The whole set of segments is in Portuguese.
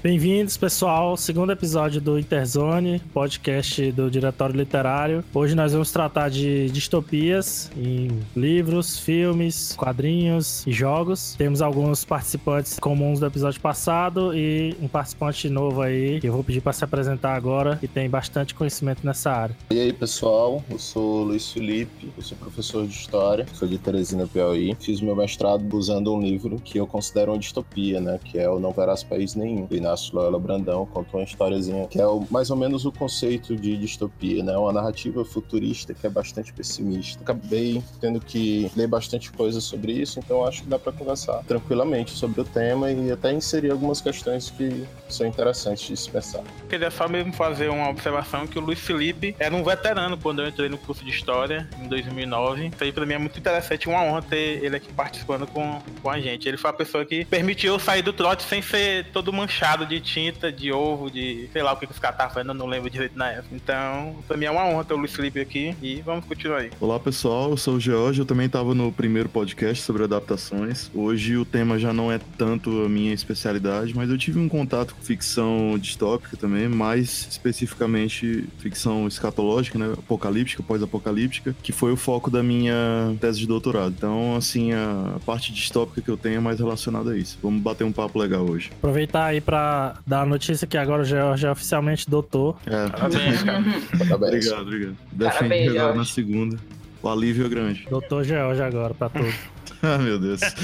Bem-vindos, pessoal, segundo episódio do Interzone, podcast do Diretório Literário. Hoje nós vamos tratar de distopias em livros, filmes, quadrinhos e jogos. Temos alguns participantes comuns do episódio passado e um participante novo aí que eu vou pedir para se apresentar agora e tem bastante conhecimento nessa área. E aí, pessoal, eu sou Luiz Felipe, eu sou professor de História, sou de Teresina, Piauí. Fiz meu mestrado usando um livro que eu considero uma distopia, né, que é o Não Verás País Nenhum, Inácio Loyola Brandão contou uma historiazinha que é o, mais ou menos o conceito de distopia, né? Uma narrativa futurista que é bastante pessimista. Acabei tendo que ler bastante coisa sobre isso, então acho que dá para conversar tranquilamente sobre o tema e até inserir algumas questões que são interessantes de se pensar. Queria só mesmo fazer uma observação que o Luiz Felipe era um veterano quando eu entrei no curso de História em 2009. Isso aí pra mim é muito interessante, uma honra ter ele aqui participando com, com a gente. Ele foi a pessoa que permitiu eu sair do trote sem ser todo manchado de tinta, de ovo, de sei lá o que, que os caras estavam fazendo, eu não lembro direito na época. Então, pra mim é uma honra ter o Luiz Felipe aqui e vamos continuar aí. Olá pessoal, eu sou o George, eu também estava no primeiro podcast sobre adaptações. Hoje o tema já não é tanto a minha especialidade, mas eu tive um contato com ficção distópica também, mais especificamente ficção escatológica, né, apocalíptica, pós-apocalíptica, que foi o foco da minha tese de doutorado. Então, assim, a parte distópica que eu tenho é mais relacionada a isso. Vamos bater um papo legal hoje. Aproveitar aí para dar a notícia que agora o George é oficialmente doutor. É, Parabéns, cara. Parabéns. obrigado, obrigado. Defende Parabéns, agora na segunda. O alívio é grande. Doutor George agora para todos. ah, meu Deus.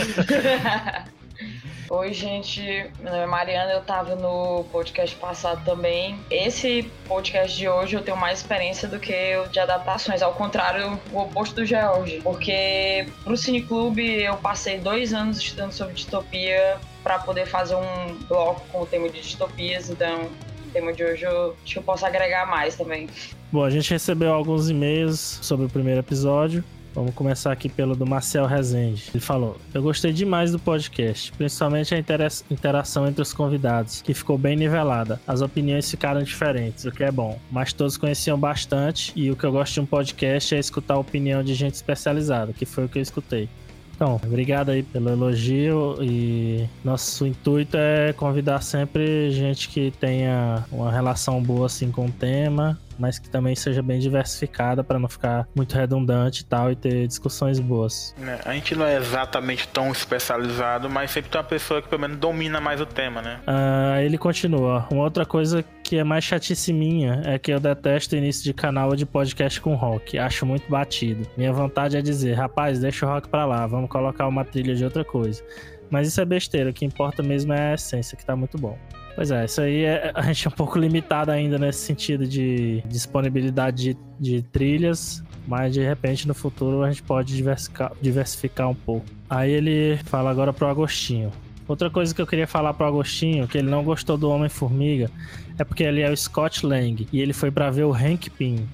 Oi, gente. Meu nome é Mariana, eu tava no podcast passado também. Esse podcast de hoje eu tenho mais experiência do que o de adaptações, ao contrário, o oposto do George. Porque pro Cineclube eu passei dois anos estudando sobre distopia para poder fazer um bloco com o tema de distopias, então o tema de hoje eu acho que eu posso agregar mais também. Bom, a gente recebeu alguns e-mails sobre o primeiro episódio. Vamos começar aqui pelo do Marcel Rezende. Ele falou: Eu gostei demais do podcast, principalmente a intera- interação entre os convidados, que ficou bem nivelada. As opiniões ficaram diferentes, o que é bom, mas todos conheciam bastante. E o que eu gosto de um podcast é escutar a opinião de gente especializada, que foi o que eu escutei. Então, obrigado aí pelo elogio e nosso intuito é convidar sempre gente que tenha uma relação boa assim com o tema, mas que também seja bem diversificada para não ficar muito redundante e tal e ter discussões boas. Né, A gente não é exatamente tão especializado, mas sempre tem uma pessoa que pelo menos domina mais o tema, né? Ah, ele continua. Uma outra coisa que é mais chatice minha é que eu detesto início de canal de podcast com rock. Acho muito batido. Minha vontade é dizer, rapaz, deixa o rock pra lá, vamos colocar uma trilha de outra coisa. Mas isso é besteira, o que importa mesmo é a essência, que tá muito bom. Pois é, isso aí é, a gente é um pouco limitado ainda nesse sentido de disponibilidade de, de trilhas, mas de repente no futuro a gente pode diversificar, diversificar um pouco. Aí ele fala agora pro Agostinho. Outra coisa que eu queria falar pro Agostinho, que ele não gostou do Homem-Formiga, é porque ele é o Scott Lang e ele foi pra ver o Hank Pym.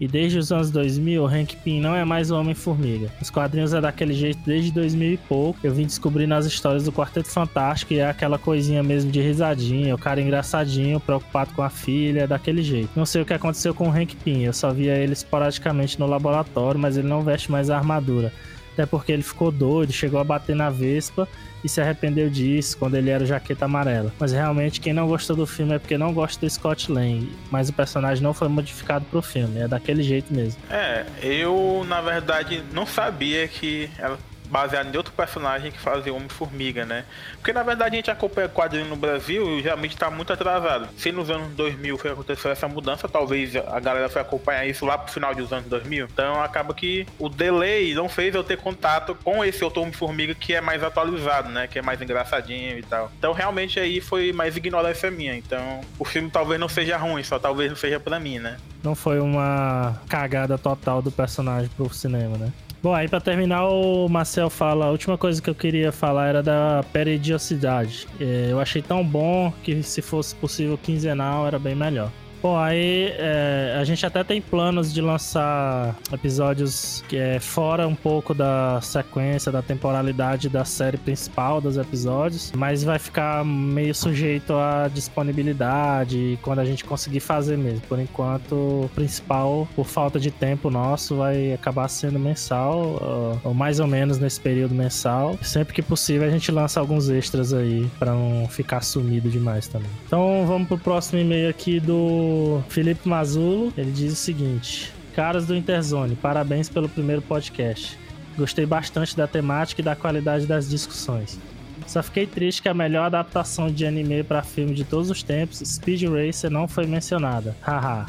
E desde os anos 2000, o Hank Pym não é mais o Homem-Formiga. Os quadrinhos é daquele jeito desde 2000 e pouco. Eu vim descobrir nas histórias do Quarteto Fantástico e é aquela coisinha mesmo de risadinha, o cara engraçadinho, preocupado com a filha, é daquele jeito. Não sei o que aconteceu com o Hank Pym, eu só via ele esporadicamente no laboratório, mas ele não veste mais a armadura. Até porque ele ficou doido, chegou a bater na Vespa e se arrependeu disso quando ele era o Jaqueta Amarela. Mas realmente quem não gostou do filme é porque não gosta do Scott Lang, mas o personagem não foi modificado pro filme, é daquele jeito mesmo. É, eu na verdade não sabia que ela baseada em outro personagem que fazia Homem-Formiga, né? Porque na verdade a gente acompanha quadrinho no Brasil e geralmente tá muito atrasado. Se nos anos 2000 foi aconteceu essa mudança, talvez a galera foi acompanhar isso lá pro final dos anos 2000. Então acaba que o delay não fez eu ter contato com esse outro Homem-Formiga que é mais atualizado, né? Que é mais engraçadinho e tal. Então realmente aí foi mais ignorância minha. Então o filme talvez não seja ruim, só talvez não seja pra mim, né? Não foi uma cagada total do personagem pro cinema, né? Bom, aí pra terminar, o Marcel fala: a última coisa que eu queria falar era da peridiosidade. É, eu achei tão bom que se fosse possível quinzenal era bem melhor. Bom, aí é, a gente até tem planos de lançar episódios que é fora um pouco da sequência, da temporalidade da série principal dos episódios, mas vai ficar meio sujeito à disponibilidade quando a gente conseguir fazer mesmo. Por enquanto, o principal, por falta de tempo nosso, vai acabar sendo mensal, ou mais ou menos nesse período mensal. Sempre que possível, a gente lança alguns extras aí para não ficar sumido demais também. Então, vamos pro próximo e-mail aqui do Felipe Mazulo, ele diz o seguinte: Caras do Interzone, parabéns pelo primeiro podcast. Gostei bastante da temática e da qualidade das discussões. Só fiquei triste que a melhor adaptação de anime para filme de todos os tempos, Speed Racer, não foi mencionada. Haha.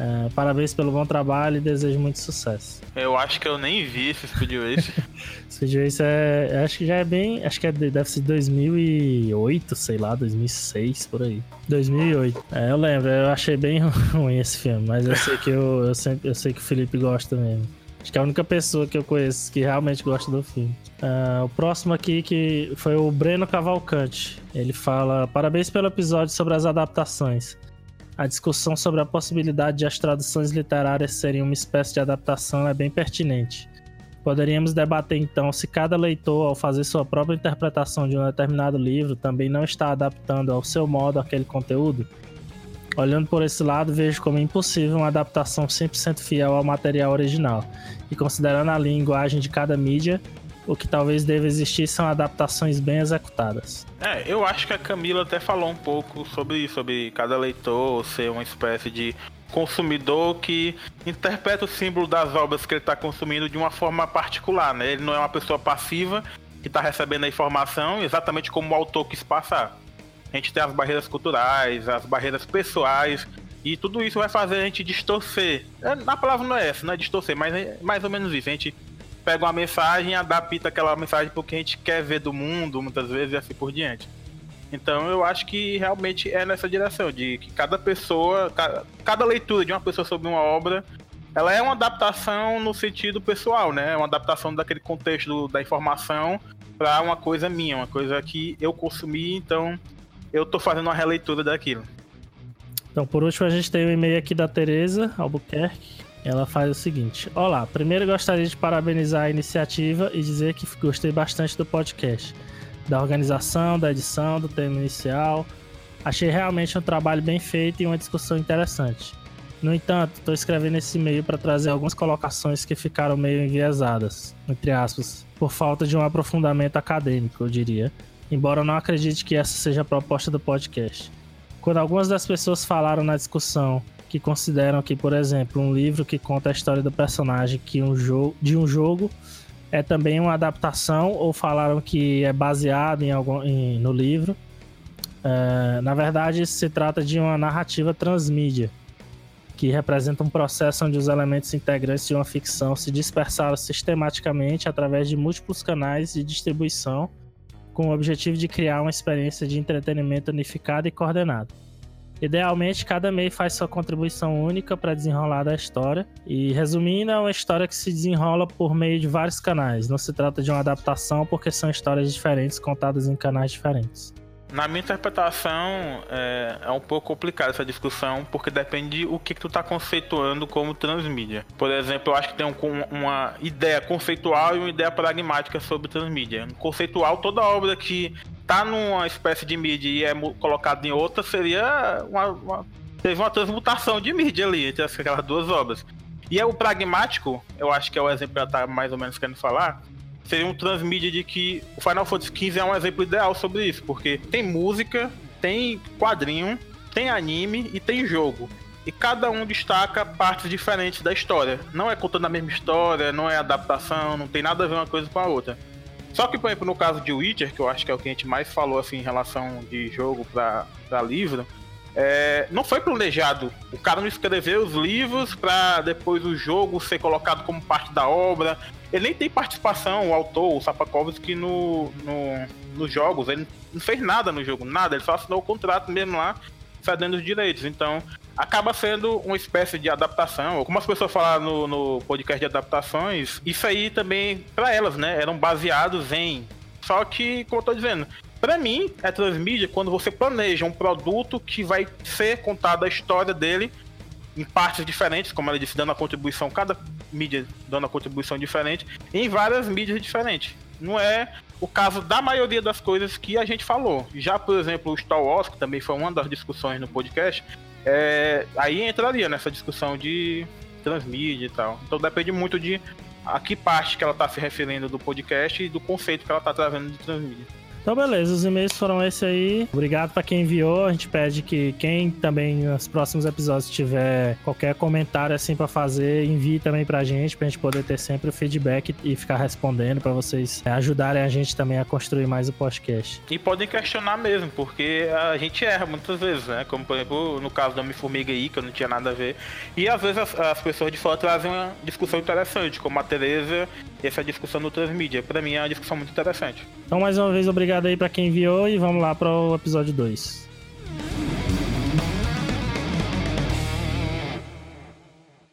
É, parabéns pelo bom trabalho e desejo muito sucesso. Eu acho que eu nem vi esse Speed Race. Speed Race é. Acho que já é bem. Acho que é, deve ser 2008, sei lá, 2006, por aí. 2008. É, eu lembro, eu achei bem ruim esse filme, mas eu sei que eu, eu, sempre, eu sei que o Felipe gosta mesmo. Acho que é a única pessoa que eu conheço que realmente gosta do filme. Uh, o próximo aqui que foi o Breno Cavalcante. Ele fala: Parabéns pelo episódio sobre as adaptações. A discussão sobre a possibilidade de as traduções literárias serem uma espécie de adaptação é bem pertinente. Poderíamos debater então se cada leitor, ao fazer sua própria interpretação de um determinado livro, também não está adaptando ao seu modo aquele conteúdo? Olhando por esse lado, vejo como impossível uma adaptação 100% fiel ao material original, e considerando a linguagem de cada mídia, o que talvez deva existir são adaptações bem executadas. É, eu acho que a Camila até falou um pouco sobre isso, sobre cada leitor ser uma espécie de consumidor que interpreta o símbolo das obras que ele está consumindo de uma forma particular, né? Ele não é uma pessoa passiva que está recebendo a informação exatamente como o autor quis passar. A gente tem as barreiras culturais, as barreiras pessoais, e tudo isso vai fazer a gente distorcer. É, a palavra não é essa, não é distorcer, mas é mais ou menos isso. A gente pega uma mensagem e adapta aquela mensagem porque a gente quer ver do mundo, muitas vezes, e assim por diante. Então eu acho que realmente é nessa direção, de que cada pessoa, cada leitura de uma pessoa sobre uma obra, ela é uma adaptação no sentido pessoal, né? É uma adaptação daquele contexto da informação para uma coisa minha, uma coisa que eu consumi, então eu tô fazendo uma releitura daquilo. Então, por último, a gente tem um e-mail aqui da Tereza Albuquerque. Ela faz o seguinte: Olá, primeiro gostaria de parabenizar a iniciativa e dizer que gostei bastante do podcast, da organização, da edição, do tema inicial. Achei realmente um trabalho bem feito e uma discussão interessante. No entanto, estou escrevendo esse e-mail para trazer algumas colocações que ficaram meio enviesadas, entre aspas, por falta de um aprofundamento acadêmico, eu diria, embora eu não acredite que essa seja a proposta do podcast. Quando algumas das pessoas falaram na discussão que consideram que, por exemplo, um livro que conta a história do personagem que um jogo, de um jogo é também uma adaptação ou falaram que é baseado em algum, em, no livro. É, na verdade, se trata de uma narrativa transmídia, que representa um processo onde os elementos integrantes de uma ficção se dispersaram sistematicamente através de múltiplos canais de distribuição, com o objetivo de criar uma experiência de entretenimento unificada e coordenada. Idealmente, cada MEI faz sua contribuição única para desenrolar da história. E resumindo, é uma história que se desenrola por meio de vários canais. Não se trata de uma adaptação, porque são histórias diferentes contadas em canais diferentes. Na minha interpretação, é, é, um pouco complicada essa discussão, porque depende o que, que tu tá conceituando como transmídia. Por exemplo, eu acho que tem um, uma ideia conceitual e uma ideia pragmática sobre transmídia. Conceitual, toda obra que tá numa espécie de mídia e é colocado em outra seria uma, uma teve uma transmutação de mídia ali entre aquelas duas obras. E é o pragmático, eu acho que é o exemplo que ela tá mais ou menos querendo falar, seria um transmídia de que o Final Fantasy XV é um exemplo ideal sobre isso, porque tem música, tem quadrinho, tem anime e tem jogo. E cada um destaca partes diferentes da história. Não é contando a mesma história, não é adaptação, não tem nada a ver uma coisa com a outra. Só que, por exemplo, no caso de Witcher, que eu acho que é o que a gente mais falou assim em relação de jogo para livro, é, não foi planejado. O cara não escreveu os livros para depois o jogo ser colocado como parte da obra. Ele nem tem participação, o autor, o Sapakovsky, no, no, nos jogos. Ele não fez nada no jogo, nada. Ele só assinou o contrato mesmo lá, cedendo os direitos. Então, acaba sendo uma espécie de adaptação. Como as pessoas falaram no, no podcast de adaptações, isso aí também, para elas, né, eram baseados em. Só que, como eu tô dizendo, Para mim, é transmídia quando você planeja um produto que vai ser contada a história dele em partes diferentes, como ela disse, dando a contribuição, cada mídia dando a contribuição diferente, em várias mídias diferentes. Não é o caso da maioria das coisas que a gente falou. Já, por exemplo, o Star Wars, que também foi uma das discussões no podcast, é, aí entraria nessa discussão de transmídia e tal. Então depende muito de a que parte que ela está se referindo do podcast e do conceito que ela está trazendo de transmídia. Então, beleza, os e-mails foram esse aí. Obrigado para quem enviou. A gente pede que quem também nos próximos episódios tiver qualquer comentário assim para fazer, envie também pra gente, pra gente poder ter sempre o feedback e ficar respondendo para vocês é, ajudarem a gente também a construir mais o podcast. E podem questionar mesmo, porque a gente erra muitas vezes, né? Como por exemplo, no caso da Homem-Formiga aí, que eu não tinha nada a ver. E às vezes as, as pessoas de fora trazem uma discussão interessante, como a Tereza essa discussão do Transmídia. Para mim é uma discussão muito interessante. Então, mais uma vez, obrigado aí para quem enviou e vamos lá para o episódio 2.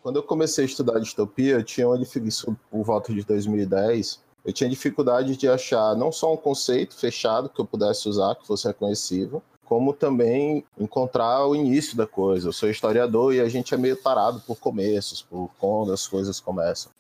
Quando eu comecei a estudar distopia, eu tinha uma dificuldade, por volta de 2010, eu tinha dificuldade de achar não só um conceito fechado que eu pudesse usar, que fosse reconhecível, como também encontrar o início da coisa. Eu sou historiador e a gente é meio tarado por começos, por quando as coisas começam.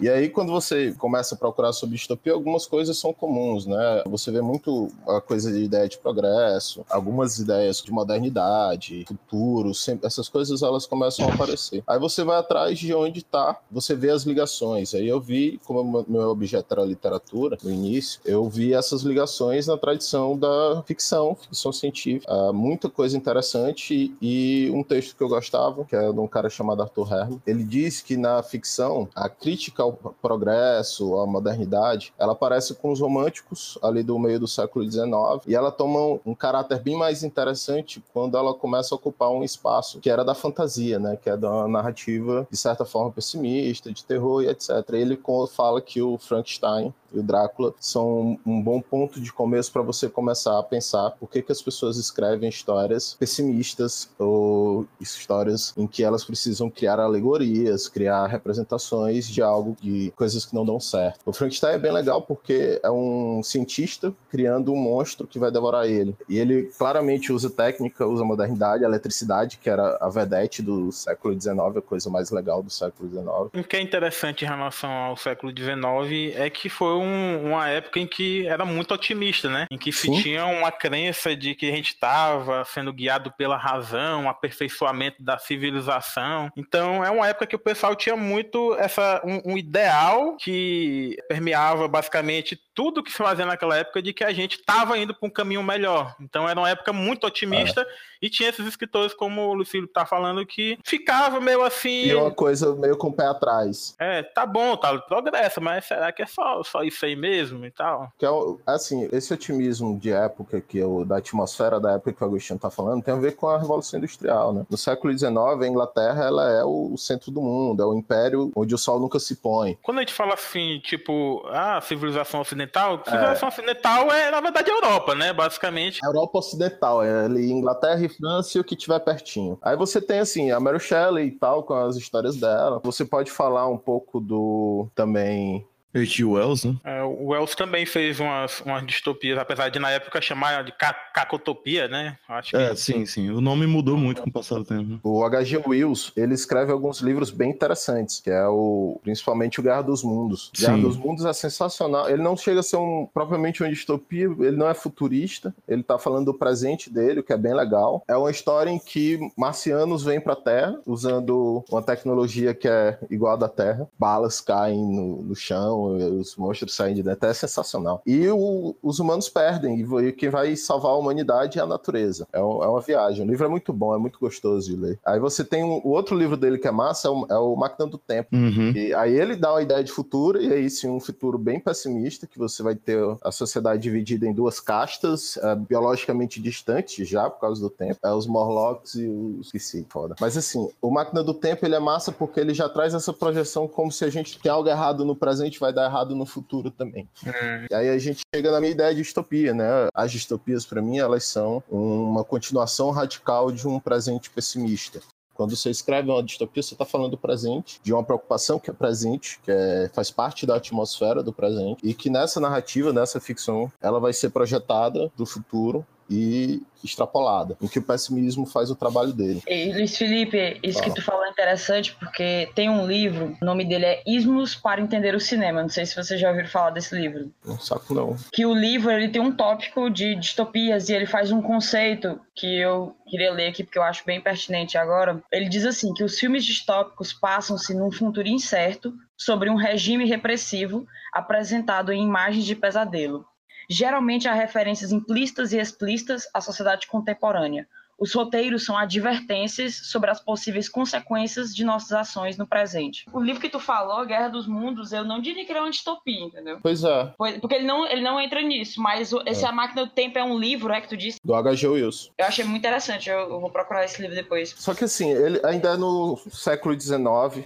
e aí, quando você começa a procurar sobre distopia, algumas coisas são comuns, né? Você vê muito a coisa de ideia de progresso, algumas ideias de modernidade, futuro, sempre, essas coisas elas começam a aparecer. Aí você vai atrás de onde está, você vê as ligações. Aí eu vi, como meu objeto era literatura no início, eu vi essas ligações na tradição da ficção, ficção científica Uh, muita coisa interessante e um texto que eu gostava, que é de um cara chamado Arthur Herman. Ele diz que na ficção, a crítica ao progresso, à modernidade, ela aparece com os românticos ali do meio do século XIX e ela toma um caráter bem mais interessante quando ela começa a ocupar um espaço que era da fantasia, né? Que é da narrativa de certa forma pessimista, de terror e etc. Ele fala que o Frankenstein e o Drácula são um bom ponto de começo para você começar a pensar por que, que as pessoas escrevem histórias pessimistas ou histórias em que elas precisam criar alegorias, criar representações de algo, de coisas que não dão certo. O Frankenstein é bem legal porque é um cientista criando um monstro que vai devorar ele. E ele claramente usa técnica, usa modernidade, eletricidade, que era a vedete do século XIX, a coisa mais legal do século XIX. O que é interessante em relação ao século XIX é que foi um, uma época em que era muito otimista, né? Em que se Sim. tinha uma crença de que a gente estava sendo guiado pela razão, um aperfeiçoamento da civilização. Então é uma época que o pessoal tinha muito essa um, um ideal que permeava basicamente tudo que se fazia naquela época de que a gente estava indo para um caminho melhor. Então era uma época muito otimista é. e tinha esses escritores como o Lucílio está falando que ficava meio assim. E uma coisa meio com o pé atrás. É, tá bom, tá progresso, mas será que é só, só isso aí mesmo e tal? Que é, assim, esse otimismo de época que eu, da atmosfera da época que o Agostinho tá falando tem a ver com a Revolução Industrial, né? No século XIX, a Inglaterra ela é o centro do mundo, é o império onde o sol nunca se põe. Quando a gente fala assim, tipo, ah, civilização ocidental, civilização é. ocidental é, na verdade, a Europa, né? Basicamente. A Europa ocidental, é ali Inglaterra e França e o que tiver pertinho. Aí você tem, assim, a Mary Shelley e tal, com as histórias dela. Você pode falar um pouco do também H.G. Wells, né? É, o Wells também fez umas, umas distopias, apesar de na época chamar de cacotopia, né? Acho que... É, sim, sim. O nome mudou muito com o passar do tempo. O H.G. Wells, ele escreve alguns livros bem interessantes, que é o principalmente o Guerra dos Mundos. Sim. Guerra dos Mundos é sensacional. Ele não chega a ser um propriamente uma distopia, ele não é futurista, ele tá falando do presente dele, o que é bem legal. É uma história em que marcianos vêm pra Terra usando uma tecnologia que é igual à da Terra. Balas caem no, no chão, os monstros saem de dentro, é sensacional. E o, os humanos perdem, e quem vai salvar a humanidade é a natureza. É, um, é, uma viagem. O livro é muito bom, é muito gostoso de ler. Aí você tem um, o outro livro dele que é massa, é o, é o Máquina do Tempo. Uhum. E aí ele dá uma ideia de futuro, e aí sim um futuro bem pessimista, que você vai ter a sociedade dividida em duas castas, é, biologicamente distantes já, por causa do tempo. É os Morlocks e os que se foda. Mas assim, o Máquina do Tempo ele é massa porque ele já traz essa projeção como se a gente tem algo errado no presente, vai dar errado no futuro também. Hum. E aí a gente chega na minha ideia de distopia, né? As distopias, para mim, elas são uma continuação radical de um presente pessimista. Quando você escreve uma distopia, você está falando do presente, de uma preocupação que é presente, que é, faz parte da atmosfera do presente, e que nessa narrativa, nessa ficção, ela vai ser projetada do futuro e extrapolada, em que o pessimismo faz o trabalho dele. E, Luiz Felipe, isso Fala. que tu falou é interessante porque tem um livro, o nome dele é Ismos para Entender o Cinema. Não sei se você já ouviu falar desse livro. Não saco não. Que o livro ele tem um tópico de distopias e ele faz um conceito que eu queria ler aqui porque eu acho bem pertinente agora. Ele diz assim que os filmes distópicos passam-se num futuro incerto sobre um regime repressivo apresentado em imagens de pesadelo Geralmente há referências implícitas e explícitas à sociedade contemporânea, os roteiros são advertências sobre as possíveis consequências de nossas ações no presente. O livro que tu falou, Guerra dos Mundos, eu não diria que ele é uma distopia, entendeu? Pois é. Porque ele não, ele não entra nisso, mas esse é. A Máquina do Tempo é um livro, é que tu disse? Do H.G. Wilson. Eu achei muito interessante, eu, eu, vou procurar esse livro depois. Só que assim, ele ainda é no século XIX.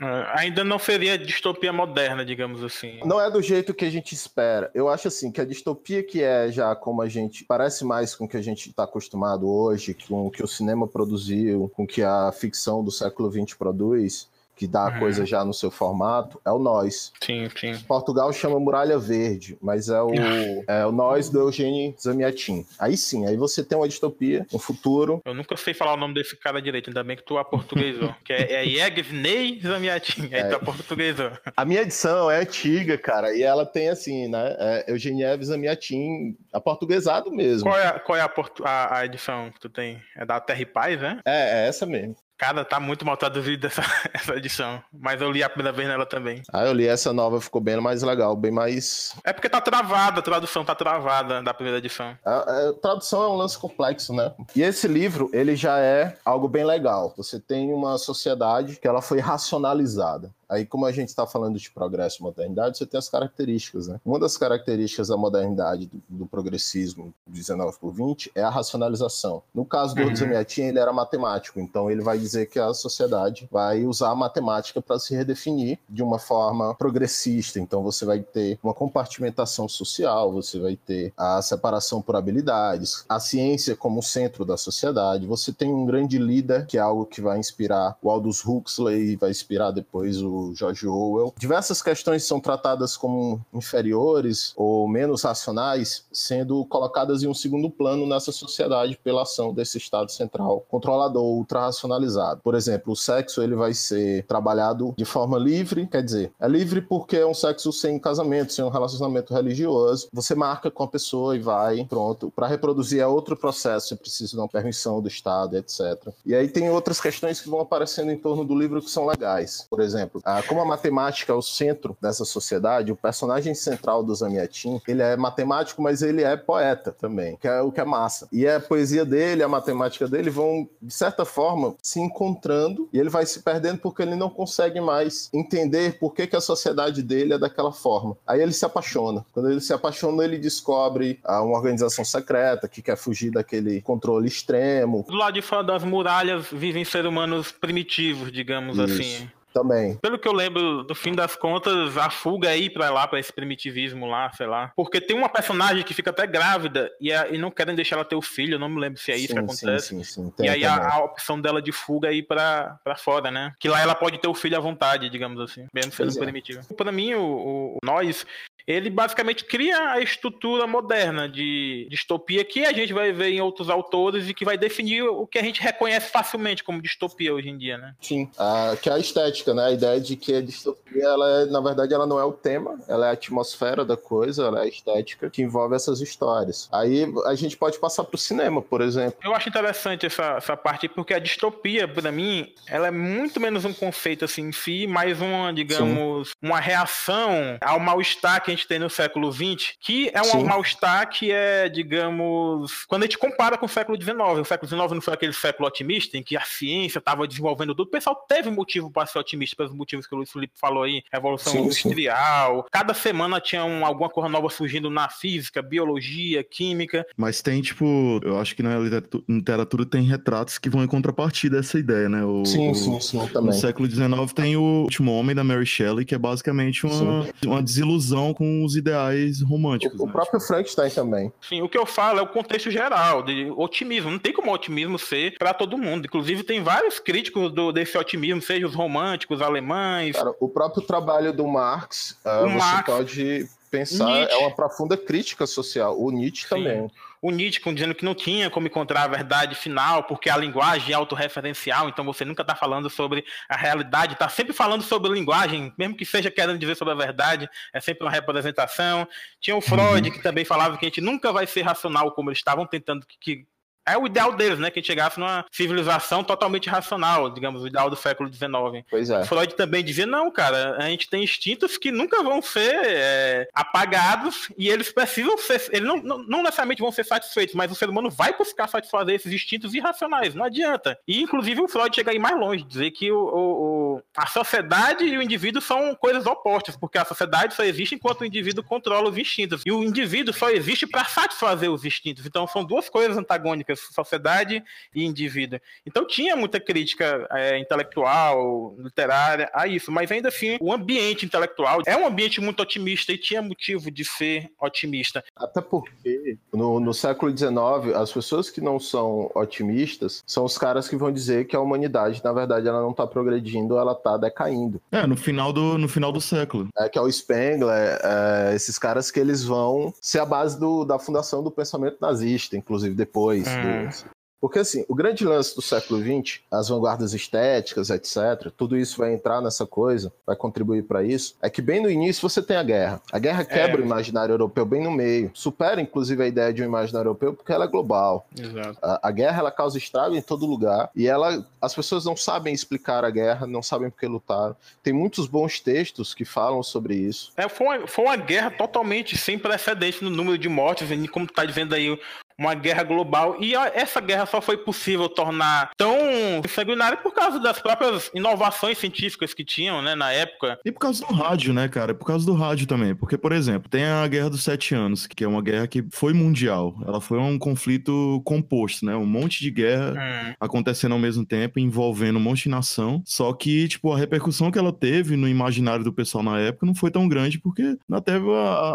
É, ainda não seria distopia moderna, digamos assim. Não é do jeito que a gente espera. Eu acho assim, que a distopia que é já como a gente, parece mais com o que a gente está acostumado hoje, com o que que o cinema produziu, com que a ficção do século XX produz, que dá a uhum. coisa já no seu formato, é o Nós. Sim, sim. Portugal chama Muralha Verde, mas é o, é o Nós do Eugênio Zamiatin. Aí sim, aí você tem uma distopia, um futuro. Eu nunca sei falar o nome desse cara direito, ainda bem que tu aportuguesou. que é, é Zamiatin, aí é. tu aportuguesou. A minha edição é antiga, cara, e ela tem assim, né, é Eugênio Zamiatin, aportuguesado mesmo. Qual é, a, qual é a, a, a, edição que tu tem? É da Terra e Paz, né? É, é essa mesmo. Cara, tá muito mal traduzido essa, essa edição. Mas eu li a primeira vez nela também. Ah, eu li essa nova, ficou bem mais legal, bem mais. É porque tá travada, a tradução tá travada da primeira edição. A, a, tradução é um lance complexo, né? E esse livro, ele já é algo bem legal. Você tem uma sociedade que ela foi racionalizada. Aí, como a gente está falando de progresso e modernidade, você tem as características, né? Uma das características da modernidade, do, do progressismo 19 por 20, é a racionalização. No caso do uhum. Zamiatin, ele era matemático, então ele vai dizer que a sociedade vai usar a matemática para se redefinir de uma forma progressista. Então, você vai ter uma compartimentação social, você vai ter a separação por habilidades, a ciência como centro da sociedade. Você tem um grande líder, que é algo que vai inspirar o Aldous Huxley, vai inspirar depois o George Orwell. Diversas questões são tratadas como inferiores ou menos racionais, sendo colocadas em um segundo plano nessa sociedade pela ação desse Estado central controlador, ultra-racionalizado. Por exemplo, o sexo ele vai ser trabalhado de forma livre, quer dizer, é livre porque é um sexo sem casamento, sem um relacionamento religioso. Você marca com a pessoa e vai, pronto. Para reproduzir é outro processo, você precisa de uma permissão do Estado, etc. E aí tem outras questões que vão aparecendo em torno do livro que são legais. Por exemplo, ah, como a matemática é o centro dessa sociedade, o personagem central do Zamiatin, ele é matemático, mas ele é poeta também, que é o que é massa. E a poesia dele, a matemática dele vão, de certa forma, se encontrando e ele vai se perdendo porque ele não consegue mais entender por que, que a sociedade dele é daquela forma. Aí ele se apaixona. Quando ele se apaixona, ele descobre ah, uma organização secreta que quer fugir daquele controle extremo. Do lado de fora das muralhas vivem seres humanos primitivos, digamos Isso. assim. Também. Pelo que eu lembro, no fim das contas, a fuga aí pra lá, pra esse primitivismo lá, sei lá. Porque tem uma personagem que fica até grávida e, e não querem deixar ela ter o filho, eu não me lembro se é isso sim, que acontece. Sim, sim, sim. Tem, e aí a, a, opção dela de fuga aí pra, pra fora, né? Que lá ela pode ter o filho à vontade, digamos assim, mesmo sendo é. primitivo. Pra mim, o, o, Nós, ele basicamente cria a estrutura moderna de distopia que a gente vai ver em outros autores e que vai definir o que a gente reconhece facilmente como distopia hoje em dia, né? Sim, ah, que é a estética, né? A ideia de que a distopia, ela é, na verdade, ela não é o tema, ela é a atmosfera da coisa, ela é a estética que envolve essas histórias. Aí a gente pode passar para o cinema, por exemplo. Eu acho interessante essa, essa parte porque a distopia, para mim, ela é muito menos um conceito assim em si, mais uma, digamos, Sim. uma reação ao mal-estar que a gente tem no século XX, que é um mal-estar que é, digamos, quando a gente compara com o século XIX. O século XIX não foi aquele século otimista em que a ciência estava desenvolvendo tudo. O pessoal teve motivo para ser otimista, pelos motivos que o Luiz Felipe falou aí, Revolução sim, Industrial. Sim. Cada semana tinha um, alguma coisa nova surgindo na física, biologia, química. Mas tem, tipo, eu acho que na literatura tem retratos que vão em contrapartida dessa ideia, né? O, sim, sim, sim, também. No século XIX tem o Último Homem da Mary Shelley, que é basicamente uma, uma desilusão com os ideais românticos. O, o né? próprio Frankenstein também. Sim, o que eu falo é o contexto geral, de otimismo. Não tem como o otimismo ser para todo mundo. Inclusive, tem vários críticos do, desse otimismo, seja os românticos, alemães. Cara, o próprio trabalho do Marx, uh, você Marx, pode pensar, Nietzsche. é uma profunda crítica social. O Nietzsche Sim. também. O Nietzsche dizendo que não tinha como encontrar a verdade final, porque a linguagem é autorreferencial, então você nunca está falando sobre a realidade, está sempre falando sobre a linguagem, mesmo que seja querendo dizer sobre a verdade, é sempre uma representação. Tinha o Freud, que também falava que a gente nunca vai ser racional como eles estavam tentando que, que é o ideal deles, né? Que a gente chegasse numa civilização totalmente racional, digamos, o ideal do século XIX. Pois é. Freud também dizia, não, cara, a gente tem instintos que nunca vão ser é, apagados e eles precisam ser, eles não, não, não necessariamente vão ser satisfeitos, mas o ser humano vai buscar satisfazer esses instintos irracionais, não adianta. E, inclusive, o Freud chega aí mais longe, dizer que o, o- o- a sociedade e o indivíduo são coisas opostas, porque a sociedade só existe enquanto o indivíduo controla os instintos, e o indivíduo só existe para satisfazer os instintos. Então, são duas coisas antagônicas, sociedade e indivíduo. Então, tinha muita crítica é, intelectual, literária a isso, mas ainda assim, o ambiente intelectual é um ambiente muito otimista e tinha motivo de ser otimista. Até porque no, no século XIX, as pessoas que não são otimistas são os caras que vão dizer que a humanidade, na verdade, ela não tá progredindo, ela tá decaindo. É, no final do, no final do século. É, que é o Spengler, é, esses caras que eles vão ser a base do- da fundação do pensamento nazista, inclusive depois. Hum. Do- porque assim, o grande lance do século XX, as vanguardas estéticas, etc., tudo isso vai entrar nessa coisa, vai contribuir para isso, é que bem no início você tem a guerra. A guerra quebra É. o imaginário europeu bem no meio, supera inclusive a ideia de um imaginário europeu porque ela é global. Exato. A, a guerra ela causa estrago em todo lugar e ela, as pessoas não sabem explicar a guerra, não sabem por que lutaram. Tem muitos bons textos que falam sobre isso. É, foi, uma, foi uma guerra totalmente sem precedente no número de mortes, e como tu tá dizendo aí, uma guerra global. E essa guerra só foi possível tornar tão sanguinária por causa das próprias inovações científicas que tinham, né, na época. E por causa do rádio, né, cara? Por causa do rádio também. Porque, por exemplo, tem a Guerra dos Sete Anos, que é uma guerra que foi mundial. Ela foi um conflito composto, né? Um monte de guerra Hum, acontecendo ao mesmo tempo, envolvendo um monte de nação. Só que, tipo, a repercussão que ela teve no imaginário do pessoal na época não foi tão grande, porque na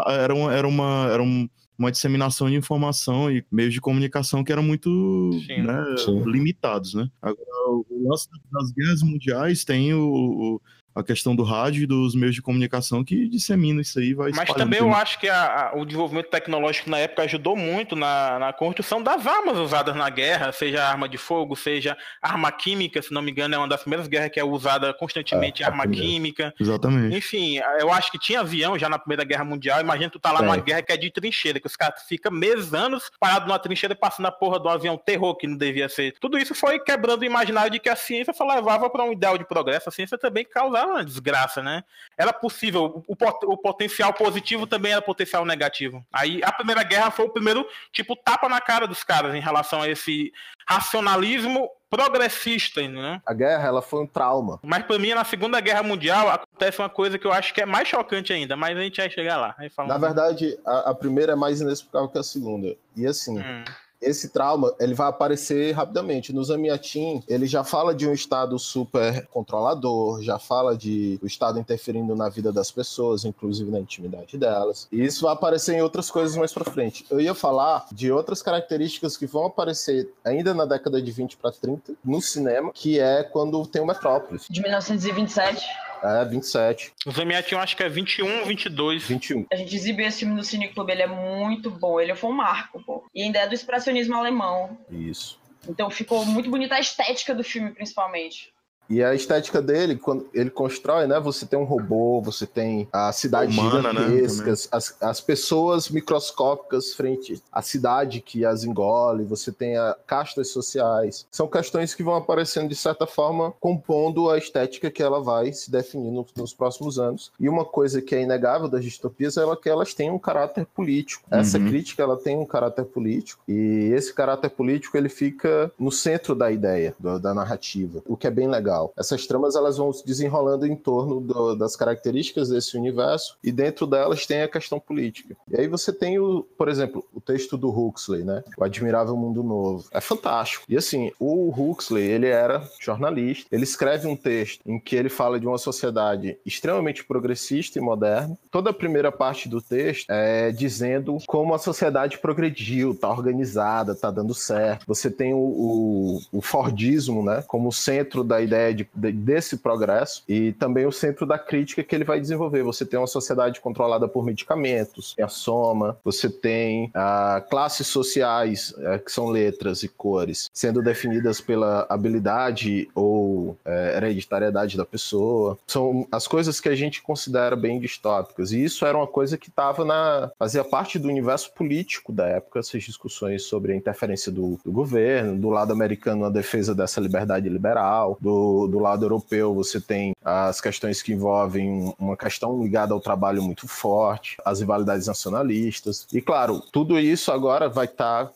a- era, uma, era, uma, era um- uma disseminação de informação e meios de comunicação que eram muito Sim. né, Sim. limitados, né? Agora, o lance das guerras mundiais tem o, o- a questão do rádio e dos meios de comunicação que dissemina isso aí, vai Mas também eu acho que a- a- o desenvolvimento tecnológico na época ajudou muito na, na construção das armas usadas na guerra, seja arma de fogo, seja arma química, se não me engano, é uma das primeiras guerras que é usada constantemente É, arma primeira. química. Exatamente. Enfim, eu acho que tinha avião já na Primeira Guerra Mundial. Imagina tu tá lá Tem. numa guerra que é de trincheira, que os caras ficam meses, anos parados numa trincheira e passando a porra do avião terror que não devia ser. Tudo isso foi quebrando o imaginário de que a ciência só levava para um ideal de progresso. A ciência também causava uma desgraça, né? Era possível. O, pot- o potencial positivo também era potencial negativo. Aí a Primeira Guerra foi o primeiro, tipo, tapa na cara dos caras em relação a esse racionalismo progressista, né? A guerra ela foi um trauma. Mas pra mim, na Segunda Guerra Mundial, acontece uma coisa que eu acho que é mais chocante ainda, mas a gente vai chegar lá. Na verdade, a, a primeira é mais inexplicável que a segunda. E assim, Hum, esse trauma ele vai aparecer rapidamente. No Zamiatin, ele já fala de um Estado super controlador, já fala de o Estado interferindo na vida das pessoas, inclusive na intimidade delas. E isso vai aparecer em outras coisas mais pra frente. Eu ia falar de outras características que vão aparecer ainda na década de 20 para 30 no cinema, que é quando tem o Metrópolis. De 1927. É, 27, O Zemiat eu acho que é 21, 22. 21. A gente exibiu esse filme no Cine Clube, ele é muito bom. Ele foi um marco, pô. E ainda é do expressionismo alemão. Isso. Então ficou muito bonita a estética do filme, principalmente. E a estética dele, quando ele constrói, né? Você tem um robô, você tem a cidade Humana, né, as, as pessoas microscópicas frente à cidade que as engole, você tem a castas sociais. São questões que vão aparecendo, de certa forma, compondo a estética que ela vai se definir no- nos próximos anos. E uma coisa que é inegável das distopias é que elas têm um caráter político. Essa Uhum. crítica, ela tem um caráter político, e esse caráter político, ele fica no centro da ideia, do- da narrativa, o que é bem legal. Legal. Essas tramas elas vão se desenrolando em torno do, das características desse universo e dentro delas tem a questão política. E aí você tem o, por exemplo, o texto do Huxley, né? O Admirável Mundo Novo. É fantástico. E assim, o Huxley, ele era jornalista, ele escreve um texto em que ele fala de uma sociedade extremamente progressista e moderna. Toda a primeira parte do texto é dizendo como a sociedade progrediu, tá organizada, tá dando certo. Você tem o, o, o Fordismo, né, como centro da ideia de, de, desse progresso e também o centro da crítica que ele vai desenvolver. Você tem uma sociedade controlada por medicamentos, a soma, você tem a, classes sociais, é, que são letras e cores, sendo definidas pela habilidade ou é, hereditariedade da pessoa. São as coisas que a gente considera bem distópicas. E isso era uma coisa que estava na. fazia parte do universo político da época, essas discussões sobre a interferência do, do governo, do lado americano, a defesa dessa liberdade liberal, do, do lado europeu, você tem as questões que envolvem uma questão ligada ao trabalho muito forte, as rivalidades nacionalistas. E claro, tudo isso agora vai estar tá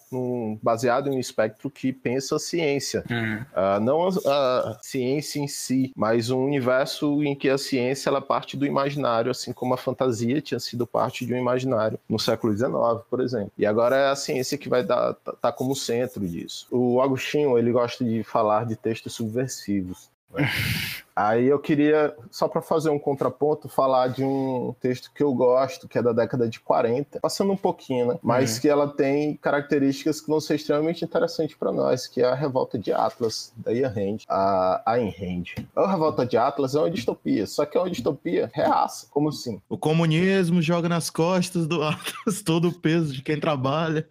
baseado em um espectro que pensa a ciência. Uhum. Uh, não a, a, ciência em si, mas um universo em que a ciência ela parte do imaginário, assim como a fantasia tinha sido parte de um imaginário no século XIX, por exemplo. E agora é a ciência que vai dar tá, tá como centro disso. O Agostinho ele gosta de falar de textos subversivos. Né? Aí eu queria, só para fazer um contraponto, falar de um texto que eu gosto, que é da década de 40, passando um pouquinho, né? Mas uhum. que ela tem características que vão ser extremamente interessantes para nós, que é a Revolta de Atlas, da Ian Hand, a Ayn Rand. A Revolta de Atlas é uma distopia, só que é uma distopia reaça. Como assim? O comunismo joga nas costas do Atlas todo o peso de quem trabalha.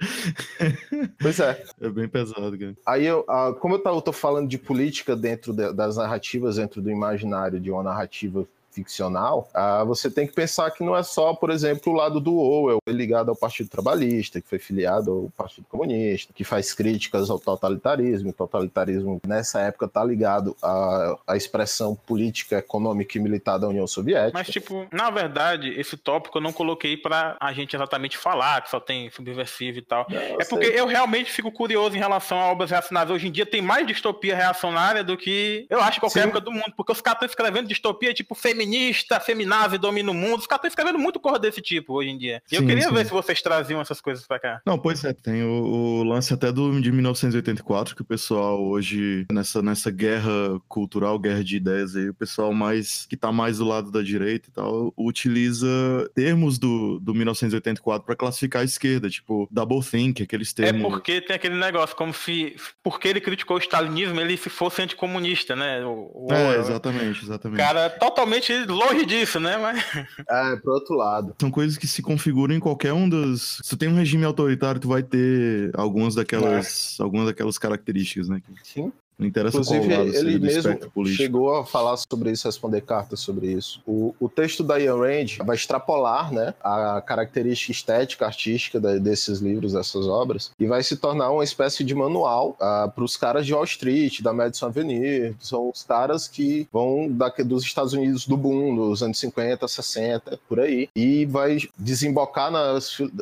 Pois é. É bem pesado, cara. Aí, eu, como eu tô falando de política dentro das narrativas, dentro do imaginário de uma narrativa ficcional, ah, você tem que pensar que não é só, por exemplo, o lado do Orwell, ligado ao Partido Trabalhista, que foi filiado ao Partido Comunista, que faz críticas ao totalitarismo. O totalitarismo, nessa época, está ligado à, à expressão política, econômica e militar da União Soviética. Mas, tipo, na verdade, esse tópico eu não coloquei para a gente exatamente falar que só tem subversivo e tal. Não, é porque eu realmente fico curioso em relação a obras reacionárias. Hoje em dia tem mais distopia reacionária do que eu acho qualquer Sim. época do mundo, porque os caras estão escrevendo distopia tipo feminista feminista, feminave, domina o mundo. Os caras estão escrevendo muito cor desse tipo hoje em dia. E sim, eu queria sim. ver se vocês traziam essas coisas pra cá. Não, pois é, tem o, o, lance até do, de 1984, que o pessoal hoje, nessa, nessa guerra cultural, guerra de ideias aí, o pessoal mais que tá mais do lado da direita e tal, utiliza termos do, do 1984 para classificar a esquerda, tipo double think, aqueles é termos. É porque tem aquele negócio, como se porque ele criticou o stalinismo, ele se fosse anticomunista, né? O, o, é, exatamente, exatamente. Cara, totalmente longe disso, né? Mas... É, pro outro lado. São coisas que se configuram em qualquer um dos. Se tu tem um regime autoritário, tu vai ter algumas daquelas, é. algumas daquelas características, né? Sim. Não interessa Inclusive, lado, ele mesmo chegou a falar sobre isso, responder cartas sobre isso. O, o texto da Ian Rand vai extrapolar né, a característica estética, artística da, desses livros, dessas obras, e vai se tornar uma espécie de manual uh, ah, para os caras de Wall Street, da Madison Avenue. São os caras que vão da, dos Estados Unidos do boom, dos anos 50, 60, por aí, e vai desembocar na,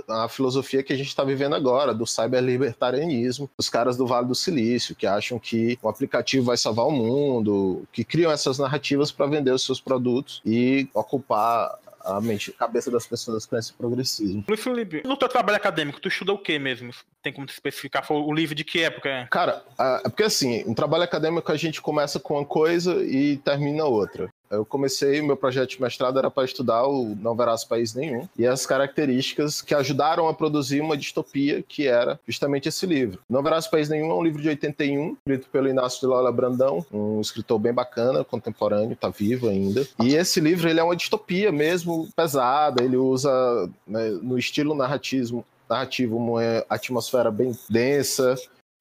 na filosofia que a gente está vivendo agora, do cyberlibertarianismo, os caras do Vale do Silício, que acham que o aplicativo vai salvar o mundo, que criam essas narrativas para vender os seus produtos e ocupar a mente, a cabeça das pessoas com esse progressismo. Luiz Felipe, no teu trabalho acadêmico, tu estuda o que mesmo? Tem como te especificar o livro de que época é? Cara, é porque assim, um trabalho acadêmico a gente começa com uma coisa e termina outra. Eu comecei, meu projeto de mestrado era para estudar o Não Verás País Nenhum e as características que ajudaram a produzir uma distopia que era justamente esse livro. Não Verás País Nenhum é um livro de 81, escrito pelo Inácio de Lola Brandão, um escritor bem bacana, contemporâneo, está vivo ainda. E esse livro ele é uma distopia mesmo pesada, ele usa né, no estilo narratismo narrativo uma atmosfera bem densa,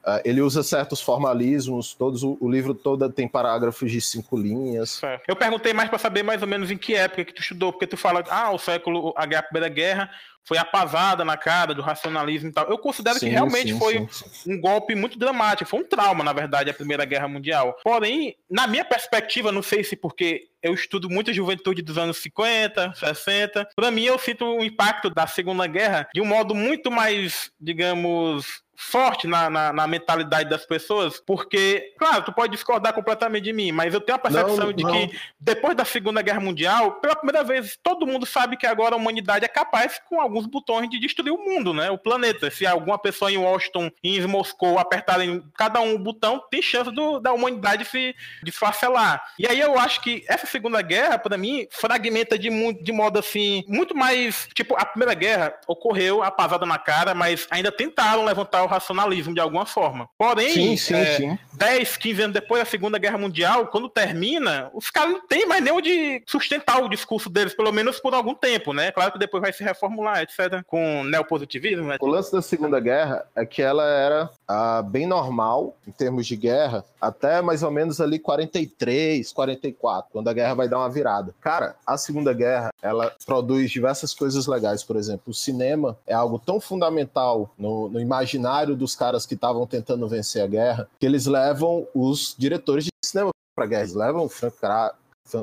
Uh, ele usa certos formalismos, todos o, o, livro todo tem parágrafos de cinco linhas. Eu perguntei mais para saber mais ou menos em que época que tu estudou, porque tu fala, ah, o século, a Primeira Guerra foi apavada na cara do racionalismo e tal. Eu considero sim, que realmente sim, foi sim, um golpe muito dramático, foi um trauma, na verdade, a Primeira Guerra Mundial. Porém, na minha perspectiva, não sei se porque eu estudo muita juventude dos anos 50, 60, para mim eu sinto o impacto da Segunda Guerra de um modo muito mais, digamos, forte na, na, na, mentalidade das pessoas, porque, claro, tu pode discordar completamente de mim, mas eu tenho a percepção não, de não. que depois da Segunda Guerra Mundial, pela primeira vez, todo mundo sabe que agora a humanidade é capaz, com alguns botões, de destruir o mundo, né? O planeta. Se alguma pessoa em Washington e em Moscou apertarem cada um o botão, tem chance do, da humanidade se desfacelar. E aí eu acho que essa Segunda Guerra, para mim, fragmenta de, de modo assim, muito mais. Tipo, a Primeira Guerra ocorreu apazada na cara, mas ainda tentaram levantar o racionalismo de alguma forma. Porém, sim, sim, é, sim. 10, 15 anos depois da Segunda Guerra Mundial, quando termina, os caras não têm mais nem onde sustentar o discurso deles, pelo menos por algum tempo, né? Claro que depois vai se reformular, etc. Com neopositivismo, né? O lance da Segunda Guerra é que ela era ah, bem normal em termos de guerra, até mais ou menos ali 43, 44, quando a guerra vai dar uma virada. Cara, a Segunda Guerra, ela produz diversas coisas legais, por exemplo, o cinema é algo tão fundamental no, no imaginário dos caras que estavam tentando vencer a guerra, que eles levam os diretores de cinema para guerra, eles levam o Frank,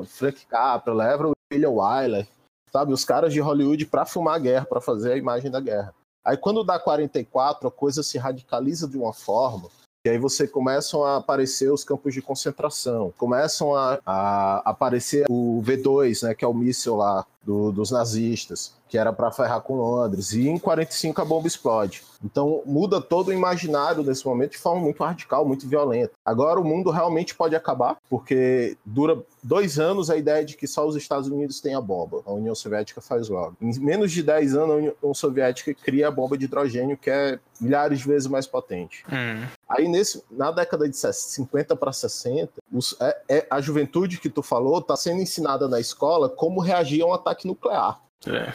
Frank Capra, levam o William Wyler, sabe, os caras de Hollywood para filmar a guerra, para fazer a imagem da guerra. Aí quando dá 44, a coisa se radicaliza de uma forma e aí você começam a aparecer os campos de concentração, começam a, a aparecer o V2, né, que é o míssil lá do, dos nazistas, que era para ferrar com Londres, e em 45 a bomba explode. Então muda todo o imaginário nesse momento de forma muito radical, muito violenta. Agora o mundo realmente pode acabar, porque dura dois anos a ideia de que só os Estados Unidos têm a bomba. A União Soviética faz logo. Em menos de 10 anos, a União Soviética cria a bomba de hidrogênio, que é milhares de vezes mais potente. Hum. Aí, nesse, na década de 50 para 60, os, é, é, a juventude que tu falou está sendo ensinada na escola como reagir a um ataque nuclear. É.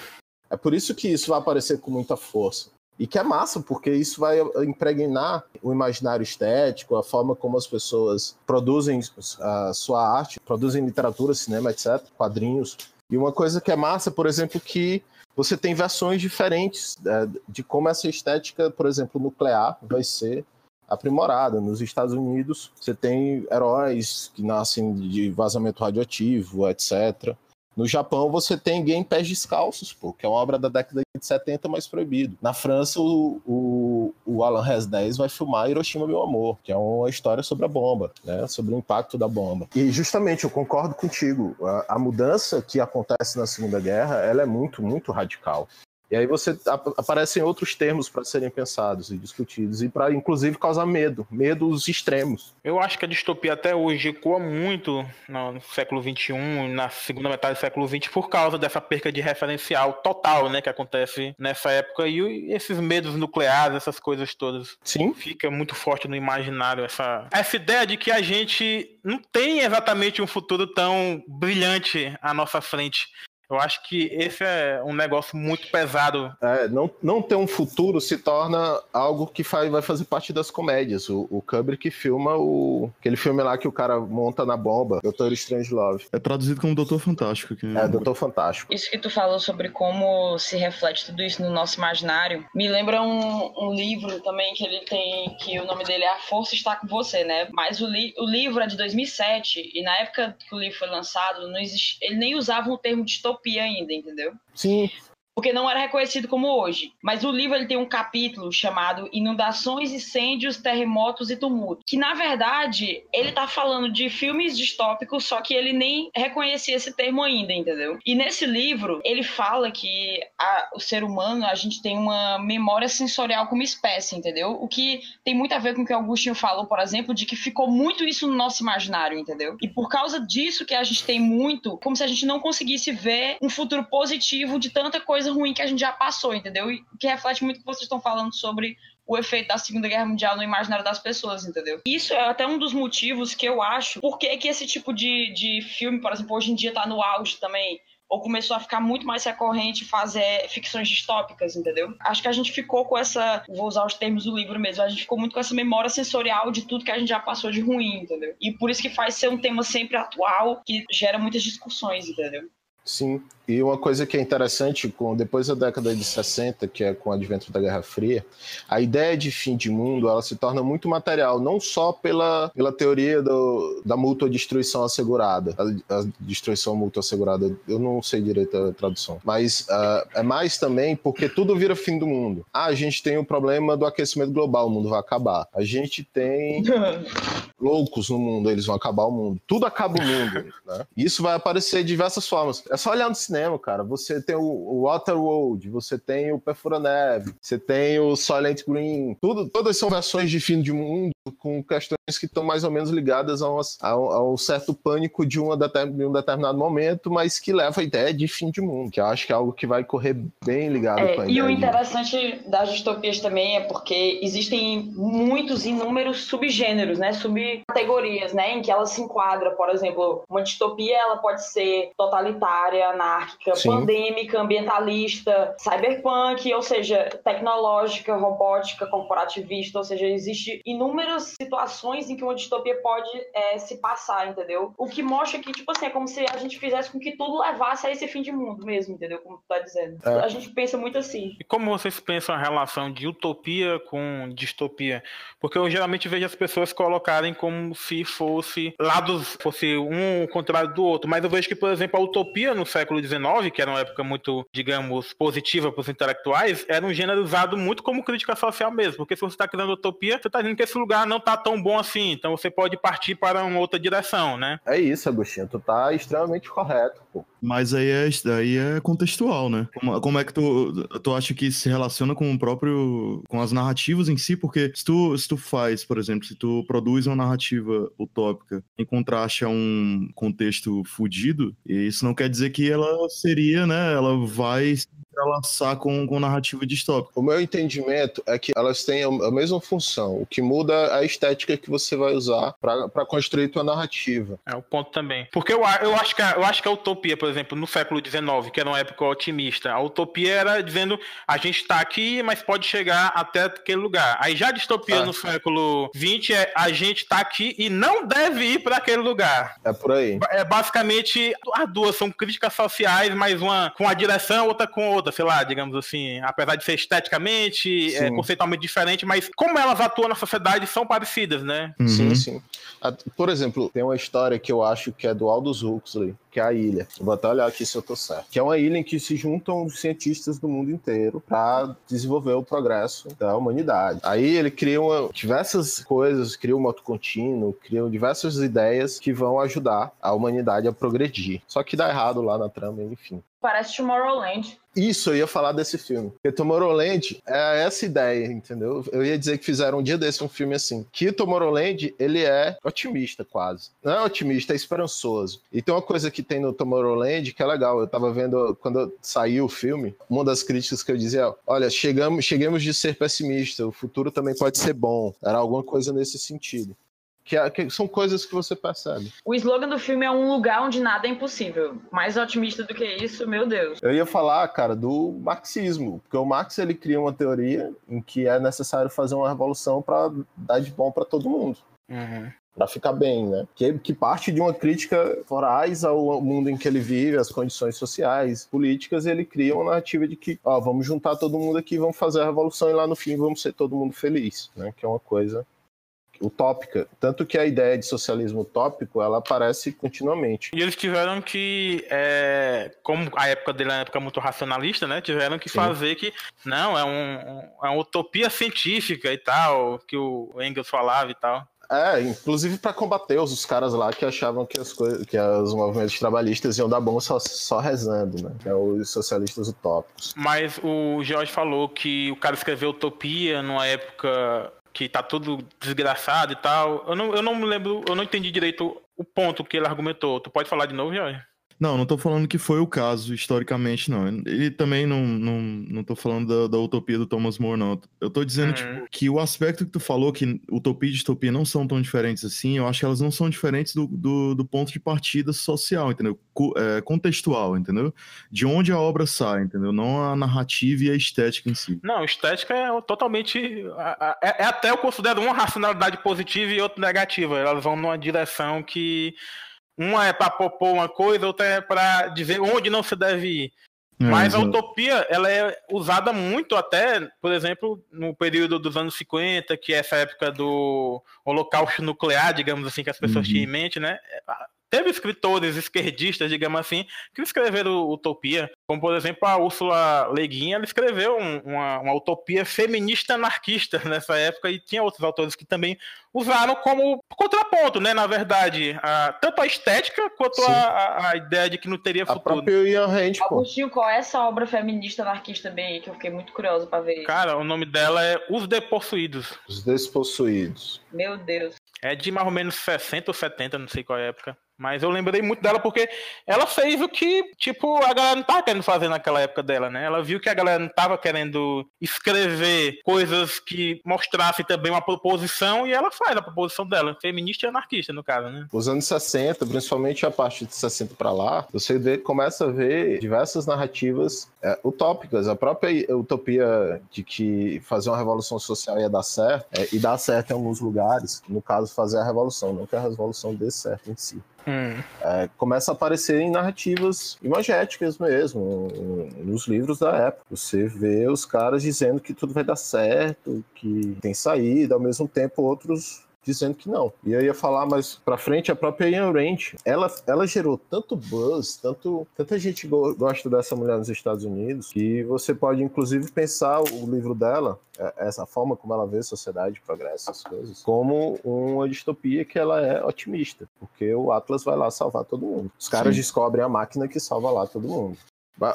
É por isso que isso vai aparecer com muita força. E que é massa, porque isso vai impregnar o imaginário estético, a forma como as pessoas produzem a sua arte, produzem literatura, cinema, etc., quadrinhos. E uma coisa que é massa, por exemplo, que você tem versões diferentes é, de como essa estética, por exemplo, nuclear vai ser aprimorada. Nos Estados Unidos, você tem heróis que nascem de vazamento radioativo, etc. No Japão, você tem Game Pés Descalços, pô, que é uma obra da década de 70, mas proibido. Na França, o, o, o Alan Res 10 vai filmar Hiroshima, Meu Amor, que é uma história sobre a bomba, né? Sobre o impacto da bomba. E justamente, eu concordo contigo. A, a mudança que acontece na Segunda Guerra, ela é muito, muito radical. E aí você aparecem outros termos para serem pensados e discutidos e para inclusive causar medo, medos extremos. Eu acho que a distopia até hoje ecoa muito no século XXI, na segunda metade do século XX, por causa dessa perca de referencial total, né, que acontece nessa época e esses medos nucleares, essas coisas todas. Sim. Fica muito forte no imaginário essa essa ideia de que a gente não tem exatamente um futuro tão brilhante à nossa frente. Eu acho que esse é um negócio muito pesado. É, não, não ter um futuro se torna algo que faz, vai fazer parte das comédias. O, o Kubrick filma o, aquele filme lá que o cara monta na bomba, Doutor Strange Love. É traduzido como Doutor Fantástico. Aqui. É, Doutor Fantástico. Isso que tu falou sobre como se reflete tudo isso no nosso imaginário, me lembra um, um livro também que ele tem, que o nome dele é A Força Está Com Você, né? Mas o, li, o livro é de 2007 e na época que o livro foi lançado, não existe, ele nem usava o termo distopia utopia ainda, entendeu? Sim porque não era reconhecido como hoje. Mas o livro ele tem um capítulo chamado Inundações, Incêndios, Terremotos e Tumulto, que na verdade ele tá falando de filmes distópicos, só que ele nem reconhecia esse termo ainda, entendeu? E nesse livro ele fala que a, o ser humano, a gente tem uma memória sensorial como espécie, entendeu? O que tem muito a ver com o que Augustinho falou, por exemplo, de que ficou muito isso no nosso imaginário, entendeu? E por causa disso que a gente tem muito, como se a gente não conseguisse ver um futuro positivo de tanta coisa coisa ruim que a gente já passou, entendeu? E que reflete muito o que vocês estão falando sobre o efeito da Segunda Guerra Mundial no imaginário das pessoas, entendeu? Isso é até um dos motivos que eu acho por que esse tipo de, de filme, por exemplo, hoje em dia tá no auge também, ou começou a ficar muito mais recorrente fazer ficções distópicas, entendeu? Acho que a gente ficou com essa, vou usar os termos do livro mesmo, a gente ficou muito com essa memória sensorial de tudo que a gente já passou de ruim, entendeu? E por isso que faz ser um tema sempre atual, que gera muitas discussões, entendeu? Sim. E uma coisa que é interessante, com depois da década de 60, que é com o advento da Guerra Fria, a ideia de fim de mundo ela se torna muito material, não só pela, pela teoria do, da mútua destruição assegurada, a, a destruição mútua assegurada, eu não sei direito a tradução, mas uh, é mais também porque tudo vira fim do mundo. Ah, a gente tem o problema do aquecimento global, o mundo vai acabar. A gente tem loucos no mundo, eles vão acabar o mundo. Tudo acaba o mundo, né? Isso vai aparecer de diversas formas. É só olhar no cinema, cara. Você tem o Waterworld, você tem o Perfura Neve, você tem o Silent Green. Tudo, todas são versões de fim de mundo com questões que estão mais ou menos ligadas a, a, a um certo pânico de, uma de, um determinado momento, mas que leva a ideia de fim de mundo, que eu acho que é algo que vai correr bem ligado é, com a E o interessante de... das distopias também é porque existem muitos inúmeros subgêneros, né, subcategorias, né, em que ela se enquadra, por exemplo, uma distopia ela pode ser totalitária, anárquica, Sim. pandêmica, ambientalista, cyberpunk, ou seja, tecnológica, robótica, corporativista, ou seja, existe inúmeras situações em que uma distopia pode é, se passar, entendeu? O que mostra que, tipo assim, é como se a gente fizesse com que tudo levasse a esse fim de mundo mesmo, entendeu? Como tu tá dizendo. É. A gente pensa muito assim. E como vocês pensam a relação de utopia com distopia? Porque eu geralmente vejo as pessoas colocarem como se fosse lados, fosse um contrário do outro, mas eu vejo que, por exemplo, a utopia no século XIX, que era uma época muito, digamos, positiva para os intelectuais, era um gênero usado muito como crítica social mesmo, porque se você está criando utopia, você está dizendo que esse lugar não está tão bom assim, então você pode partir para uma outra direção, né? É isso, Agostinho, tu tá extremamente correto, pô. Mas aí é, aí é contextual, né? Como, como, é que tu, tu acha que se relaciona com o próprio. com as narrativas em si? Porque se tu, se tu faz, por exemplo, se tu produz uma narrativa utópica em contraste a um contexto fudido, isso não quer dizer que ela seria, né? Ela vai entrelaçar com, com narrativa distópica. O meu entendimento é que elas têm a mesma função. O que muda é a estética que você vai usar para construir tua narrativa. É o ponto também. Porque eu, eu, acho que a, eu acho que a utopia, por exemplo, no século XIX, que era uma época otimista, a utopia era dizendo a gente está aqui, mas pode chegar até aquele lugar. Aí já a distopia ah. no século XX é a gente está aqui e não deve ir para aquele lugar. É por aí. É basicamente as duas são críticas sociais, mas uma com a direção, outra com outra sei lá, digamos assim, apesar de ser esteticamente, é, conceitualmente diferente, mas como elas atuam na sociedade são parecidas, né? Uhum. Sim, sim. Por exemplo, tem uma história que eu acho que é do Aldous Huxley, que é a ilha. vou até olhar aqui se eu tô certo. Que é uma ilha em que se juntam cientistas do mundo inteiro para desenvolver o progresso da humanidade. Aí ele cria uma, diversas coisas, cria um moto contínuo, cria diversas ideias que vão ajudar a humanidade a progredir. Só que dá errado lá na trama, enfim. Parece Tomorrowland. Isso, eu ia falar desse filme. Porque Tomorrowland é essa ideia, entendeu? Eu ia dizer que fizeram um dia desse um filme assim. Que Tomorrowland, ele é otimista quase. Não é otimista, é esperançoso. E tem uma coisa que tem no Tomorrowland que é legal. Eu tava vendo, quando saiu o filme, uma das críticas que eu dizia, olha, chegamos, chegamos de ser pessimista, o futuro também pode ser bom. Era alguma coisa nesse sentido. Que, é, que, são coisas que você percebe. O slogan do filme é um lugar onde nada é impossível. Mais otimista do que isso, meu Deus. Eu ia falar, cara, do marxismo, porque o Marx ele cria uma teoria em que é necessário fazer uma revolução para dar de bom para todo mundo. Uhum para ficar bem, né? Que, que parte de uma crítica forais ao mundo em que ele vive, as condições sociais, políticas, ele cria uma narrativa de que, ó, vamos juntar todo mundo aqui, vamos fazer a revolução e lá no fim vamos ser todo mundo feliz, né? Que é uma coisa utópica. Tanto que a ideia de socialismo utópico, ela aparece continuamente. E eles tiveram que, é, como a época dele é uma época muito racionalista, né? Tiveram que Sim. fazer que, não, é, um, é uma utopia científica e tal, que o Engels falava e tal. É, inclusive para combater os, os, caras lá que achavam que as coisas, que os movimentos trabalhistas iam dar bom só, só rezando, né? Que é os socialistas utópicos. Mas o Jorge falou que o cara escreveu Utopia numa época que tá tudo desgraçado e tal. Eu não, eu não me lembro, eu não entendi direito o ponto que ele argumentou. Tu pode falar de novo, Jorge? Não, não tô falando que foi o caso, historicamente, não. E também não, não, não tô falando da, da utopia do Thomas More, não. Eu tô dizendo, uhum. tipo, que o aspecto que tu falou, que utopia e distopia não são tão diferentes assim, eu acho que elas não são diferentes do, do, do ponto de partida social, entendeu? Co é, contextual, entendeu? De onde a obra sai, entendeu? Não a narrativa e a estética em si. Não, estética é totalmente. É, é até eu considero uma racionalidade positiva e outra negativa. Elas vão numa direção que Uma é para propor uma coisa, outra é para dizer onde não se deve ir. É, Mas a utopia, ela é usada muito até, por exemplo, no período dos anos 50, que é essa época do holocausto nuclear, digamos assim, que as pessoas uhum. tinham em mente, né? Teve escritores esquerdistas, digamos assim, que escreveram utopia, como por exemplo a Úrsula Leguinha, ela escreveu um, uma, uma, utopia feminista anarquista nessa época e tinha outros autores que também usaram como contraponto, né? Na verdade, a, tanto a estética quanto a, a, ideia de que não teria futuro. A própria Ian Rand, Agostinho, qual é essa obra feminista anarquista bem aí que eu fiquei muito curioso para ver? Cara, o nome dela é Os Depossuídos. Os Despossuídos. Meu Deus. É de mais ou menos 60 ou 70, não sei qual é época. Mas eu lembrei muito dela porque ela fez o que, tipo, a galera não tava querendo fazer naquela época dela, né? Ela viu que a galera não tava querendo escrever coisas que mostrassem também uma proposição e ela faz a proposição dela, feminista e anarquista, no caso, né? Os anos 60, principalmente a partir de 60 para lá, você vê, começa a ver diversas narrativas é, utópicas. A própria utopia de que fazer uma revolução social ia dar certo, é, e dar certo em alguns lugares, no caso, fazer a revolução, não que a revolução dê certo em si. Hum. É, começa a aparecer em narrativas imagéticas mesmo, nos livros da época. Você vê os caras dizendo que tudo vai dar certo, que tem saída, ao mesmo tempo outros dizendo que não. E eu ia falar mais pra frente, a própria Ian Ranch, ela, ela gerou tanto buzz, tanto, tanta gente go gosta dessa mulher nos Estados Unidos, que você pode inclusive pensar o livro dela, é, essa forma como ela vê sociedade, progresso, essas coisas, como uma distopia que ela é otimista, porque o Atlas vai lá salvar todo mundo. Os caras Sim. descobrem a máquina que salva lá todo mundo.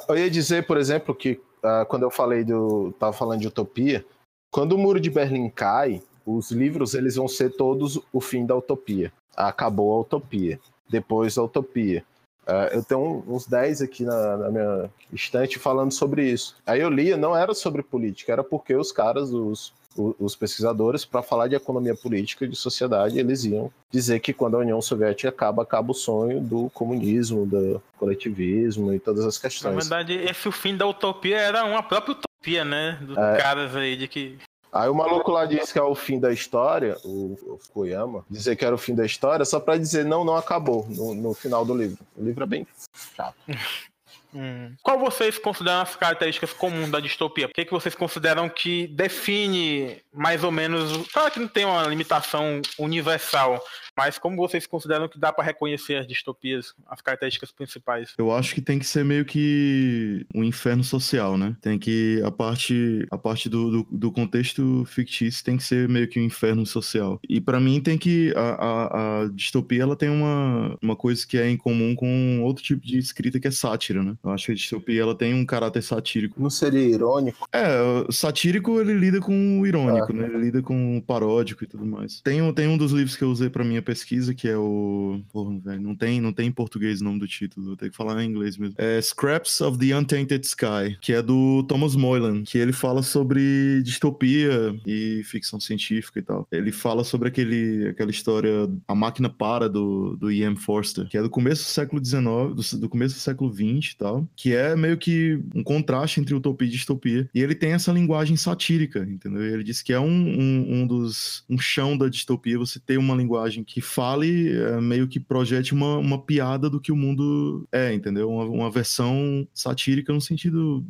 Eu ia dizer, por exemplo, que uh, quando eu falei do. tava falando de utopia, quando o muro de Berlim cai, os livros eles vão ser todos o fim da utopia. Acabou a utopia. Depois da utopia. Uh, eu tenho uns 10 aqui na, na, minha estante falando sobre isso. Aí eu lia, não era sobre política, era porque os caras, os, os pesquisadores, para falar de economia política, de sociedade, eles iam dizer que quando a União Soviética acaba, acaba o sonho do comunismo, do coletivismo e todas as questões. Na verdade, esse o fim da utopia era uma própria utopia, né? Dos é, caras aí de que Aí o maluco lá disse que é o fim da história, o, Fukuyama, dizer que era o fim da história, só para dizer não, não acabou no, no final do livro. O livro é bem chato. Hum. Qual vocês consideram as características comuns da distopia? O que, que vocês consideram que define mais ou menos. Claro que não tem uma limitação universal, mas como vocês consideram que dá para reconhecer as distopias, as características principais? Eu acho que tem que ser meio que um inferno social, né? Tem que a parte a parte do, do, do contexto fictício tem que ser meio que um inferno social. E para mim tem que a, a, a, distopia ela tem uma, uma coisa que é em comum com outro tipo de escrita que é sátira, né? Eu acho que a distopia ela tem um caráter satírico. Não seria irônico? É, satírico ele lida com o irônico, é. né? Ele lida com o paródico e tudo mais. Tem, tem um dos livros que eu usei para minha pesquisa, que é o. Porra, velho, não tem, não tem em português o nome do título, vou ter que falar em inglês mesmo. É Scraps of the Untainted Sky, que é do Thomas Moylan, que ele fala sobre distopia e ficção científica e tal. Ele fala sobre aquele, aquela história, A Máquina Para, do, do E.M. Forster, que é do começo do século XIX, do, do começo do século XX e tal, que é meio que um contraste entre utopia e distopia. E ele tem essa linguagem satírica, entendeu? Ele diz que é um, um, um dos. um chão da distopia você ter uma linguagem que fale, é, meio que projete uma, uma piada do que o mundo é, entendeu? Uma, uma versão satírica no sentido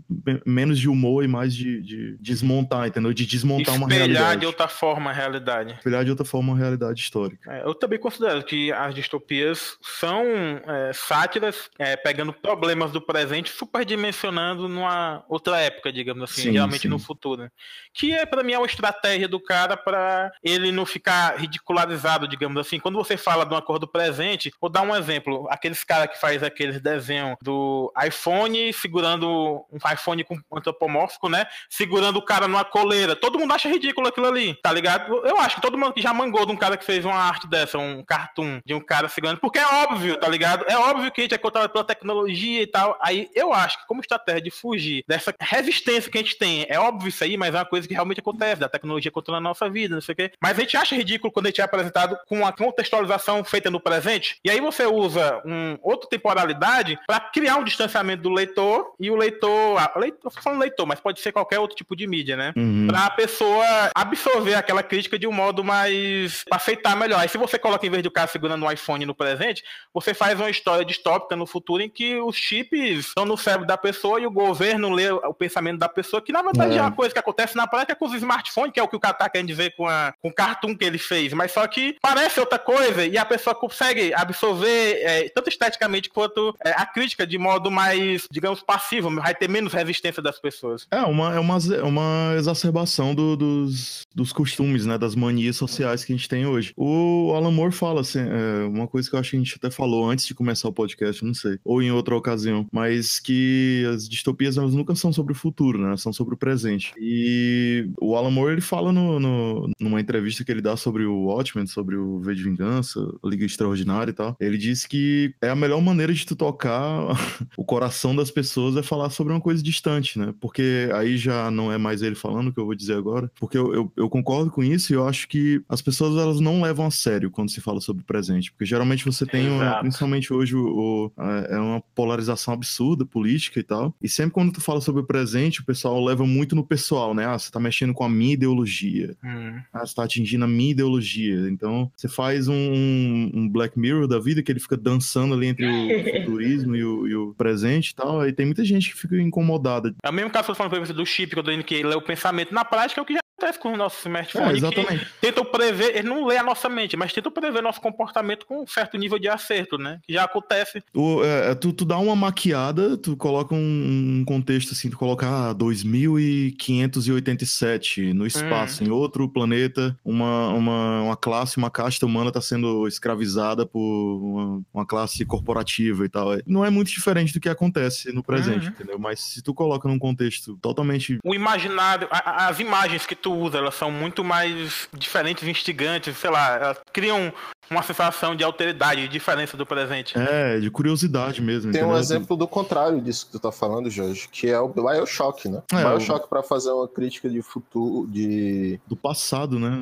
menos de humor e mais de, de desmontar, entendeu? De desmontar uma realidade. Espelhar de outra forma a realidade. Espelhar de outra forma uma realidade histórica. É, eu também considero que as distopias são é, sátiras é, pegando problemas do presente superdimensionando numa outra época, digamos assim, sim, geralmente sim. no futuro. Que é, para mim, é uma estratégia do cara para ele não ficar ridicularizado, digamos assim, quando você fala de uma cor do presente, vou dar um exemplo. Aqueles caras que faz aqueles desenhos do iPhone segurando um iPhone antropomórfico, né? Segurando o cara numa coleira. Todo mundo acha ridículo aquilo ali, tá ligado? Eu acho que todo mundo que já mangou de um cara que fez uma arte dessa, um cartoon de um cara segurando, porque é óbvio, tá ligado? É óbvio que a gente é controlado pela tecnologia e tal. Aí eu acho que como estratégia de fugir dessa resistência que a gente tem, é óbvio isso aí, mas é uma coisa que realmente acontece, da tecnologia controlando a nossa vida, não sei o quê. Mas a gente acha ridículo quando a gente é apresentado com uma, contextualização feita no presente. E aí você usa um outra temporalidade para criar um distanciamento do leitor e o leitor, a, leitor, falando leitor, mas pode ser qualquer outro tipo de mídia, né? Uhum. Para a pessoa absorver aquela crítica de um modo mais pra aceitar melhor. Aí se você coloca em vez de o cara segurando um iPhone no presente, você faz uma história distópica no futuro em que os chips estão no cérebro da pessoa e o governo lê o pensamento da pessoa, que na verdade é, é uma coisa que acontece na prática com os smartphones, que é o que o cara tá querendo dizer com, a, com o cartoon que ele fez, mas só que parece outra coisa e a pessoa consegue absorver é, tanto esteticamente quanto é, a crítica de modo mais, digamos, passivo, vai ter menos resistência das pessoas. É uma, é uma, uma exacerbação do, dos, dos costumes, né, das manias sociais que a gente tem hoje. O Alan Moore fala assim, é, uma coisa que eu acho que a gente até falou antes de começar o podcast, não sei, ou em outra ocasião, mas que as distopias elas nunca são sobre o futuro, né, são sobre o presente. E o Alan Moore ele fala no, no, numa entrevista que ele dá sobre o Watchmen, sobre o V Vingança, Liga Extraordinária e tal. Ele disse que é a melhor maneira de tu tocar o coração das pessoas é falar sobre uma coisa distante, né? Porque aí já não é mais ele falando o que eu vou dizer agora, porque eu, eu, eu concordo com isso e eu acho que as pessoas elas não levam a sério quando se fala sobre o presente, porque geralmente você tem, uma, principalmente hoje, o, o, é uma polarização absurda política e tal, e sempre quando tu fala sobre o presente, o pessoal leva muito no pessoal, né? Ah, você tá mexendo com a minha ideologia. Hum. Ah, você tá atingindo a minha ideologia. Então, você faz um, um Black Mirror da vida que ele fica dançando ali entre o futurismo e o, e o presente e tal. Aí tem muita gente que fica incomodada. É o mesmo caso que eu falando do chip, que eu tô dizendo que ele é o pensamento. Na prática, é o que já acontece com o nosso smartphone. É, exatamente. Tentam prever, ele não lê a nossa mente, mas tentam prever nosso comportamento com um certo nível de acerto, né? Que já acontece. O, é, é tu, tu dá uma maquiada, tu coloca um, um contexto assim, tu coloca ah, 2587 no espaço, hum. em outro planeta, uma, uma, uma classe, uma casta humana está sendo escravizada por uma, uma, classe corporativa e tal. É, não é muito diferente do que acontece no presente, uhum. entendeu? Mas se tu coloca num contexto totalmente. O imaginário, a, as imagens que tu usa, elas são muito mais diferentes, instigantes, sei lá, elas criam uma sensação de alteridade, de diferença do presente. É, de curiosidade mesmo. Tem entendeu? um exemplo do contrário disso que tu tá falando, Jorge, que é o Bioshock, né? É, Bioshock o... para fazer uma crítica de futuro, de... Do passado, né?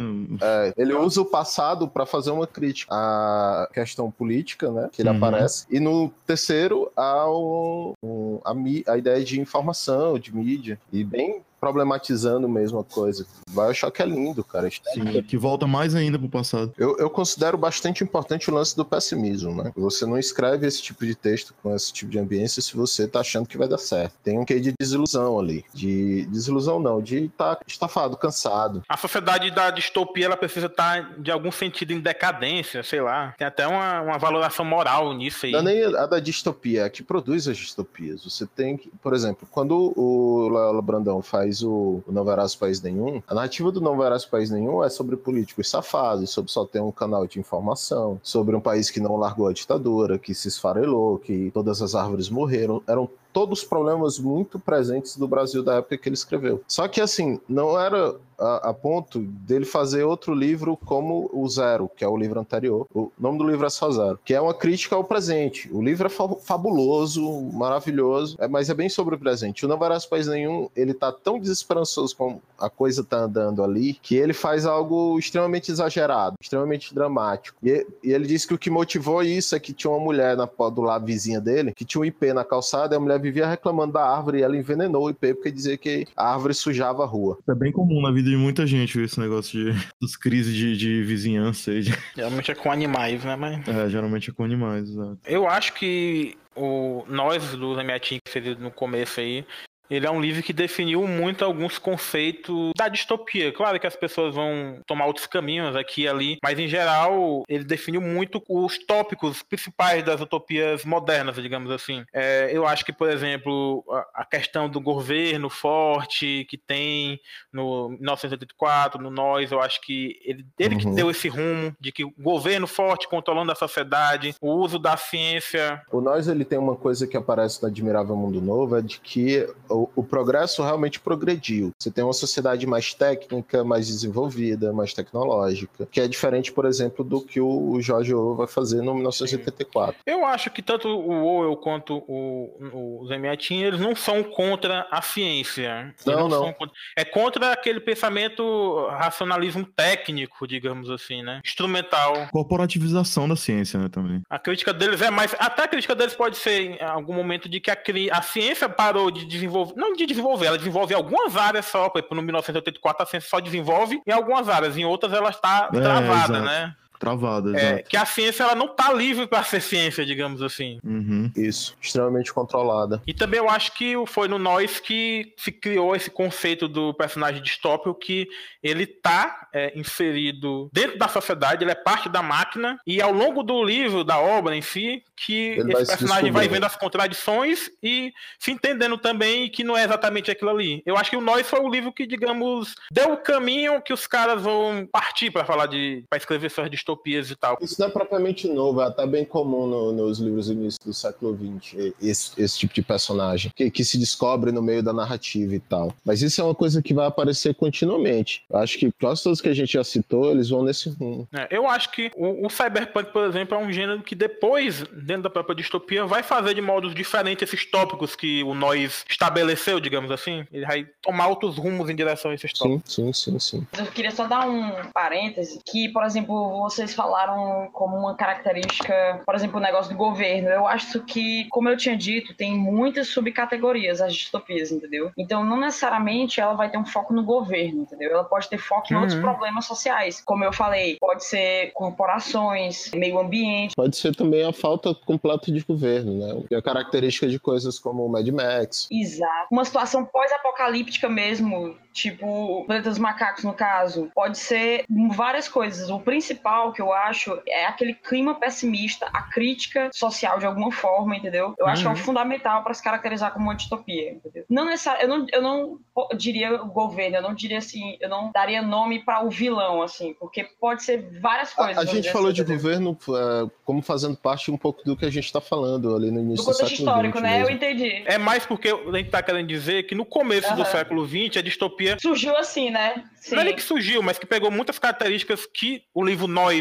É, ele usa o passado para fazer uma crítica à questão política, né? Que ele uhum. aparece. E no terceiro, há um, um, a, a ideia de informação, de mídia. E bem problematizando mesmo a coisa. Bioshock é lindo, cara. Sim, que volta mais ainda pro passado. Eu, eu considero bastante importante o lance do pessimismo, né? Você não escreve esse tipo de texto com esse tipo de ambiência se você tá achando que vai dar certo. Tem um quê de desilusão ali. De desilusão não, de estar tá estafado, cansado. A sociedade da distopia, ela precisa estar, tá, de algum sentido, em decadência, sei lá. Tem até uma, uma valoração moral nisso aí. Não é nem a da distopia, é a que produz as distopias. Você tem que, por exemplo, quando o Léo Brandão faz faz o, o Não Verás País Nenhum, a narrativa do Não Verás País Nenhum é sobre políticos safados, sobre só ter um canal de informação, sobre um país que não largou a ditadura, que se esfarelou, que todas as árvores morreram. Eram todos os problemas muito presentes do Brasil da época que ele escreveu. Só que, assim, não era a, a, ponto dele fazer outro livro como o Zero, que é o livro anterior. O nome do livro é só Zero, que é uma crítica ao presente. O livro é fa fabuloso, maravilhoso, é, mas é bem sobre o presente. O Não Verás País Nenhum, ele tá tão desesperançoso com a coisa tá andando ali, que ele faz algo extremamente exagerado, extremamente dramático. E, e ele disse que o que motivou isso é que tinha uma mulher na, do lado vizinha dele, que tinha um IP na calçada, e a mulher vivia reclamando da árvore e ela envenenou o IP porque dizia que a árvore sujava a rua. É bem comum na vida de muita gente esse negócio de das crises de, de vizinhança. De... Geralmente é com animais, né? Mas... É, geralmente é com animais, exato. Eu acho que o nós do Zamiatin, que seria no começo aí, ele é um livro que definiu muito alguns conceitos da distopia. Claro que as pessoas vão tomar outros caminhos aqui e ali, mas em geral ele definiu muito os tópicos principais das utopias modernas, digamos assim. É, eu acho que, por exemplo, a, questão do governo forte que tem no 1984, no Nós, eu acho que ele, ele uhum. que deu esse rumo de que o governo forte controlando a sociedade, o uso da ciência. O Nós ele tem uma coisa que aparece no Admirável Mundo Novo, é de que o o, o, progresso realmente progrediu. Você tem uma sociedade mais técnica, mais desenvolvida, mais tecnológica, que é diferente, por exemplo, do que o, George Orwell vai fazer no 1984. Eu acho que tanto o Orwell quanto o, o Zemiatin, eles não são contra a ciência. Não, não. não. Contra... É contra aquele pensamento racionalismo técnico, digamos assim, né? Instrumental. Corporativização da ciência, né, também. A crítica deles é mais... Até a crítica deles pode ser, em algum momento, de que a, cri... a ciência parou de desenvolver... Não de desenvolver, ela desenvolve algumas áreas só. Por exemplo, no 1984 a ciência só desenvolve em algumas áreas, em outras ela está é, travada, exato. né? Travada. É, que a ciência ela não tá livre para ser ciência, digamos assim. Uhum. Isso, extremamente controlada. E também eu acho que foi no Nós que se criou esse conceito do personagem distópico que ele tá é, inserido dentro da sociedade, ele é parte da máquina e ao longo do livro, da obra em si, que ele esse vai personagem vai vendo as contradições e se entendendo também que não é exatamente aquilo ali. Eu acho que o Nós foi o livro que, digamos, deu o caminho que os caras vão partir para falar de para escrever suas distópicas distopias e tal. Isso não é propriamente novo, é até bem comum no, nos livros início do século XX, esse, esse tipo de personagem, que, que, se descobre no meio da narrativa e tal. Mas isso é uma coisa que vai aparecer continuamente. Eu acho que quase todos que a gente já citou, eles vão nesse rumo. É, eu acho que o, o, cyberpunk, por exemplo, é um gênero que depois, dentro da própria distopia, vai fazer de modos diferentes esses tópicos que o Noise estabeleceu, digamos assim. Ele vai tomar outros rumos em direção a esses tópicos. Sim, sim, sim, sim. Eu queria só dar um parêntese que, por exemplo, você vocês falaram como uma característica, por exemplo, o negócio do governo. Eu acho que, como eu tinha dito, tem muitas subcategorias as distopias, entendeu? Então, não necessariamente ela vai ter um foco no governo, entendeu? Ela pode ter foco em uhum. outros problemas sociais. Como eu falei, pode ser corporações, meio ambiente. Pode ser também a falta completa de governo, né? Que é característica de coisas como o Mad Max. Exato. Uma situação pós-apocalíptica mesmo, tipo Planeta dos Macacos, no caso. Pode ser várias coisas. O principal que eu acho é aquele clima pessimista, a crítica social de alguma forma, entendeu? Eu uhum. acho que é um uhum. fundamental para se caracterizar como uma distopia, entendeu? Não necessariamente, eu não, eu não diria o governo, eu não diria assim, eu não daria nome para o vilão, assim, porque pode ser várias coisas. A, a gente falou assim, de entendeu? governo é, como fazendo parte um pouco do que a gente está falando ali no início do, do contexto histórico, né? Mesmo. Eu entendi. É mais porque a gente está querendo dizer que no começo uhum. do século XX a distopia surgiu assim, né? Sim. Não é que surgiu, mas que pegou muitas características que o livro Nós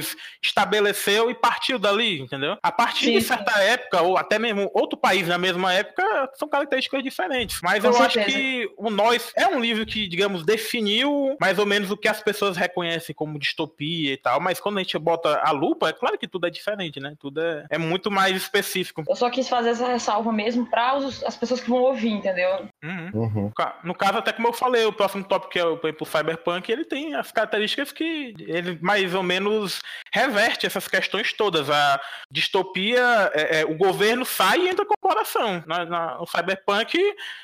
estabeleceu e partiu dali, entendeu? A partir sim, de certa sim. época, ou até mesmo outro país na mesma época, são características diferentes. Mas Com eu certeza. acho que o Nós é um livro que, digamos, definiu mais ou menos o que as pessoas reconhecem como distopia e tal, mas quando a gente bota a lupa, é claro que tudo é diferente, né? Tudo é, é muito mais específico. Eu só quis fazer essa ressalva mesmo para as pessoas que vão ouvir, entendeu? Uhum. Uhum. No caso, até como eu falei, o próximo tópico que é o, o Cyberpunk, ele tem as características que ele mais ou menos reverte essas questões todas. A distopia, é, é, o governo sai e entra a corporação. Na, na, no Cyberpunk,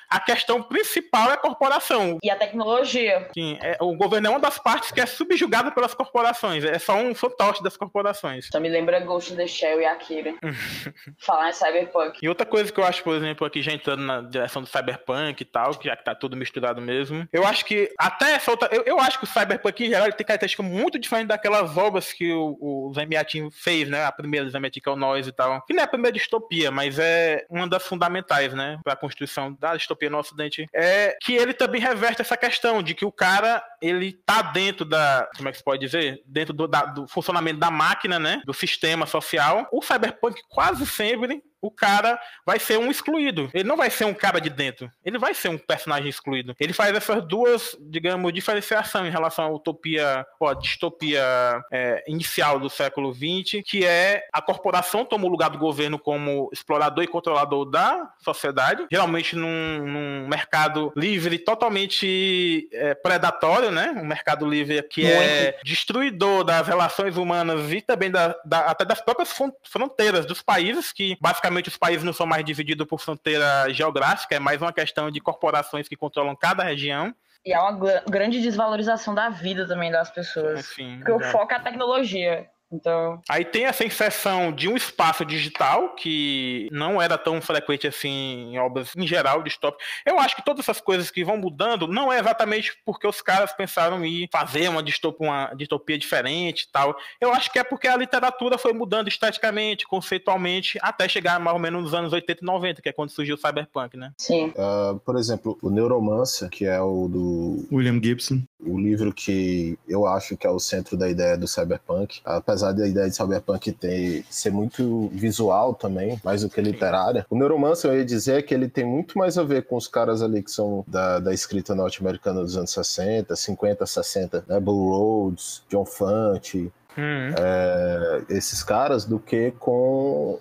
a questão principal é a corporação. E a tecnologia. Sim, é, o governo é uma das partes que é subjugada pelas corporações. É só um fantoche das corporações. Só me lembra Ghost in the Shell e Akira. Falar em Cyberpunk. E outra coisa que eu acho, por exemplo, aqui já entrando na direção do Cyberpunk e tal, que já que tá tudo misturado mesmo, eu acho que até essa outra. Eu, eu acho que o Cyberpunk em geral tem característica muito diferente daquelas obras que o, o Zemiatin fez, né? A primeira Zemiatin, que é o Nós e tal. Que não é a primeira distopia, mas é uma das fundamentais, né? Para a construção da distopia no Ocidente. É que ele também reverte essa questão de que o cara, ele tá dentro da. Como é que se pode dizer? Dentro do, da, do funcionamento da máquina, né? Do sistema social. O Cyberpunk quase sempre o cara vai ser um excluído. Ele não vai ser um cara de dentro. Ele vai ser um personagem excluído. Ele faz essas duas, digamos, diferenciação em relação à utopia, ou à distopia é, inicial do século XX, que é a corporação toma o lugar do governo como explorador e controlador da sociedade, geralmente num, num mercado livre totalmente é, predatório, né? Um mercado livre que é Muito. é destruidor das relações humanas e também da, da, até das próprias fronteiras dos países, que basicamente Basicamente, os países não são mais divididos por fronteira geográfica, é mais uma questão de corporações que controlam cada região. E é uma grande desvalorização da vida também das pessoas. Sim, Porque o foco é a tecnologia. Então. Aí tem essa inserção de um espaço digital que não era tão frequente assim em obras em geral distópicas. Eu acho que todas essas coisas que vão mudando não é exatamente porque os caras pensaram em fazer uma distopia, uma distopia diferente e tal. Eu acho que é porque a literatura foi mudando esteticamente, conceitualmente, até chegar mais ou menos nos anos 80 e 90, que é quando surgiu o cyberpunk, né? Sim. Uh, por exemplo, o Neuromancer, que é o do William Gibson. O livro que eu acho que é o centro da ideia do cyberpunk, apesar da ideia de cyberpunk ter, ser muito visual também, mais do que literária. O Neuromancer, eu ia dizer que ele tem muito mais a ver com os caras ali que são da, da escrita norte-americana dos anos 60, 50, 60, né? Bull Rhodes, John Fante, Hum. é, esses caras, do que com,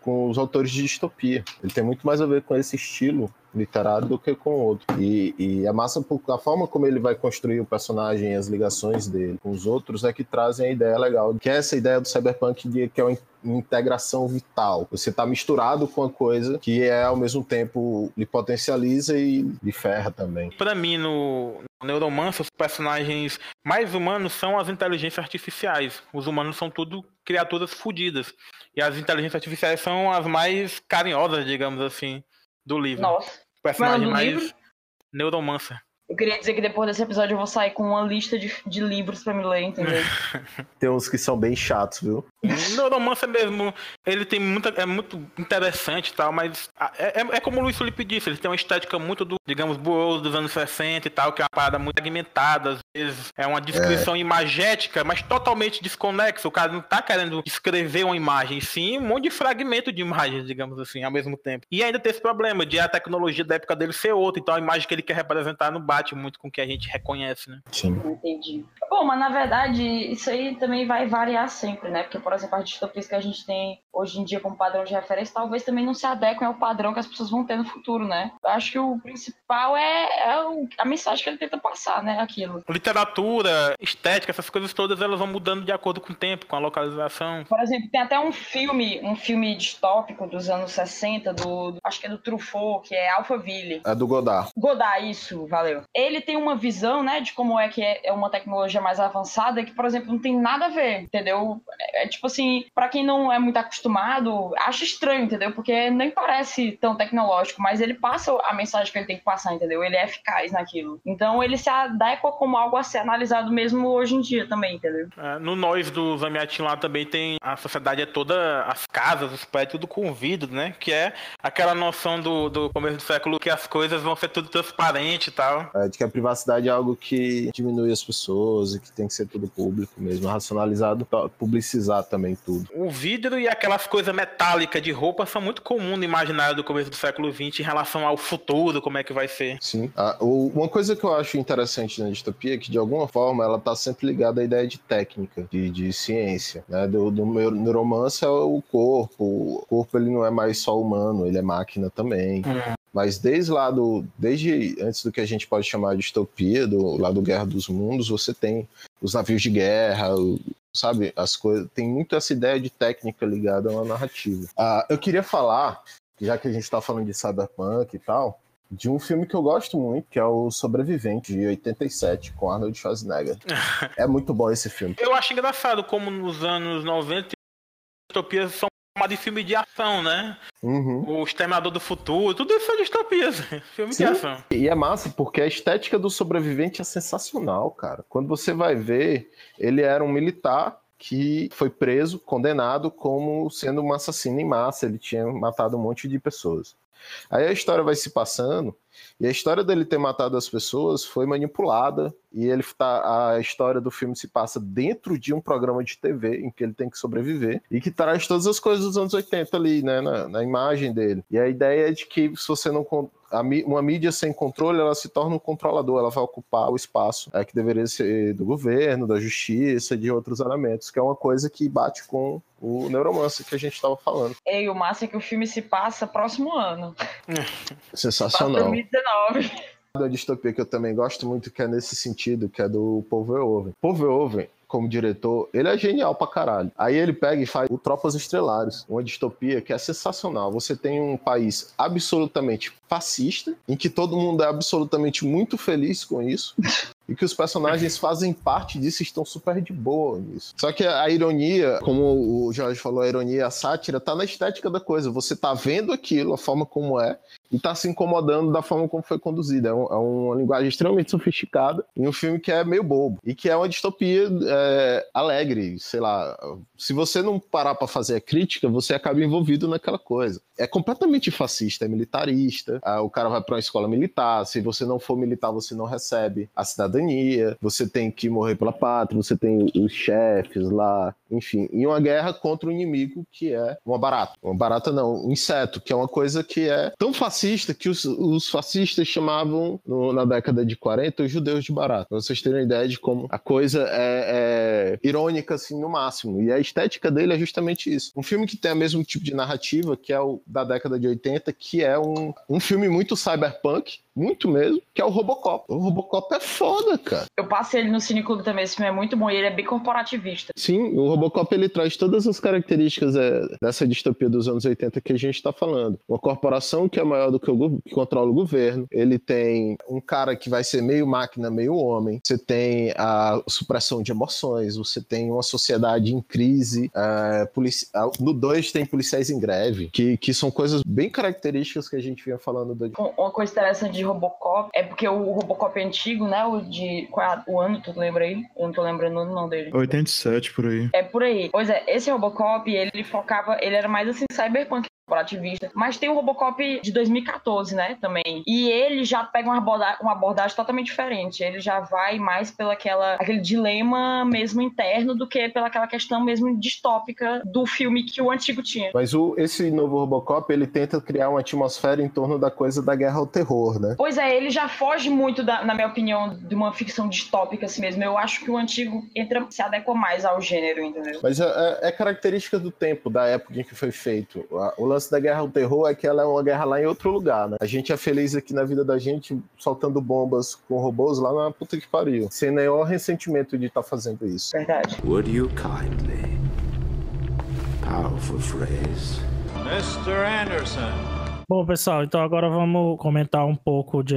com os autores de distopia. Ele tem muito mais a ver com esse estilo literário do que com outro. E, e a massa, a forma como ele vai construir o personagem e as ligações dele com os outros é que trazem a ideia legal, que é essa ideia do cyberpunk de que é uma integração vital. Você está misturado com a coisa que é ao mesmo tempo lhe potencializa e lhe ferra também. Para mim, no, no Neuromancer, os personagens mais humanos são as inteligências artificiais. Os humanos são tudo criaturas fodidas. E as inteligências artificiais são as mais carinhosas, digamos assim, do livro. Nossa. O personagem mais livro? Neuromancer. Eu queria dizer que depois desse episódio eu vou sair com uma lista de, de livros pra me ler, entendeu? Tem uns que são bem chatos, viu? O Neuromancer mesmo, ele tem muita. É muito interessante e tal, mas a- é, é- é como o Luiz Felipe disse, ele tem uma estética muito do, digamos, Burroughs dos anos 60 e tal, que é uma parada muito segmentada, às vezes é uma descrição imagética, mas totalmente desconexa. O cara não tá querendo escrever uma imagem, sim um monte de fragmento de imagens, digamos assim, ao mesmo tempo. E ainda tem esse problema de a tecnologia da época dele ser outra, então a imagem que ele quer representar não bate muito com o que a gente reconhece, né? Sim. Entendi. Bom, mas na verdade, isso aí também vai variar sempre, né? Porque, por exemplo, as distopias que a gente tem hoje em dia como padrão de referência, talvez também não se adequem ao padrão que as pessoas vão ter no futuro, né? Eu acho que o principal é, é o- a mensagem que ele tenta passar, né? Aquilo. Literatura, estética, essas coisas todas, elas vão mudando de acordo com o tempo, com a localização. Por exemplo, tem até um filme, um filme distópico dos anos 60, do, do- acho que é do Truffaut, que é Alphaville. É do Godard. Godard, isso, valeu. Ele tem uma visão, né, de como é que é é uma tecnologia mais avançada que, por exemplo, não tem nada a ver, entendeu? É, é tipo assim, pra quem não é muito acostumado, acha estranho, entendeu? Porque nem parece tão tecnológico, mas ele passa a mensagem que ele tem que passar, entendeu? Ele é eficaz naquilo. Então ele se adequa como algo a ser analisado mesmo hoje em dia também, entendeu? É, no Nós do Zamiatin lá também tem a sociedade é toda, as casas, os prédios, tudo com vidro, né? Que é aquela noção do, do começo do século que as coisas vão ser tudo transparente e tal. De que a privacidade é algo que diminui as pessoas e que tem que ser tudo público mesmo, racionalizado, publicizar também tudo. O vidro e aquelas coisas metálicas de roupa são muito comuns no imaginário do começo do século XX em relação ao futuro, como é que vai ser. Sim. Ah, o- uma coisa que eu acho interessante na distopia é que, de alguma forma, ela está sempre ligada à ideia de técnica, de, de ciência. Né? Do, do meu neuromance é o corpo. O corpo ele não é mais só humano, ele é máquina também. Mas desde lá do. Desde antes do que a gente pode chamar de distopia, do lá do Guerra dos Mundos, você tem os navios de guerra, sabe? As coisas. Tem muito essa ideia de técnica ligada a uma narrativa. Ah, eu queria falar, já que a gente está falando de cyberpunk e tal, de um filme que eu gosto muito, que é o Sobrevivente, de 87, com Arnold Schwarzenegger. é muito bom esse filme. Eu acho engraçado como nos anos 90 distopias são de filme de ação, né? Uhum. O Exterminador do Futuro, tudo isso são distopias. Filme Sim. de ação. E é massa, porque a estética do sobrevivente é sensacional, cara. Quando você vai ver, ele era um militar que foi preso, condenado como sendo um assassino em massa. Ele tinha matado um monte de pessoas. Aí a história vai se passando, e a história dele ter matado as pessoas foi manipulada, e ele tá, a história do filme se passa dentro de um programa de TV em que ele tem que sobreviver, e que traz todas as coisas dos anos 80 ali, né, na, na imagem dele. E a ideia é de que se você não a uma mídia sem controle, ela se torna um controlador, ela vai ocupar o espaço é, que deveria ser do governo, da justiça, de outros elementos, que é uma coisa que bate com o neuromancer que a gente estava falando. E o massa é que o filme se passa próximo ano. Sensacional. 2019. da distopia que eu também gosto muito, que é nesse sentido, que é do Paul Verhoeven. Paul Verhoeven, como diretor, ele é genial pra caralho. Aí ele pega e faz o Tropas Estelares, uma distopia que é sensacional. Você tem um país absolutamente fascista, em que todo mundo é absolutamente muito feliz com isso. e que os personagens fazem parte disso e estão super de boa nisso. Só que a ironia, como o Jorge falou, a ironia, a sátira, tá na estética da coisa. Você tá vendo aquilo, a forma como é, e tá se incomodando da forma como foi conduzida. É, um, é uma linguagem extremamente sofisticada em um filme que é meio bobo e que é uma distopia é, alegre, sei lá. Se você não parar para fazer a crítica, você acaba envolvido naquela coisa. É completamente fascista, é militarista. Ah, o cara vai para uma escola militar. Se você não for militar, você não recebe a cidadania. Você tem que morrer pela pátria. Você tem os chefes lá, enfim. E uma guerra contra o um inimigo que é uma barata. Uma barata não, um inseto, que é uma coisa que é tão fascista fascista que os, os fascistas chamavam, no, na década de 40, os judeus de barato. Pra vocês terem ideia de como a coisa é, é, irônica, assim, no máximo. E a estética dele é justamente isso. Um filme que tem o mesmo tipo de narrativa, que é o da década de 80, que é um, um filme muito cyberpunk, muito mesmo, que é o Robocop. O Robocop é foda, cara. Eu passei ele no Cineclube também, esse filme é muito bom e ele é bem corporativista. Sim, o Robocop ele traz todas as características é, dessa distopia dos anos 80 que a gente tá falando. Uma corporação que é maior do que o que controla o governo, ele tem um cara que vai ser meio máquina, meio homem, você tem a supressão de emoções, você tem uma sociedade em crise, é, polici... no 2 tem policiais em greve, que, que são coisas bem características que a gente vinha falando. Do... Uma coisa interessante de Robocop é porque o Robocop é antigo, né? O de. Qual é o ano, tu lembra aí? Eu não tô lembrando o nome dele. 87 por aí. É por aí. Pois é, esse Robocop, ele focava. Ele era mais assim, cyberpunk corporativista. Mas tem o Robocop de 2014, né, também. E ele já pega uma abordagem, uma abordagem totalmente diferente. Ele já vai mais pela aquela, aquele dilema mesmo interno do que pela aquela questão mesmo distópica do filme que o antigo tinha. Mas o, esse novo Robocop, ele tenta criar uma atmosfera em torno da coisa da guerra ao terror, né? Pois é, ele já foge muito, da, na minha opinião, de uma ficção distópica assim mesmo. Eu acho que o antigo entra, se adequa mais ao gênero, entendeu? Mas é, é, é característica do tempo, da época em que foi feito. O lance lance da guerra ao terror é que ela é uma guerra lá em outro lugar, né? A gente é feliz aqui na vida da gente soltando bombas com robôs lá na puta que pariu. Sem nenhum ressentimento de estar tá fazendo isso. Verdade. Would you kindly? Powerful phrase. Mr. Anderson. Bom, pessoal, então agora vamos comentar um pouco de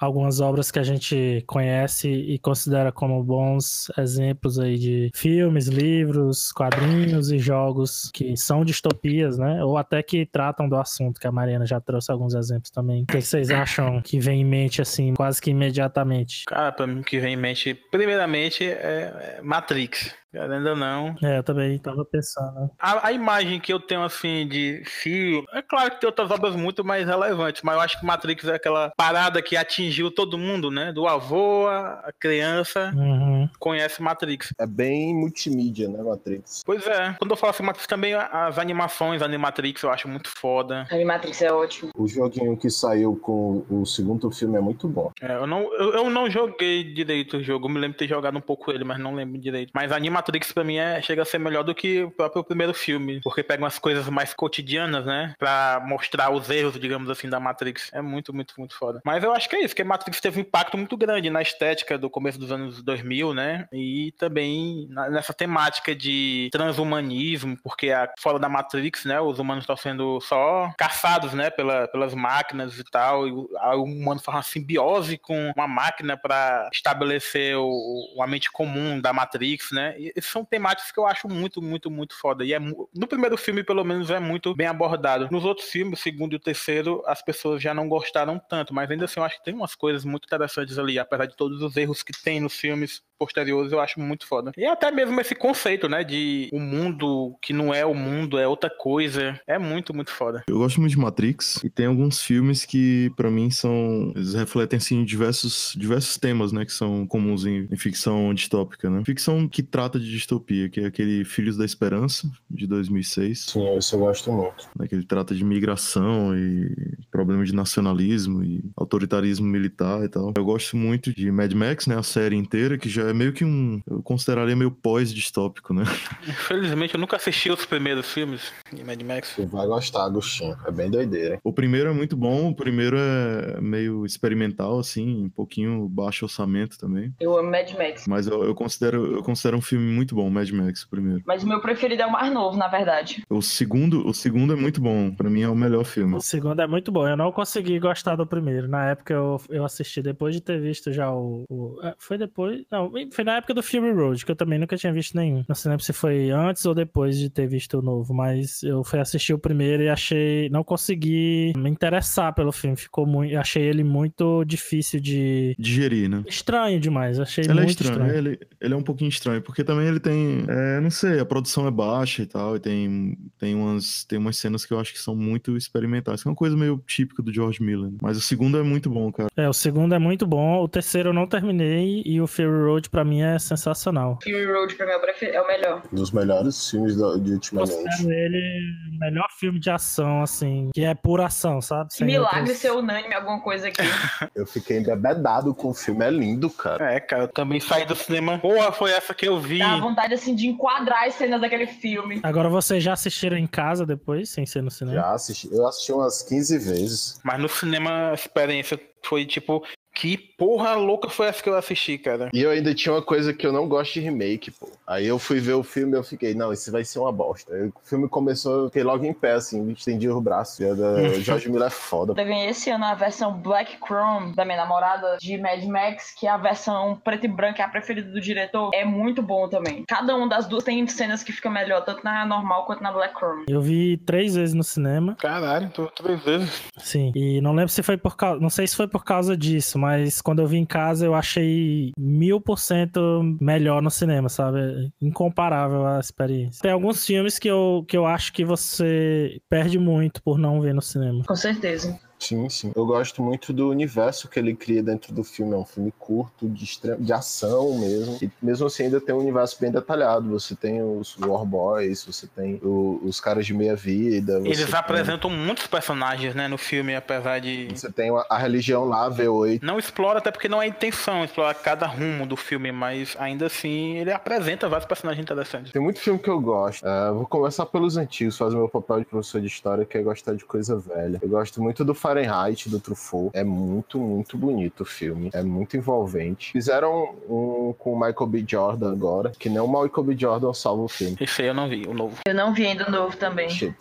algumas obras que a gente conhece e considera como bons exemplos aí de filmes, livros, quadrinhos e jogos que são distopias, né? Ou até que tratam do assunto, que a Mariana já trouxe alguns exemplos também. O que vocês acham que vem em mente, assim, quase que imediatamente? Cara, pra mim o que vem em mente, primeiramente, é Matrix. Querendo ou não. É, eu também tava pensando. A, a, imagem que eu tenho, assim, de filme. É claro que tem outras obras muito mais relevantes, mas eu acho que Matrix é aquela parada que atingiu todo mundo, né? Do avô, a criança, uhum. conhece Matrix. É bem multimídia, né, Matrix? Pois é. Quando eu falo assim, Matrix também, as animações, Animatrix eu acho muito foda. A Animatrix é ótimo. O joguinho que saiu com o segundo filme é muito bom. É, eu não, eu, eu não joguei direito o jogo. Eu me lembro de ter jogado um pouco ele, mas não lembro direito. Mas a Animatrix Matrix pra mim é, chega a ser melhor do que o próprio primeiro filme, porque pega umas coisas mais cotidianas, né, pra mostrar os erros, digamos assim, da Matrix. É muito, muito, muito foda. Mas eu acho que é isso, que a Matrix teve um impacto muito grande na estética do começo dos anos 2000, né, e também nessa temática de transhumanismo, porque a, fora da Matrix, né, os humanos estão sendo só caçados, né, pela, pelas máquinas e tal, e o, humano faz uma simbiose com uma máquina para estabelecer o, a mente comum da Matrix, né, são temáticas que eu acho muito, muito, muito foda. E é, no primeiro filme, pelo menos, é muito bem abordado. Nos outros filmes, segundo e o terceiro, as pessoas já não gostaram tanto, mas ainda assim eu acho que tem umas coisas muito interessantes ali, apesar de todos os erros que tem nos filmes posteriores, eu acho muito foda. E até mesmo esse conceito, né, de o um mundo que não é o mundo, é outra coisa, é muito, muito foda. Eu gosto muito de Matrix e tem alguns filmes que para mim são eles refletem assim diversos diversos temas, né, que são comuns em, em ficção distópica, né? Ficção que trata de distopia, que é aquele Filhos da Esperança de 2006. Sim, esse eu gosto muito. Né, que ele trata de migração e problema de nacionalismo e autoritarismo militar e tal. Eu gosto muito de Mad Max, né, a série inteira que já é meio que um. Eu consideraria meio pós-distópico, né? Infelizmente, eu nunca assisti os primeiros filmes de Mad Max. Você vai gostar, Agostinho. É bem doideira. O primeiro é muito bom, o primeiro é meio experimental, assim, um pouquinho baixo orçamento também. Eu amo Mad Max. Mas eu, eu, considero, eu considero um filme muito bom, Mad Max, o primeiro. Mas o meu preferido é o mais novo, na verdade. O segundo, o segundo é muito bom. Pra mim é o melhor filme. O segundo é muito bom. bom. Eu não consegui gostar do primeiro. Na época eu, eu assisti depois de ter visto já o, o. é, Foi depois. Não, foi na época do Fury Road, que eu também nunca tinha visto nenhum. Não sei lembro se foi antes ou depois de ter visto o novo, mas eu fui assistir o primeiro e achei. Não consegui me interessar pelo filme. Ficou muito. Achei ele muito difícil de. Digerir, né? Estranho demais. Achei Ele é muito estranho, estranho. Ele, ele é um pouquinho estranho, porque também ele tem, é, não sei, a produção é baixa e tal, e tem, tem, umas, tem umas cenas que eu acho que são muito experimentais, que é uma coisa meio típica do George Miller. né? Mas o segundo é muito bom, cara. É, o segundo é muito bom, o terceiro eu não terminei e o Fury Road pra mim é sensacional. Fury Road pra mim é o é melhor. Um dos melhores filmes da- de ultimamente. Considero ele o melhor filme de ação, assim, que é pura ação, sabe? Sem Milagre outras- ser unânime alguma coisa aqui. Eu fiquei embebedado com o filme, é lindo, cara. É, cara, eu também saí do cinema. Porra, foi essa que eu vi. Dá vontade assim de enquadrar as cenas daquele filme. Agora vocês já assistiram em casa depois, sem ser no cinema? Já assisti, eu assisti umas 15 vezes. Mas no cinema a experiência foi tipo, que porra louca foi essa que eu assisti, cara? E eu ainda tinha uma coisa que eu não gosto de remake, pô. Aí eu fui ver o filme e eu fiquei, não, isso vai ser uma bosta. Aí o filme começou, eu fiquei logo em pé, assim, estendi o braço. E a da George Miller é foda. Eu ganhei esse ano a versão Black Chrome da minha namorada de Mad Max, que é a versão preto e branco, é a preferida do diretor. É muito bom também. Cada uma das duas tem cenas que fica melhor, tanto na normal quanto na Black Chrome. Eu vi três vezes no cinema, Caralho, tô três vezes. sim. E não lembro se foi por causa. Não sei se foi por causa disso, mas quando eu vi em casa eu achei mil por cento melhor no cinema, sabe? Incomparável a experiência. Tem alguns filmes que eu, que eu acho que você perde muito por não ver no cinema. Com certeza. Sim, sim. Eu gosto muito do universo que ele cria dentro do filme. É um filme curto, de, extre- de ação mesmo. E mesmo assim ainda tem um universo bem detalhado. Você tem os War Boys, você tem o- os caras de meia vida. Eles tem- apresentam muitos personagens, né, no filme, apesar de. Você tem a, religião lá, V8. Não explora, até porque não é intenção explorar cada rumo do filme, mas ainda assim ele apresenta vários personagens interessantes. Tem muito filme que eu gosto. É, vou começar pelos antigos, fazer meu papel de professor de história, que é gostar de coisa velha. Eu gosto muito do Fahrenheit, do Truffaut. É muito, muito bonito o filme. É muito envolvente. Fizeram um com o Michael B. Jordan agora, que nem o Michael B. Jordan salva o filme. Esse aí eu não vi, o novo. Eu não vi ainda o novo também. Achei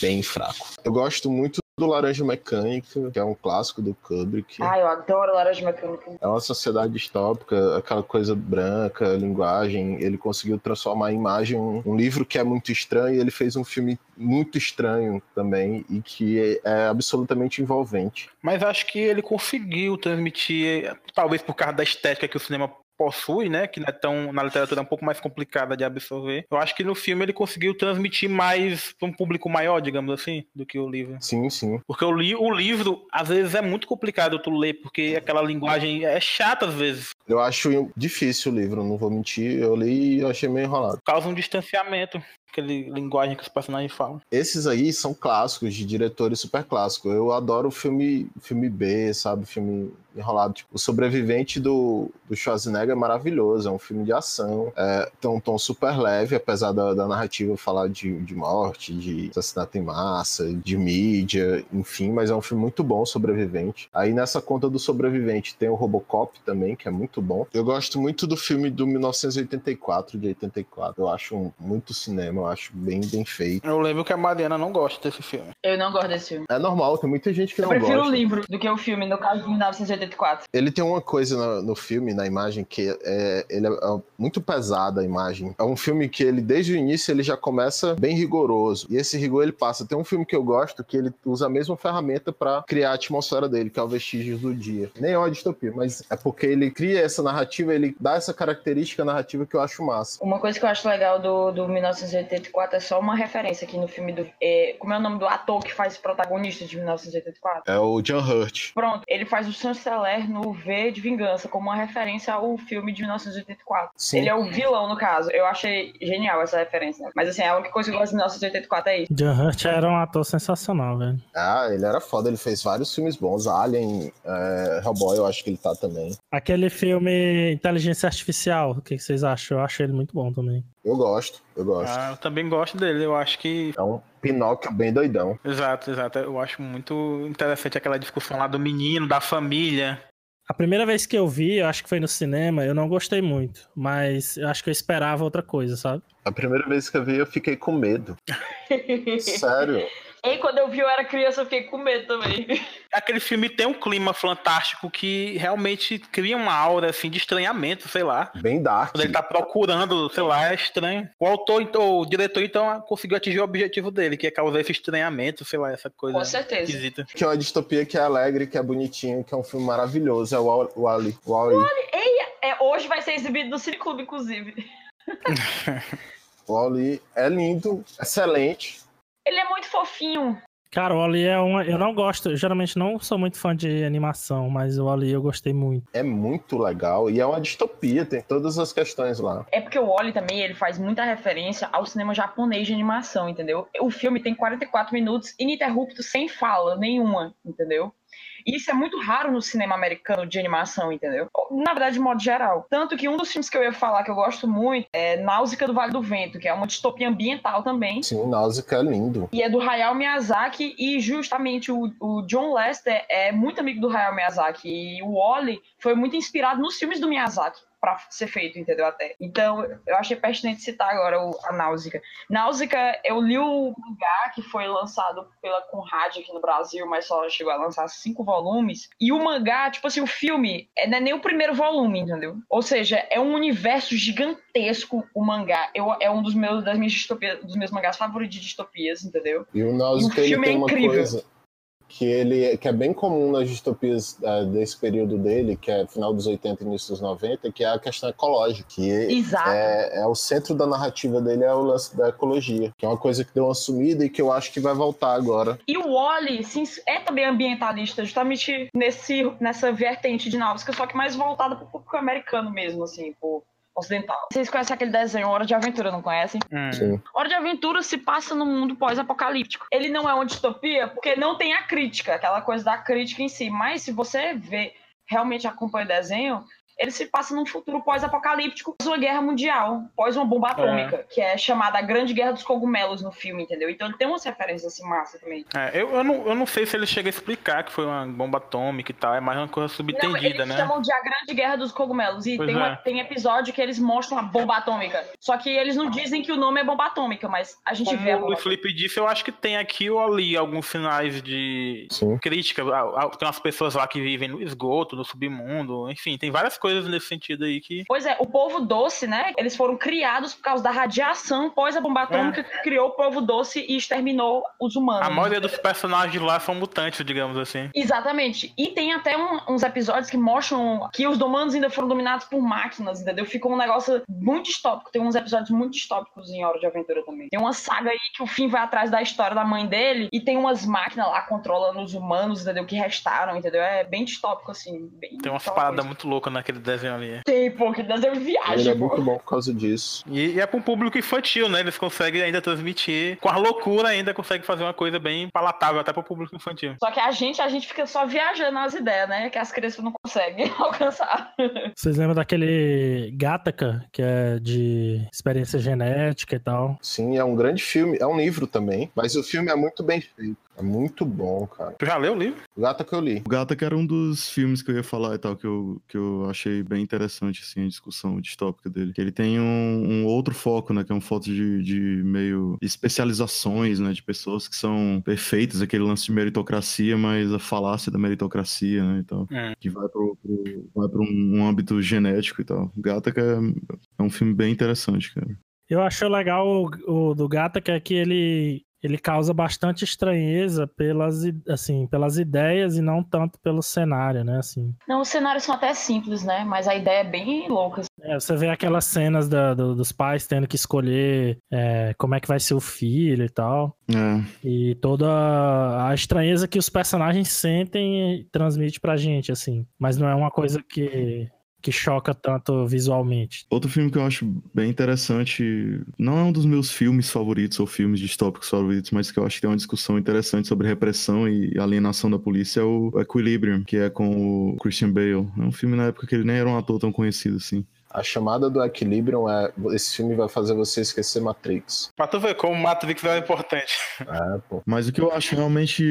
bem fraco. Eu gosto muito do Laranja Mecânica, que é um clássico do Kubrick. Ah, eu adoro Laranja Mecânica. É uma sociedade distópica, aquela coisa branca, linguagem. Ele conseguiu transformar em imagem um, um livro que é muito estranho e ele fez um filme muito estranho também e que é, é absolutamente envolvente. Mas acho que ele conseguiu transmitir, talvez por causa da estética que o cinema possui, né, que não é tão na literatura é um pouco mais complicada de absorver. Eu acho que no filme ele conseguiu transmitir mais para um público maior, digamos assim, do que o livro. Sim, sim. Porque o, li o livro às vezes é muito complicado tu ler, porque aquela linguagem é chata às vezes, Eu acho difícil o livro, não vou mentir. Eu li e achei meio enrolado. causa um distanciamento, aquele linguagem que os personagens falam. Esses aí são clássicos, de diretores super clássicos. Eu adoro filme, filme B, sabe? Filme enrolado. Tipo, o Sobrevivente do, do Schwarzenegger é maravilhoso. É um filme de ação. É, tem um tom super leve, apesar da, da narrativa falar de, de morte, de assassinato em massa, de mídia, enfim. Mas é um filme muito bom, Sobrevivente. Aí nessa conta do Sobrevivente tem o Robocop também, que é muito bom. Eu gosto muito do filme do 1984, de 84. Eu acho um- muito cinema, eu acho bem, bem feito. Eu lembro que a Mariana não gosta desse filme. Eu não gosto desse filme. É normal, tem muita gente que Eu não prefiro gosta. o livro do que o filme, no caso de 1984. Ele tem uma coisa no, no filme, na imagem, que é, ele é, é muito pesada a imagem. É um filme que ele, desde o início, ele já começa bem rigoroso. E esse rigor ele passa. Tem um filme que eu gosto que ele usa a mesma ferramenta pra criar a atmosfera dele, que é o Vestígios do Dia. Nem é uma distopia, mas é porque ele cria essa narrativa, ele dá essa característica narrativa que eu acho massa. Uma coisa que eu acho legal do, do 1984 é só uma referência aqui no filme do. É, como é o nome do ator que faz o protagonista de 1984? É o John Hurt. Pronto, ele faz o chanceler no V de Vingança, como uma referência ao filme de 1984. Sim. Ele é o vilão, no caso. Eu achei genial essa referência. Mas assim, a única coisa que eu gosto de 1984 é isso. John Hurt era um ator sensacional, velho. Ah, ele era foda, ele fez vários filmes bons. Alien, é, Hellboy, eu acho que ele tá também. Aquele filme Inteligência Artificial, o que que vocês acham? Eu acho ele muito bom também. Eu gosto, eu gosto. Ah, eu também gosto dele. Eu acho que. É um Pinóquio bem doidão. Exato, exato. Eu acho muito interessante aquela discussão lá do menino, da família. A primeira vez que eu vi, eu acho que foi no cinema, eu não gostei muito, mas eu acho que eu esperava outra coisa, sabe? A primeira vez que eu vi, eu fiquei com medo. Sério. E quando eu vi eu era criança, eu fiquei com medo também. Aquele filme tem um clima fantástico que realmente cria uma aura assim de estranhamento, sei lá. Bem dark. Quando ele tá procurando, sei lá, é estranho. O autor, então, o diretor, então, conseguiu atingir o objetivo dele, que é causar esse estranhamento, sei lá, essa coisa Com certeza. esquisita. Que é uma distopia que é alegre, que é bonitinho, que é um filme maravilhoso. É o Wall- Wall-E. Wall-E. É, hoje vai ser exibido no Cine Clube, inclusive. O Wall-E é lindo, excelente. Ele é muito fofinho. Cara, o Ali é uma. Eu não gosto, eu geralmente não sou muito fã de animação, mas o Ali eu gostei muito. É muito legal e é uma distopia, tem todas as questões lá. É porque o Wally também, ele faz muita referência ao cinema japonês de animação, entendeu? O filme tem 44 minutos ininterrupto, sem fala nenhuma, entendeu? E isso é muito raro no cinema americano de animação, entendeu? Na verdade, de modo geral. Tanto que um dos filmes que eu ia falar que eu gosto muito é Náusea do Vale do Vento, que é uma distopia ambiental também. Sim, Náusica é lindo. E é do Hayao Miyazaki, e justamente o, o John Lester é muito amigo do Hayao Miyazaki. E o Wally foi muito inspirado nos filmes do Miyazaki pra ser feito, entendeu? Até. Então, eu achei pertinente citar agora o, a Náusica. Náusica, eu li o mangá que foi lançado pela Conrad aqui no Brasil, mas só chegou a lançar cinco volumes. E o mangá, tipo assim, o filme é, não é nem o primeiro volume, entendeu? Ou seja, é um universo gigantesco o mangá. Eu, é um dos meus, das minhas distopias, dos meus mangás favoritos de distopias, entendeu? E o Náusica E o filme é incrível. coisa que ele que é bem comum nas distopias eh, desse período dele, que é final dos 80 e início dos 90, que é a questão ecológica, que Exato. é, é o centro da narrativa dele é o lance da ecologia, que é uma coisa que deu uma sumida e que eu acho que vai voltar agora. E o Wally sim, é também ambientalista, justamente nesse, nessa vertente de Náusica, só que mais voltada pro público americano mesmo, assim, pro ocidental. Vocês conhecem aquele desenho Hora de Aventura, não conhecem? Hum. Sim. Hora de Aventura se passa num mundo pós-apocalíptico. Ele não é uma distopia porque não tem a crítica, aquela coisa da crítica em si. Mas se você vê, realmente acompanha o desenho, ele se passa num futuro pós-apocalíptico, pós uma guerra mundial, pós uma bomba atômica, que é chamada a Grande Guerra dos Cogumelos no filme, entendeu? Então ele tem umas referências assim massa também. É, eu, eu, não, eu não sei se ele chega a explicar que foi uma bomba atômica e tal, é mais uma coisa Não, subentendida, eles né? chamam de a Grande Guerra dos Cogumelos. E Pois tem, uma- é. tem episódio que eles mostram a bomba atômica. Só que eles não dizem que o nome é bomba atômica, mas a gente vê a Como o bomba Luiz Felipe disse, eu acho que tem aqui ou ali alguns sinais de Sim. crítica. Tem umas pessoas lá que vivem no esgoto, no submundo, enfim, tem várias coisas nesse sentido aí que. Pois é, o povo doce, né? Eles foram criados por causa da radiação pós a bomba atômica que criou o povo doce e exterminou os humanos. A maioria dos personagens lá são mutantes, digamos assim. Exatamente. E tem até um- uns episódios que mostram que os humanos ainda foram dominados por máquinas, entendeu? Ficou um negócio muito distópico. Tem uns episódios muito distópicos em Hora de Aventura também. Tem uma saga aí que o Finn vai atrás da história da mãe dele e tem umas máquinas lá controlando os humanos, entendeu? Que restaram, entendeu? É bem distópico, assim. Bem Tem paradas coisa. muito loucas naquele desenho ali. Tem, pô, que desenho Ele viagem, é pô. muito bom por causa disso. E, e é pra um público infantil, né? Eles conseguem ainda transmitir. Com a loucura, ainda conseguem fazer uma coisa bem palatável até pro público infantil. Só que a gente, a gente fica só viajando nas ideias, né? Que as crianças não conseguem alcançar. Vocês lembram daquele Gataca, que é de experiência genética e tal? Sim, é um grande filme, é um livro também, mas o filme é muito bem feito. É muito bom, cara. Tu já leu o livro? O Gata que eu li. O Gata que era um dos filmes que eu ia falar e tal, que eu, que eu achei bem interessante, assim, a discussão distópica dele. Que ele tem um, um outro foco, né, que é um foco de, de meio especializações, né, de pessoas que são perfeitas, aquele lance de meritocracia, mas a falácia da meritocracia, né, e tal. Hum. Que vai pro, pro- vai pro um, um âmbito genético e tal. Gata que é, é um filme bem interessante, cara. Eu achei legal o, o do Gataca é que ele, ele causa bastante estranheza pelas, assim, pelas ideias e não tanto pelo cenário, né? Assim, Não, os cenários são até simples, né? Mas a ideia é bem louca. É, você vê aquelas cenas da- do- dos pais tendo que escolher é, como é que vai ser o filho e tal. É, E toda a estranheza que os personagens sentem e transmite pra gente, assim. Mas não é uma coisa que, que choca tanto visualmente. Outro filme que eu acho bem interessante, não é um dos meus filmes favoritos ou filmes distópicos favoritos, mas que eu acho que tem uma discussão interessante sobre repressão e alienação da polícia, é o Equilibrium, que é com o Christian Bale. É um filme na época que ele nem era um ator tão conhecido assim. A chamada do Equilibrium é esse filme vai fazer você esquecer Matrix. Pra tu ver como Matrix é importante. É, pô. Mas o que eu acho realmente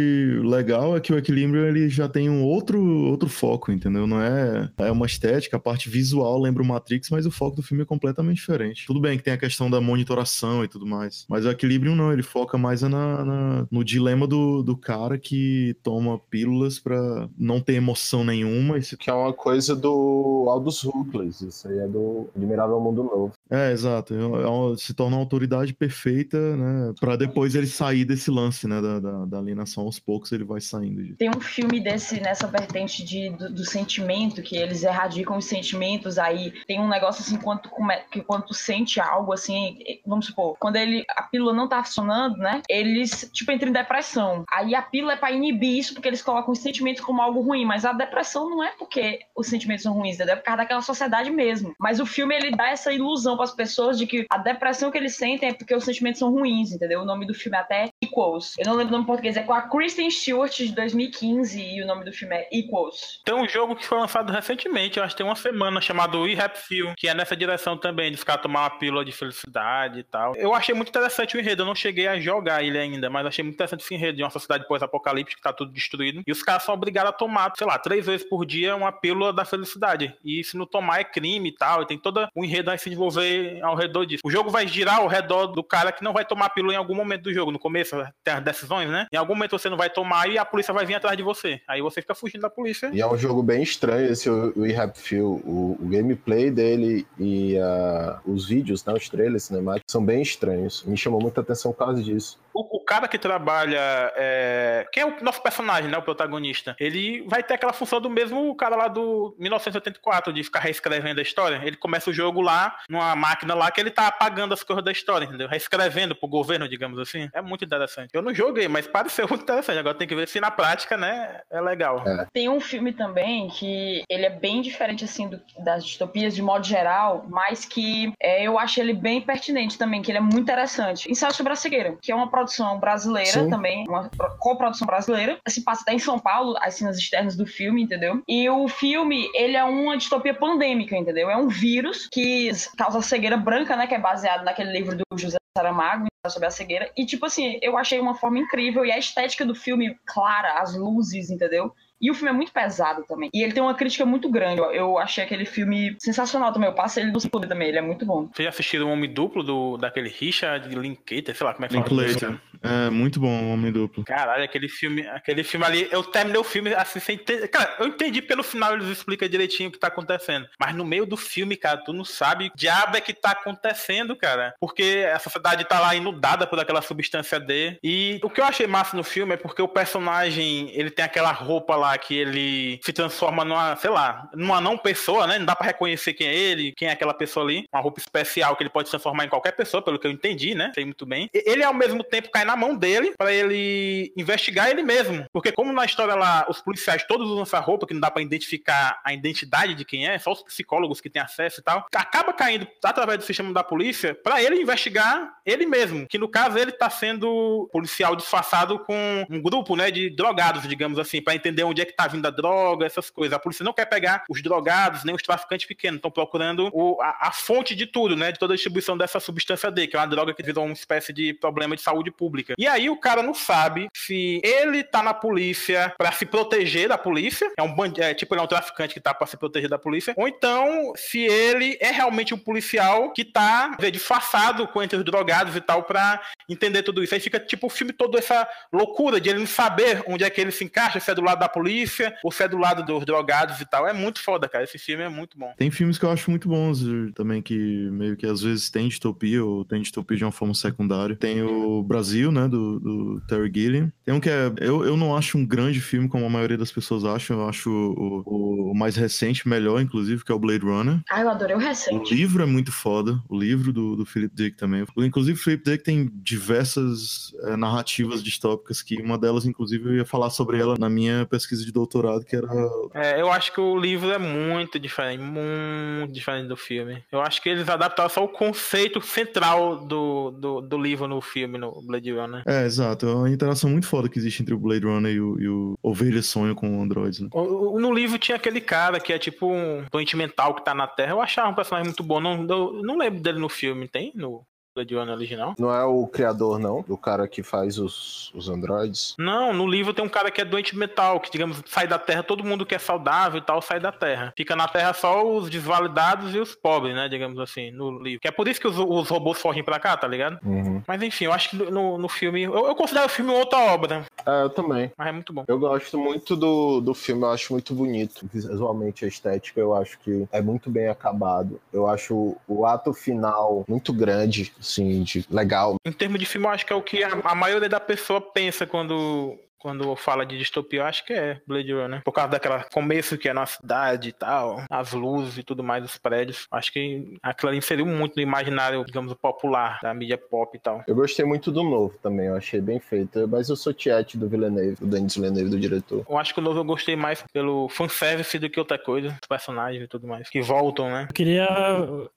legal é que o Equilibrium ele já tem um outro, outro foco, entendeu? Não é, é uma estética, a parte visual lembra o Matrix, mas o foco do filme é completamente diferente. Tudo bem que tem a questão da monitoração e tudo mais, mas o Equilibrium não, ele foca mais na, na- no dilema do, do cara que toma pílulas pra não ter emoção nenhuma. Se... Que é uma coisa do Aldous Huxley. Isso aí é do Admirável Mundo Novo. É, exato. É uma- se torna uma autoridade perfeita, né? Pra depois ele sair desse lance, né? Da, da, da alienação aos poucos ele vai saindo. disso. Tem um filme desse nessa vertente de, do, do sentimento, que eles erradicam os sentimentos, aí tem um negócio assim, quando tu, come, que quando tu sente algo assim, vamos supor, quando ele, a pílula não tá funcionando, né? Eles, tipo, entram em depressão. Aí a pílula é pra inibir isso, porque eles colocam os sentimentos como algo ruim, mas a depressão não é porque os sentimentos são ruins, entendeu? É por causa daquela sociedade mesmo. Mas o filme, ele dá essa ilusão pras pessoas de que a depressão que eles sentem é porque os sentimentos são ruins, entendeu? O nome do filme é até Equals. Eu não lembro o nome em português, é com a Kristen Stewart de 2015 e o nome do filme é Equals. Tem um jogo que foi lançado recentemente, eu acho que tem uma semana, chamado We Rap Feel, que é nessa direção também, de ficar tomar uma pílula de felicidade e tal. Eu achei muito interessante o enredo, eu não cheguei a jogar ele ainda, mas achei muito interessante esse enredo de uma sociedade pós-apocalíptica que tá tudo destruído. E os caras são obrigados a tomar, sei lá, três vezes por dia uma pílula da felicidade. E se não tomar é crime e tal, e tem todo um enredo a se desenvolver ao redor disso. O jogo vai girar ao redor do cara que não vai tomar pílula em algum momento do jogo. No começo tem as decisões, né? Em algum momento você não vai tomar e a polícia vai vir atrás de você. Aí você fica fugindo da polícia. E é um jogo bem estranho esse We Have Feel. O, o gameplay dele e ah, os vídeos, né, os trailers cinemáticos são bem estranhos. Me chamou muita atenção por causa disso. O, o cara que trabalha. é, Quem é o nosso personagem, né? O protagonista. Ele vai ter aquela função do mesmo cara lá do 1984, de ficar reescrevendo a história. Ele começa o jogo lá, numa máquina lá, que ele tá apagando as coisas da história, entendeu? Reescrevendo pro governo, digamos assim. É muito interessante. Eu não joguei, mas pareceu muito interessante. Agora tem que ver se na prática, né? É legal. Tem um filme também que ele é bem diferente assim do- das distopias de modo geral, mas que é, eu acho ele bem pertinente também, que ele é muito interessante. Ensaio sobre a cegueira, que é uma produção brasileira Sim. também, uma pro- coprodução brasileira. Se passa até em São Paulo, as cenas externas do filme, entendeu? E o filme, ele é uma distopia pandêmica, entendeu? É um vírus que causa cegueira branca, né, que é baseado naquele livro do José Saramago, sobre a cegueira. E, tipo assim, eu achei uma forma incrível. E a estética do filme, clara, as luzes, entendeu? E o filme é muito pesado também. E ele tem uma crítica muito grande. ó. Eu achei aquele filme sensacional também. Eu passei ele no Spotify também. Ele é muito bom. Vocês já assistiram o Homem Duplo do, daquele Richard Linklater, sei lá como é que fala. Linklater. É muito bom o Homem Duplo. Caralho, aquele filme, aquele filme ali, eu terminei o filme assim sem ter. Cara, eu entendi pelo final, eles explicam direitinho o que tá acontecendo. Mas no meio do filme, cara, tu não sabe que diabo é que tá acontecendo, cara. Porque a sociedade tá lá inundada por aquela substância D. E o que eu achei massa no filme é porque o personagem, ele tem aquela roupa lá que ele se transforma numa, sei lá, numa não pessoa, né? Não dá pra reconhecer quem é ele, quem é aquela pessoa ali. Uma roupa especial que ele pode se transformar em qualquer pessoa, pelo que eu entendi, né? Sei muito bem. Ele, ao mesmo tempo, cai na mão dele pra ele investigar ele mesmo. Porque, como na história lá, os policiais todos usam essa roupa, que não dá pra identificar a identidade de quem é, só os psicólogos que têm acesso e tal, acaba caindo através do sistema da polícia pra ele investigar ele mesmo. Que no caso ele tá sendo policial disfarçado com um grupo, né, de drogados, digamos assim, pra entender onde é que tá vindo a droga, essas coisas. A polícia não quer pegar os drogados, nem os traficantes pequenos, estão procurando o- a, a fonte de tudo, né, de toda a distribuição dessa substância D, que é uma droga que virou uma espécie de problema de saúde pública. E aí o cara não sabe se ele tá na polícia pra se proteger da polícia, é um band... é, tipo ele é um traficante que tá pra se proteger da polícia, ou então se ele é realmente um policial que tá dizer, disfarçado com entre os drogados e tal pra entender tudo isso. Aí fica tipo o filme todo essa loucura de ele não saber onde é que ele se encaixa, se é do lado da polícia se é do lado dos drogados e tal. É muito foda, cara. Esse filme é muito bom. Tem filmes que eu acho muito bons também, que meio que às vezes tem distopia ou tem distopia de uma forma secundária. Tem o Brasil, né, do, do Terry Gilliam. Tem um que é. Eu, eu não acho um grande filme, como a maioria das pessoas acham. Eu acho o, o, o mais recente melhor, inclusive, que é o Blade Runner. Ah, eu adorei o O recente. livro é muito foda, o livro do, do Philip Dick também. Inclusive, o Philip Dick tem diversas eh, narrativas distópicas, que uma delas, inclusive, eu ia falar sobre ela na minha pesquisa pesquisa de doutorado que era. É, eu acho que o livro é muito diferente, muito diferente do filme. Eu acho que eles adaptaram só o conceito central do, do, do livro no filme, no Blade Runner. É, exato. É uma interação muito foda que existe entre o Blade Runner e o, e o Ovelha Sonho com o. Né? O- o- No livro tinha aquele cara que é tipo um doente mental que tá na Terra. Eu achava um personagem muito bom. Não, eu não lembro dele no filme, tem? No Blade Runner original? Não é o criador, não? Do cara que faz os, os androids? Não, no livro tem um cara que é doente mental, que, digamos, sai da Terra, todo mundo que é saudável e tal sai da Terra. Fica na Terra só os desvalidados e os pobres, né, digamos assim, no livro. Que é por isso que os, os robôs fogem pra cá, tá ligado? Uhum. Mas enfim, eu acho que no, no filme. Eu, eu considero o filme outra obra, É, eu também. mas é muito bom. Eu gosto muito do, do filme, eu acho muito bonito. Visualmente, a estética, eu acho que é muito bem acabado. Eu acho o ato final muito grande, assim, de legal. Em termos de filme, eu acho que é o que a, a maioria da pessoa pensa quando. Quando fala de distopia, eu acho que é Blade Runner. Por causa daquela começo que é na cidade e tal, as luzes e tudo mais, os prédios. Acho que aquilo ali inseriu muito no imaginário, digamos, popular, da mídia pop e tal. Eu gostei muito do novo também, eu achei bem feito. Mas eu sou tiete do Villeneuve, do Denis Villeneuve, do diretor. Eu acho que o novo eu gostei mais pelo fanservice do que outra coisa, os personagens e tudo mais. Que voltam, né? Eu queria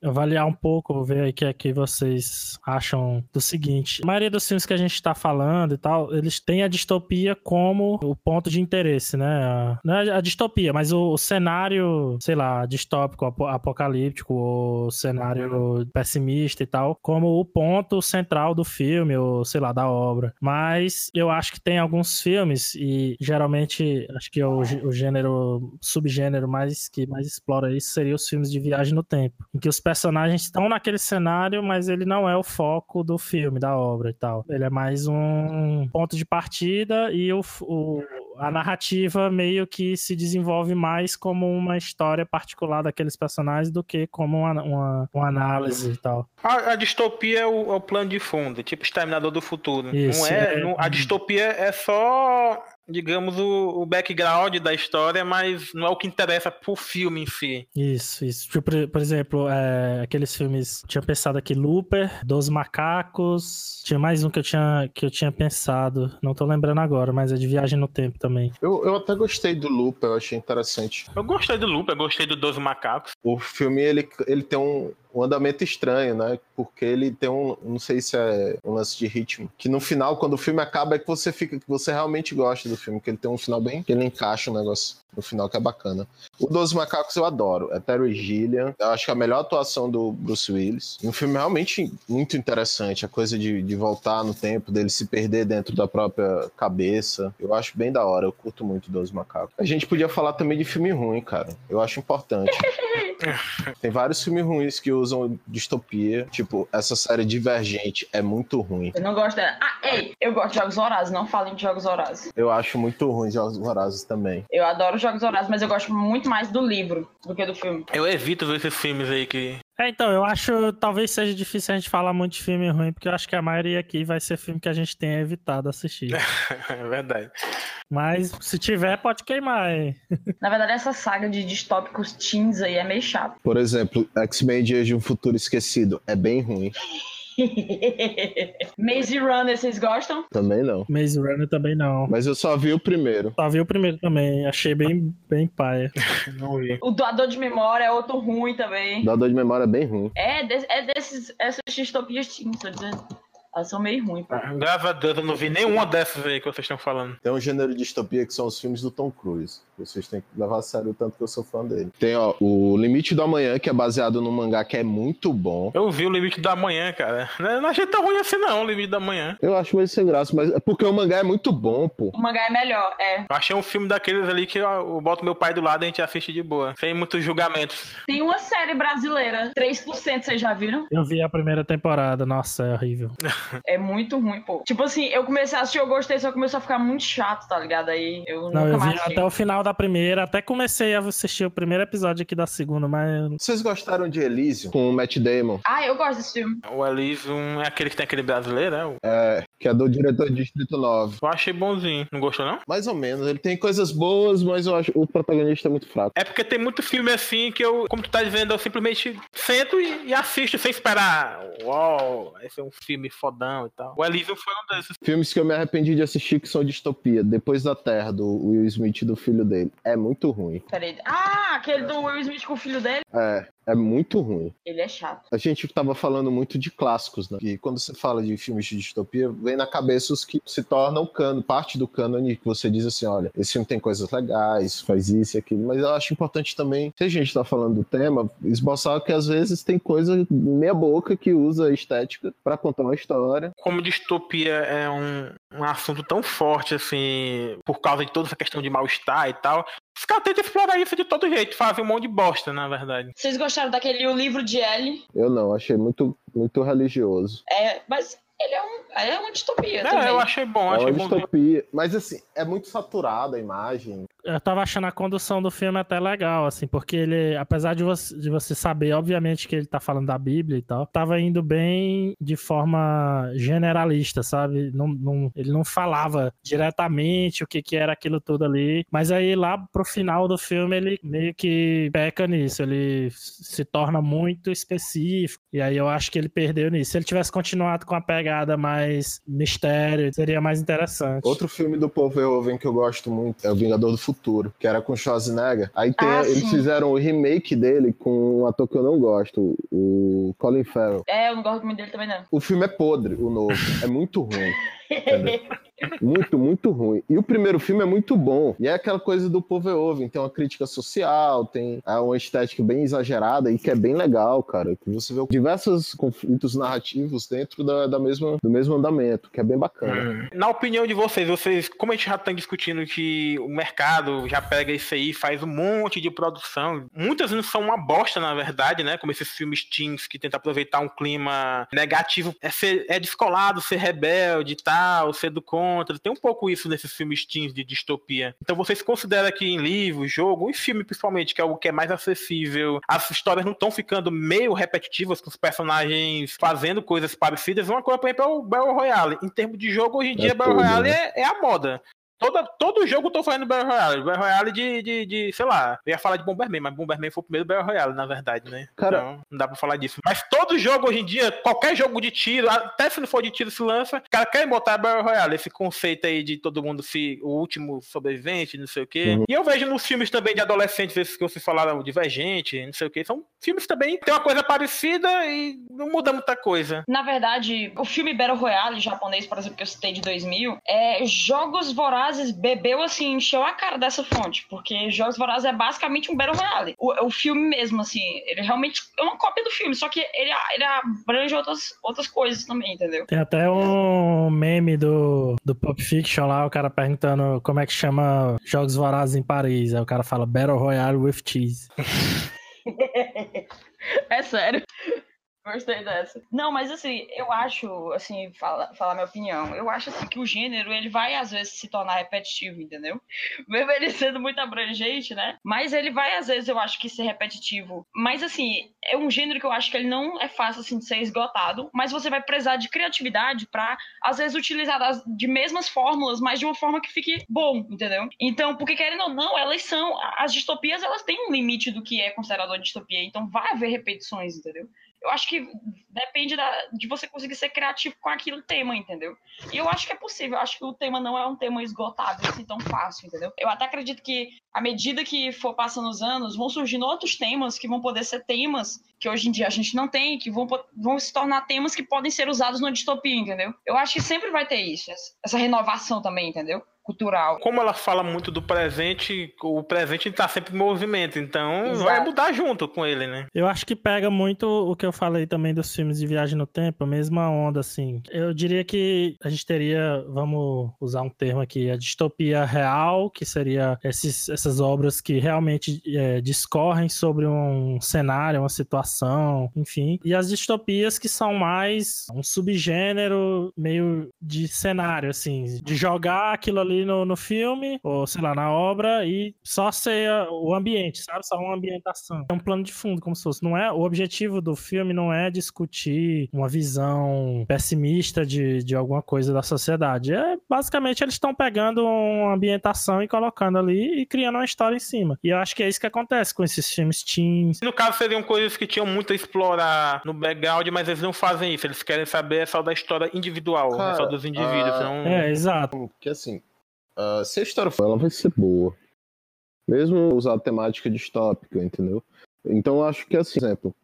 avaliar um pouco, ver aí o que é que vocês acham do seguinte. A maioria dos filmes que a gente tá falando e tal, eles têm a distopia como o ponto de interesse, né? A- Não é a distopia, mas o, o cenário, sei lá, distópico, apo- apocalíptico, ou cenário pessimista e tal, como o ponto central do filme, ou sei lá, da obra. Mas eu acho que tem alguns filmes, e geralmente acho que é o, o gênero, subgênero mais que mais explora isso seria os filmes de viagem no tempo, em que os personagens estão naquele cenário, mas ele não é o foco do filme, da obra e tal. Ele é mais um ponto de partida e o, o- a narrativa meio que se desenvolve mais como uma história particular daqueles personagens do que como uma, uma, uma análise e tal. A, a distopia é o, é o plano de fundo, tipo Exterminador do Futuro. Isso, não é, é. não- a distopia é só, digamos, o, o background da história, mas não é o que interessa pro filme em si. Isso, isso. Tipo, por, por exemplo, é, aqueles filmes. Tinha pensado aqui Looper, Dos Macacos. Tinha mais um que eu tinha, que eu tinha pensado. Não tô lembrando agora, mas é de viagem no tempo também. Eu, eu até gostei do Lupa, eu achei interessante. Eu gostei do Loop, eu gostei do Doze Macacos. O filme, ele, ele tem um, um andamento estranho, né? Porque ele tem um, não sei se é um lance de ritmo, que no final, quando o filme acaba, é que você fica, que você realmente gosta do filme, que ele tem um final bem, que ele encaixa o negócio no final, que é bacana. O Doze Macacos eu adoro, é Terry Gilliam, eu acho que é a melhor atuação do Bruce Willis. Um filme realmente muito interessante, a coisa de, de voltar no tempo, dele se perder dentro da própria cabeça. Eu acho bem da hora, eu curto muito Doze Macacos. A gente podia falar também de filme ruim, cara. Eu acho importante. Tem vários filmes ruins que usam distopia. Tipo, essa série Divergente é muito ruim. Eu não gosto dela. Ah, ei, eu gosto de Jogos Vorazes, não falem de Jogos Vorazes. Eu acho muito ruim Jogos Vorazes também. Eu adoro Jogos Vorazes, mas eu gosto muito mais do livro do que do filme. Eu evito ver esses filmes aí que. É, então, eu acho talvez seja difícil a gente falar muito de filme ruim, porque eu acho que a maioria aqui vai ser filme que a gente tenha evitado assistir. é verdade. Mas se tiver, pode queimar, hein? Na verdade, essa saga de distópicos teens aí é meio chato. Por exemplo, X-Men Dias de um Futuro Esquecido é bem ruim. Maze Runner, vocês gostam? Também não. Maze Runner também não. Mas eu só vi o primeiro. Só vi o primeiro também, achei bem, bem paia. Não vi. O Doador de Memória é outro ruim também. Dador de memória é bem ruim. É, des- é desses, essas distopias teens, tô dizendo. Elas são meio ruins, pô. Graças a Deus eu não vi nenhuma dessas aí que vocês estão falando. Tem um gênero de distopia que são os filmes do Tom Cruise. Vocês têm que levar a sério o tanto que eu sou fã dele. Tem, ó, o Limite do Amanhã, que é baseado num mangá que é muito bom. Eu vi o Limite da Manhã, cara. Não não achei tão ruim assim não, o Limite da Manhã. Eu acho meio sem graça, mas é porque o mangá é muito bom, pô. O mangá é melhor, é. Eu achei um filme daqueles ali que eu boto meu pai do lado e a gente assiste de boa. Sem muitos julgamentos. Tem uma série brasileira, 3%, vocês já viram? Eu vi a primeira temporada, nossa, é horrível. É muito ruim, pô. Tipo assim, eu comecei a assistir, eu gostei, só começou a ficar muito chato, tá ligado? Aí eu Não, nunca eu vi mais até o final da primeira, até comecei a assistir o primeiro episódio aqui da segunda, mas Vocês gostaram de Elysium com o Matt Damon? Ah, eu gosto desse filme. O Elysium é aquele que tem aquele brasileiro, né? É, que é do diretor de Distrito 9. Eu achei bonzinho. Não gostou, não? Mais ou menos. Ele tem coisas boas, mas eu acho o protagonista é muito fraco. É porque tem muito filme assim que eu, como tu tá dizendo, eu simplesmente sento e, e assisto sem esperar. Uau, esse é um filme fodão e tal. O Elysium foi um desses. Filmes que eu me arrependi de assistir que são distopia. Depois da Terra, do Will Smith e do filho dele. É muito ruim. Peraí. Ah, aquele do Will Smith com o filho dele? É, é muito ruim. Ele é chato. A gente tava falando muito de clássicos, né? E quando você fala de filmes de distopia, vem na cabeça os que se tornam cano, parte do cânone que você diz assim, olha, esse filme tem coisas legais, faz isso e aquilo, mas eu acho importante também, se a gente tá falando do tema, esboçar que às vezes tem coisa meia boca que usa a estética para contar uma história. Como distopia é um, um assunto tão forte, assim, por causa de toda essa questão de mal-estar e tal, os caras tentam explorar isso de todo jeito, fazem um monte de bosta, na verdade. Vocês gostaram daquele O Livro de Ellie? Eu não, achei muito, muito religioso. É, mas ele é, um, é uma distopia É, também. eu achei bom, É achei uma bom. distopia, mas assim, é muito saturada a imagem. Eu tava achando a condução do filme até legal, assim, porque ele, apesar de você, de você saber, obviamente, que ele tá falando da Bíblia e tal, tava indo bem de forma generalista, sabe? Não, não- ele não falava diretamente o que, que era aquilo tudo ali, mas aí lá pro final do filme ele meio que peca nisso, ele se torna muito específico, e aí eu acho que ele perdeu nisso. Se ele tivesse continuado com a pegada mais mistério, seria mais interessante. Outro filme do Paul Verhoeven que eu gosto muito é O Vingador do Futuro, que era com Schwarzenegger. Aí tem, Ah, eles sim. fizeram o remake dele com um ator que eu não gosto, o Colin Farrell. É, eu não gosto muito dele também, não. O filme é podre, o novo. É muito ruim. Muito, muito ruim. E o primeiro filme é muito bom. E é aquela coisa do Paul Verhoeven. Tem uma crítica social, tem é, uma estética bem exagerada e que é bem legal, cara. Que você vê diversos conflitos narrativos dentro da, da mesma, do mesmo andamento, que é bem bacana. Na opinião de vocês, vocês, como a gente já está discutindo que o mercado já pega isso aí, faz um monte de produção, muitas vezes são uma bosta, na verdade, né? Como esses filmes teens que tentam aproveitar um clima negativo, é, ser, é descolado, ser rebelde e tal, ser do contra. Tem um pouco isso nesses filmes teens de distopia. Então vocês consideram que em livro, jogo, em filme principalmente, que é algo que é mais acessível, as histórias não estão ficando meio repetitivas, com os personagens fazendo coisas parecidas. Uma coisa, por exemplo, é o Battle Royale. Em termos de jogo, hoje em É dia, Battle tudo, Royale né? é, é a moda. Toda, todo jogo eu tô fazendo Battle Royale. Battle Royale de, de, de, sei lá, eu ia falar de Bomberman, mas Bomberman foi o primeiro Battle Royale, na verdade, né? Cara- Então, não dá pra falar disso. Mas todo jogo hoje em dia, qualquer jogo de tiro, até se não for de tiro se lança, o cara quer botar Battle Royale, esse conceito aí de todo mundo se, o último sobrevivente, não sei o quê. Uhum. E eu vejo nos filmes também de adolescentes, esses que vocês falaram, Divergente, não sei o quê, são filmes também, tem uma coisa parecida e não muda muita coisa. Na verdade, o filme Battle Royale japonês, por exemplo, que eu citei de 2000, é Jogos Vorazes bebeu assim, encheu a cara dessa fonte, porque Jogos Vorazes é basicamente um Battle Royale. O, o filme mesmo, assim, ele realmente é uma cópia do filme, só que ele, ele abrange outras, outras coisas também, entendeu? Tem até um meme do, do Pulp Fiction lá, o cara perguntando como é que chama Jogos Vorazes em Paris. Aí o cara fala Battle Royale with Cheese. É sério. Gostei dessa. Não, mas assim, eu acho, assim, fala, falar minha opinião. Eu acho assim que o gênero, ele vai às vezes se tornar repetitivo, entendeu? Mesmo ele sendo muito abrangente, né? Mas ele vai às vezes, eu acho que ser repetitivo. Mas assim, é um gênero que eu acho que ele não é fácil assim de ser esgotado, mas você vai precisar de criatividade pra às vezes utilizar das, de mesmas fórmulas, mas de uma forma que fique bom, entendeu? Então, porque querendo ou não, elas são as distopias, elas têm um limite do que é considerado uma distopia, então vai haver repetições, entendeu? Eu acho que depende da, de você conseguir ser criativo com aquele tema, entendeu? E eu acho que é possível. Eu acho que o tema não é um tema esgotável assim tão fácil, entendeu? Eu até acredito que, à medida que for passando os anos, vão surgindo outros temas que vão poder ser temas que hoje em dia a gente não tem, que vão, vão se tornar temas que podem ser usados numa distopia, entendeu? Eu acho que sempre vai ter isso, essa renovação também, entendeu? Cultural. Como ela fala muito do presente, o presente tá sempre em movimento, então Exato. vai mudar junto com ele, né? Eu acho que pega muito o que eu falei também dos filmes de viagem no tempo, a mesma onda, assim. Eu diria que a gente teria, vamos usar um termo aqui, a distopia real, que seria esses, essas obras que realmente é, discorrem sobre um cenário, uma situação, enfim. E as distopias que são mais um subgênero meio de cenário, assim, de jogar aquilo ali ali no, no filme, ou sei lá, na obra, e só ser o ambiente, sabe? Só uma ambientação. É um plano de fundo, como se fosse. Não é, o objetivo do filme não é discutir uma visão pessimista de, de alguma coisa da sociedade. É basicamente eles estão pegando uma ambientação e colocando ali e criando uma história em cima. E eu acho que é isso que acontece com esses filmes teens. No caso, seriam coisas que tinham muito a explorar no background, mas eles não fazem isso. Eles querem saber só da história individual, Cara, só dos indivíduos. Uh... Não... É, exato. Porque assim, uh, se a história for, ela vai ser boa. Mesmo usar a temática distópica, entendeu? Então eu acho que assim, exemplo,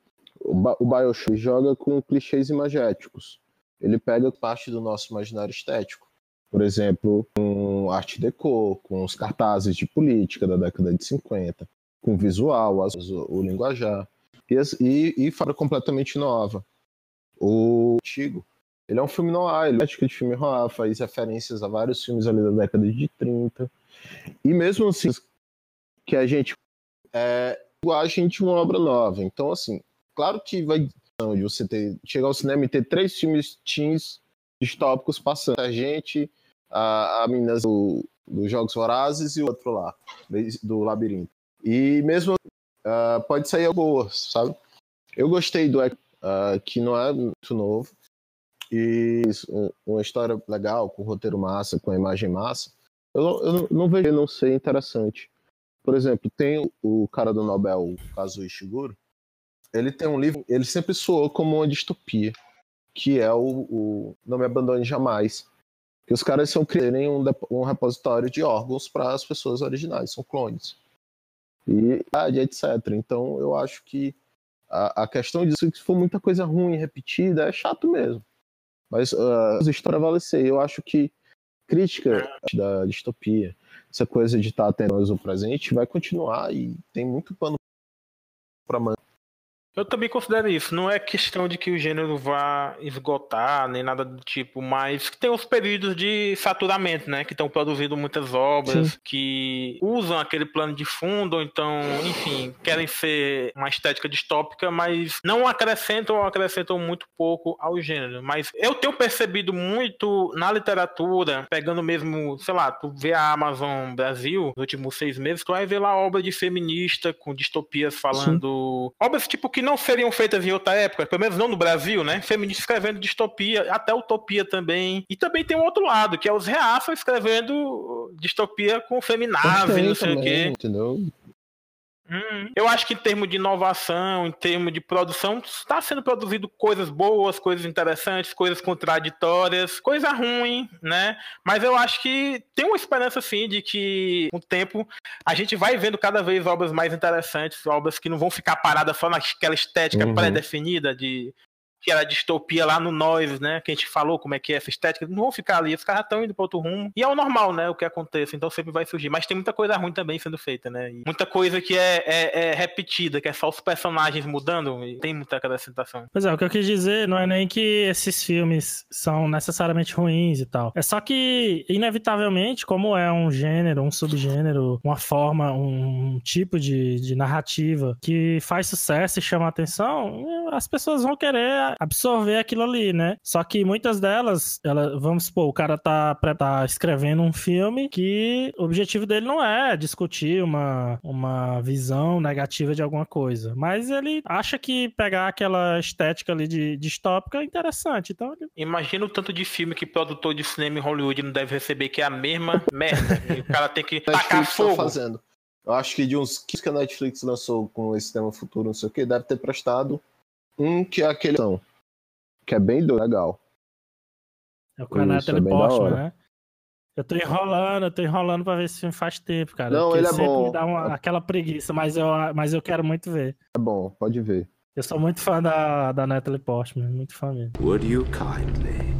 o Bioshock joga com clichês imagéticos. Ele pega parte do nosso imaginário estético. Por exemplo, com arte deco, com os cartazes de política da década de 50, com visual, o linguajar. E, e, e fala completamente nova. O antigo, ele é um filme noir, ele é de filme noir, faz referências a vários filmes ali da década de 30. E mesmo assim, que a gente é linguagem de uma obra nova. Então, assim, claro que vai de você ter, chegar ao cinema e ter três filmes teens distópicos passando. A gente, a, a Minas do, dos Jogos Vorazes e o outro lá, do Labirinto. E mesmo uh, pode sair boa, sabe? Eu gostei do uh, que não é muito novo e uma história legal, com roteiro massa, com imagem massa. Eu, eu não vejo não ser interessante. Por exemplo, tem o cara do Nobel, Kazuo Ishiguro, ele tem um livro, ele sempre soou como uma distopia, que é o, o Não Me Abandone Jamais. Que os caras são criarem um, um repositório de órgãos para as pessoas originais, são clones. E etc. Então eu acho que a, a questão disso, que se for muita coisa ruim repetida, é chato mesmo. Mas uh, a história valecer. Eu acho que crítica da distopia, essa coisa de estar atento ao presente, vai continuar e tem muito pano para manter eu também considero isso. Não é questão de que o gênero vá esgotar, nem nada do tipo, mas tem os períodos de saturamento, né? Que estão produzindo muitas obras Sim. que usam aquele plano de fundo, ou então, enfim, querem ser uma estética distópica, mas não acrescentam ou acrescentam muito pouco ao gênero. Mas eu tenho percebido muito na literatura, pegando mesmo, sei lá, tu vê a Amazon Brasil nos últimos seis meses, tu vai ver lá obra de feminista com distopias falando. Sim. Obras tipo que não seriam feitas em outra época, pelo menos não no Brasil, né? Feministas escrevendo distopia, até utopia também. E também tem um outro lado, que é os reaças escrevendo distopia com feminazes, não sei também, o quê. Entendeu? Hum, eu acho que em termos de inovação, em termos de produção, está sendo produzido coisas boas, coisas interessantes, coisas contraditórias, coisa ruim, né? Mas eu acho que tem uma esperança, sim, de que com o tempo a gente vai vendo cada vez obras mais interessantes, obras que não vão ficar paradas só naquela estética uhum. pré-definida de que era distopia lá no Nós, né? Que a gente falou como é que é essa estética. Não vão ficar ali, os caras estão indo para outro rumo. E é o normal, né? O que acontece. Então sempre vai surgir. Mas tem muita coisa ruim também sendo feita, né? E muita coisa que é, é, é, repetida, que é só os personagens mudando. Tem muita acrescentação. Pois é, o que eu quis dizer não é nem que esses filmes são necessariamente ruins e tal. É só que, inevitavelmente, como é um gênero, um subgênero, uma forma, um tipo de, de narrativa que faz sucesso e chama atenção, as pessoas vão querer absorver aquilo ali, né? Só que muitas delas, ela, vamos supor, o cara tá, tá escrevendo um filme que o objetivo dele não é discutir uma, uma visão negativa de alguma coisa, mas ele acha que pegar aquela estética ali de distópica é interessante. Então ele... Imagina o tanto de filme que produtor de cinema em Hollywood não deve receber, que é a mesma merda. o cara tem que tacar fogo. Fazendo. Eu acho que de uns 15 que a Netflix lançou com esse tema futuro, não sei o que, deve ter prestado um que é aquele que é bem legal. É o canal Isso, é né? Eu tô enrolando, eu tô enrolando pra ver esse filme faz tempo, cara. Não, ele é bom. Me dá uma, aquela preguiça, mas eu, mas eu quero muito ver. É bom, pode ver. Eu sou muito fã da, da Natalie Portman, muito fã mesmo. Would you kindly?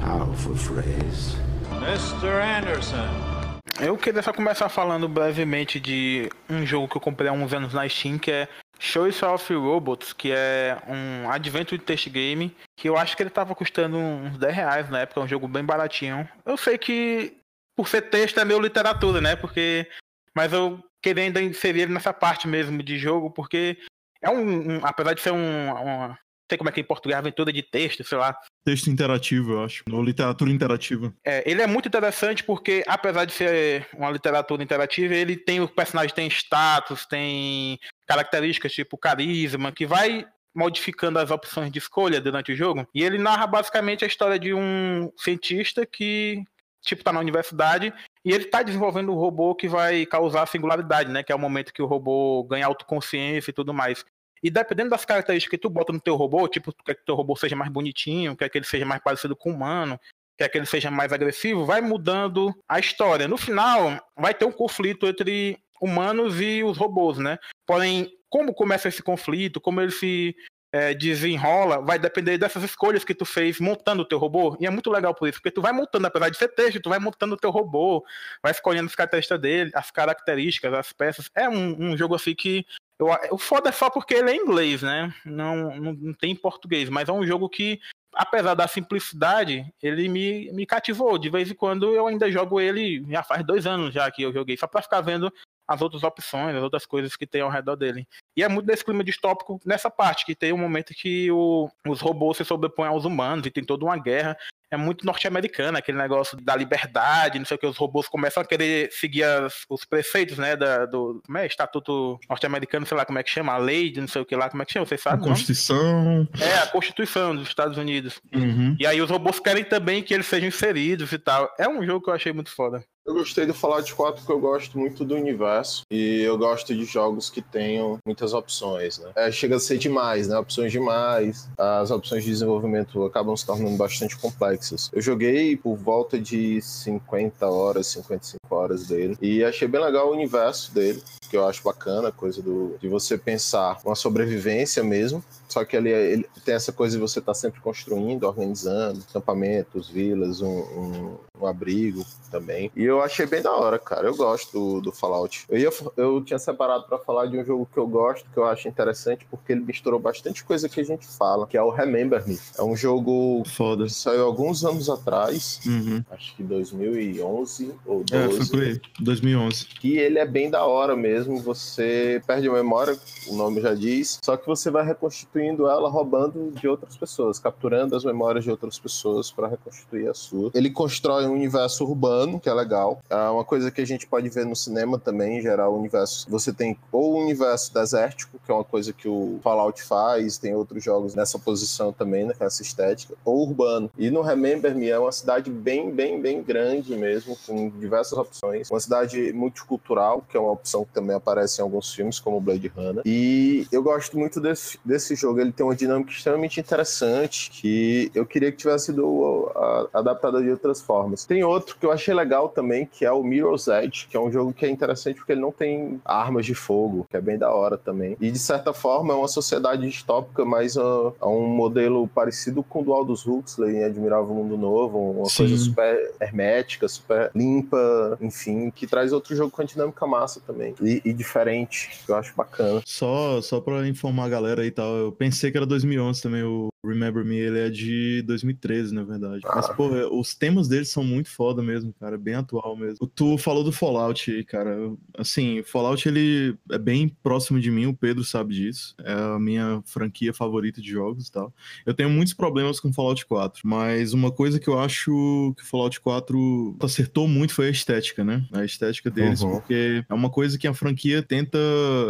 Powerful phrase. Mr. Anderson. Eu queria só começar falando brevemente de um jogo que eu comprei há uns anos na Steam, que é Choice of Robots, que é um adventure text game, que eu acho que ele tava custando uns 10 reais na época, é um jogo bem baratinho. Eu sei que por ser texto é meio literatura, né? Porque. Mas eu queria ainda inserir ele nessa parte mesmo de jogo, porque é um. um apesar de ser um, uma sei como é que é em português, aventura de texto, sei lá. Texto interativo, eu acho. Ou literatura interativa. É, ele é muito interessante porque, apesar de ser uma literatura interativa, ele tem. O personagem tem status, tem características tipo carisma, que vai modificando as opções de escolha durante o jogo. E ele narra basicamente a história de um cientista que, tipo, tá na universidade e ele tá desenvolvendo um robô que vai causar singularidade, né? Que é o momento que o robô ganha autoconsciência e tudo mais. E dependendo das características que tu bota no teu robô, tipo, quer que teu robô seja mais bonitinho, quer que ele seja mais parecido com o humano, quer que ele seja mais agressivo, vai mudando a história. No final, vai ter um conflito entre humanos e os robôs, né? Porém, como começa esse conflito, como ele se é, desenrola, vai depender dessas escolhas que tu fez montando o teu robô. E é muito legal por isso, porque tu vai montando, apesar de ser texto, tu vai montando o teu robô, vai escolhendo as características dele, as características, as peças. É um, um jogo assim que. Eu, o foda é só porque ele é inglês, né? Não, não, não tem português, mas é um jogo que apesar da simplicidade, ele me, me cativou. De vez em quando eu ainda jogo ele, já faz dois anos já que eu joguei, só pra ficar vendo as outras opções, as outras coisas que tem ao redor dele. E é muito desse clima distópico nessa parte, que tem um momento que o, os robôs se sobrepõem aos humanos e tem toda uma guerra é muito norte-americana, aquele negócio da liberdade, não sei o que, os robôs começam a querer seguir as, os preceitos, né, da, do como é, estatuto norte-americano, sei lá como é que chama, a lei de não sei o que lá, como é que chama, vocês sabem? A Constituição. É, a Constituição dos Estados Unidos. Uhum. E aí os robôs querem também que eles sejam inseridos e tal. É um jogo que eu achei muito foda. Eu gostei do Fallout 4 porque eu gosto muito do universo e eu gosto de jogos que tenham muitas opções, né? É, chega a ser demais, né? Opções demais. As opções de desenvolvimento acabam se tornando bastante complexas. Eu joguei por volta de 50 horas, 55 horas dele e achei bem legal o universo dele, que eu acho bacana, coisa do, de você pensar uma sobrevivência mesmo. Só que ele, ele tem essa coisa de você estar tá sempre construindo, organizando acampamentos, vilas, um, um, um abrigo também. E eu achei bem da hora, cara. Eu gosto do, do Fallout. Eu, ia, eu tinha separado para falar de um jogo que eu gosto, que eu acho interessante, porque ele misturou bastante coisa que a gente fala, que é o Remember Me. É um jogo Foda. que saiu alguns anos atrás, Uhum. acho que 2011 ou 12. É, foi por aí. 2011. Que ele é bem da hora mesmo. Você perde a memória, o nome já diz, só que você vai reconstituindo ela roubando de outras pessoas, capturando as memórias de outras pessoas para reconstituir a sua. Ele constrói um universo urbano, que é legal. É uma coisa que a gente pode ver no cinema também, em geral, o universo. Você tem ou o universo desértico, que é uma coisa que o Fallout faz, tem outros jogos nessa posição também, né, nessa estética, ou urbano. E no Remember Me é uma cidade bem, bem, bem grande mesmo, com diversas opções. Uma cidade multicultural, que é uma opção que também aparece em alguns filmes, como Blade Runner. E eu gosto muito desse, desse jogo. Ele tem uma dinâmica extremamente interessante, que eu queria que tivesse sido adaptada de outras formas. Tem outro que eu achei legal também, que é o Mirror's Edge, que é um jogo que é interessante porque ele não tem armas de fogo, que é bem da hora também. E de certa forma é uma sociedade distópica, mas a, a um modelo parecido com o do Aldous Huxley em Admirável Mundo Novo, uma Sim. coisa super hermética, super limpa, enfim, que traz outro jogo com a dinâmica massa também. E, e diferente, que eu acho bacana. Só, só pra informar a galera aí e tal, eu pensei que era 2011 também, o Remember Me, ele é de 2013, na verdade. Mas, Ah. pô, é, os temas deles são muito foda mesmo, cara, bem atual mesmo. Tu falou do Fallout aí, cara, assim, Fallout, ele é bem próximo de mim, o Pedro sabe disso, é a minha franquia favorita de jogos e tal. Eu tenho muitos problemas com Fallout 4, mas uma coisa que eu acho que o Fallout 4 acertou muito foi a estética, né? A estética deles, Uhum. porque é uma coisa que a franquia tenta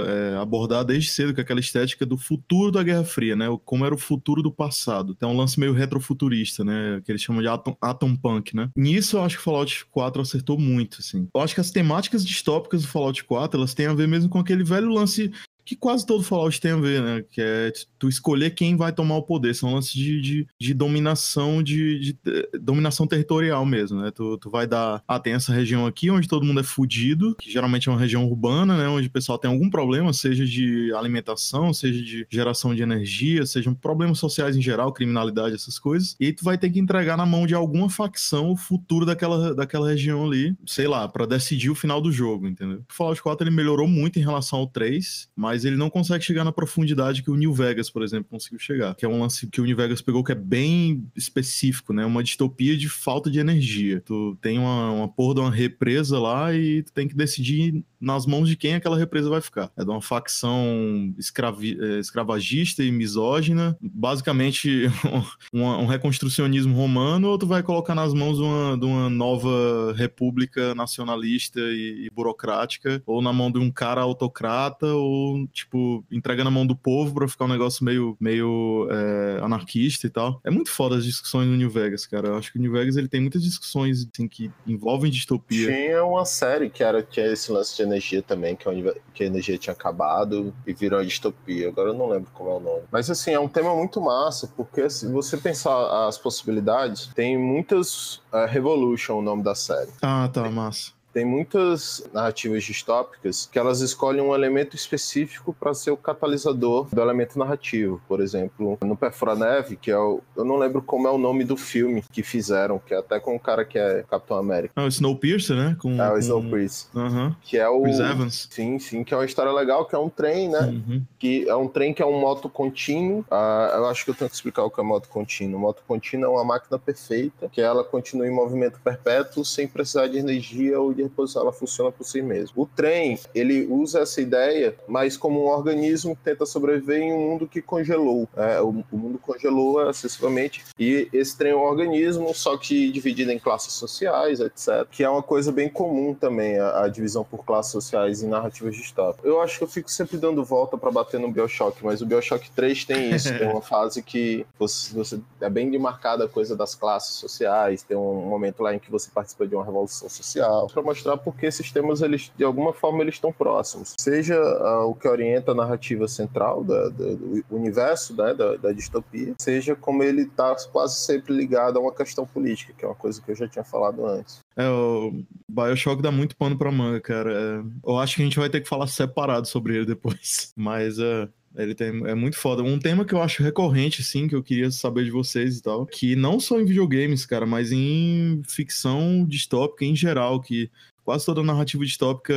é, abordar desde cedo, que é aquela estética do futuro da Guerra Fria, né? Como era o futuro do passado. É um lance meio retrofuturista, né? Que eles chamam de atom, atom punk, né? Nisso eu acho que o Fallout 4 acertou muito, assim. Eu acho que as temáticas distópicas do Fallout 4, elas têm a ver mesmo com aquele velho lance que quase todo Fallout tem a ver, né? Que é tu escolher quem vai tomar o poder. São lances de, de, de dominação, de, de, eh, dominação territorial mesmo, né? Tu, tu vai dar. Ah, tem essa região aqui onde todo mundo é fudido, que geralmente é uma região urbana, né? Onde o pessoal tem algum problema, seja de alimentação, seja de geração de energia, sejam problemas sociais em geral, criminalidade, essas coisas. E aí tu vai ter que entregar na mão de alguma facção o futuro daquela, daquela região ali, sei lá, pra decidir o final do jogo, entendeu? O Fallout 4 ele melhorou muito em relação ao 3, mas mas ele não consegue chegar na profundidade que o New Vegas, por exemplo, conseguiu chegar. Que é um lance que o New Vegas pegou que é bem específico, né? Uma distopia de falta de energia. Tu tem uma, uma porra de uma represa lá e tu tem que decidir nas mãos de quem aquela represa vai ficar. É de uma facção escravi, é, escravagista e misógina, basicamente um, um, reconstrucionismo romano, ou tu vai colocar nas mãos uma, de uma nova república nacionalista e, e, burocrática, ou na mão de um cara autocrata, ou, tipo, entrega na mão do povo pra ficar um negócio meio, meio é, anarquista e tal. É muito foda as discussões no New Vegas, cara. Eu acho que o New Vegas ele tem muitas discussões assim, que envolvem distopia. Tinha uma série que era que é esse lance de energia também, que a, que a energia tinha acabado e virou uma distopia. Agora eu não lembro como é o nome. Mas assim, é um tema muito massa, porque se você pensar as possibilidades, tem muitas. Uh, Revolution, o nome da série. Ah, tá, massa. Tem muitas narrativas distópicas que elas escolhem um elemento específico para ser o catalisador do elemento narrativo. Por exemplo, no Perfura Neve, que é o. Eu não lembro como é o nome do filme que fizeram, que é até com o cara que é Capitão América. Ah, o Snowpiercer, né? Com, é, o com... Snowpiercer. Uhum. Que é o. Chris Evans. Sim, sim, que é uma história legal, que é um trem, né? Uhum. Que é um trem que é um moto contínuo. Ah, eu acho que eu tenho que explicar o que é moto contínuo. Moto contínuo é uma máquina perfeita, que ela continua em movimento perpétuo sem precisar de energia ou de ela funciona por si mesma. O trem, ele usa essa ideia, mas como um organismo que tenta sobreviver em um mundo que congelou. É, o, o, mundo congelou excessivamente e esse trem é um organismo, só que dividido em classes sociais, etc. Que é uma coisa bem comum também, a, a divisão por classes sociais em narrativas distópicas. Eu acho que eu fico sempre dando volta para bater no Bioshock, mas o Bioshock 3 tem isso, tem uma fase que você, você é bem demarcada a coisa das classes sociais, tem um momento lá em que você participa de uma revolução social, para mostrar por porque esses temas, eles, de alguma forma, eles estão próximos. Seja uh, o que orienta a narrativa central da, da, do universo né, da, da, distopia, seja como ele está quase sempre ligado a uma questão política, que é uma coisa que eu já tinha falado antes. É, o Bioshock dá muito pano pra manga, cara. É, eu acho que a gente vai ter que falar separado sobre ele depois. Mas é, ele tem, é muito foda. Um tema que eu acho recorrente, sim, que eu queria saber de vocês e tal, que não só em videogames, cara, mas em ficção distópica em geral, que quase toda narrativa distópica,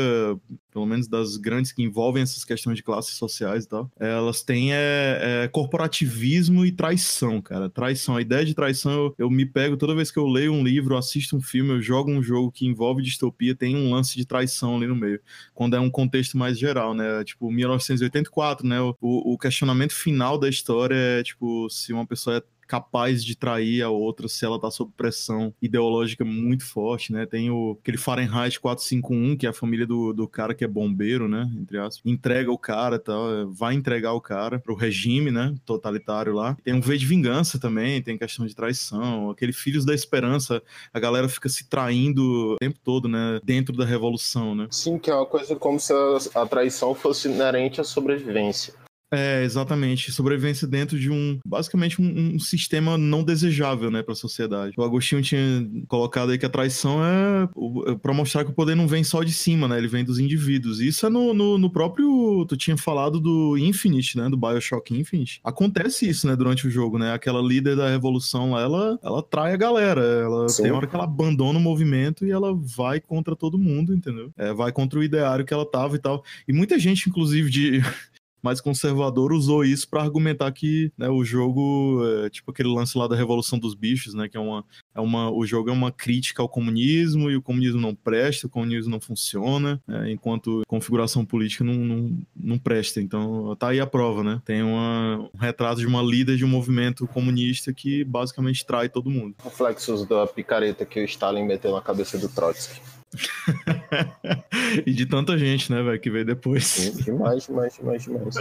pelo menos das grandes que envolvem essas questões de classes sociais e tal, elas têm é, é, corporativismo e traição, cara. Traição. A ideia de traição, eu, eu, me pego toda vez que eu leio um livro, assisto um filme, eu jogo um jogo que envolve distopia, tem um lance de traição ali no meio. Quando é um contexto mais geral, né? Tipo, 1984, né? O, o questionamento final da história é, tipo, se uma pessoa é capaz de trair a outra se ela tá sob pressão ideológica muito forte, né? Tem o aquele Fahrenheit 451, que é a família do, do cara que é bombeiro, né? Entre aspas. Entrega o cara tal, é, vai entregar o cara pro regime, né? Totalitário lá. Tem um V de vingança também, tem questão de traição. Aquele Filhos da Esperança, a galera fica se traindo o tempo todo, né? Dentro da revolução, né? Sim, que é uma coisa como se a, a traição fosse inerente à sobrevivência. É, exatamente. Sobrevivência dentro de um, basicamente, um, um sistema não desejável, né, para a sociedade. O Agostinho tinha colocado aí que a traição é, é para mostrar que o poder não vem só de cima, né, ele vem dos indivíduos. Isso é no, no, no, próprio, tu tinha falado do Infinite, né, do Bioshock Infinite. Acontece isso, né, durante o jogo, né, aquela líder da revolução lá, ela, ela trai a galera, ela Sim. tem hora que ela abandona o movimento e ela vai contra todo mundo, entendeu? É, vai contra o ideário que ela tava e tal. E muita gente, inclusive, de mais conservador usou isso para argumentar que né, o jogo, é, tipo aquele lance lá da Revolução dos Bichos, né, que é uma, é uma, o jogo é uma crítica ao comunismo e o comunismo não presta, o comunismo não funciona, é, enquanto configuração política não, não, não, presta. Então tá aí a prova, né? Tem uma, um retrato de uma líder de um movimento comunista que basicamente trai todo mundo. Reflexos da picareta que o Stalin meteu na cabeça do Trotsky. e de tanta gente, né, velho, que veio depois. Sim, demais, demais, demais, demais.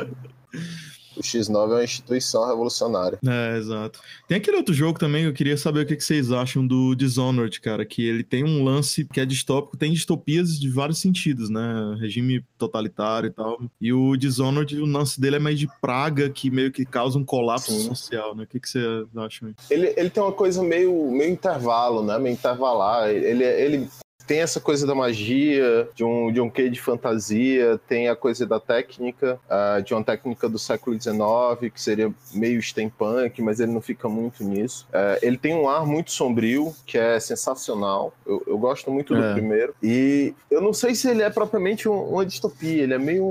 O X9 é uma instituição revolucionária. É, exato. Tem aquele outro jogo também que eu queria saber o que vocês acham do Dishonored, cara, que ele tem um lance que é distópico, tem distopias de vários sentidos, né? Regime totalitário e tal. E o Dishonored, o lance dele é meio de praga que meio que causa um colapso Sim. social, né? O que, que você acha? Ele, ele tem uma coisa meio, meio intervalo, né? Meio intervalar. Ele, ele tem essa coisa da magia, de um, de um quê de fantasia, tem a coisa da técnica, uh, de uma técnica do século XIX, que seria meio steampunk, mas ele não fica muito nisso. Uh, ele tem um ar muito sombrio, que é sensacional. Eu, eu gosto muito do é. primeiro. E eu não sei se ele é propriamente um, uma distopia, ele é meio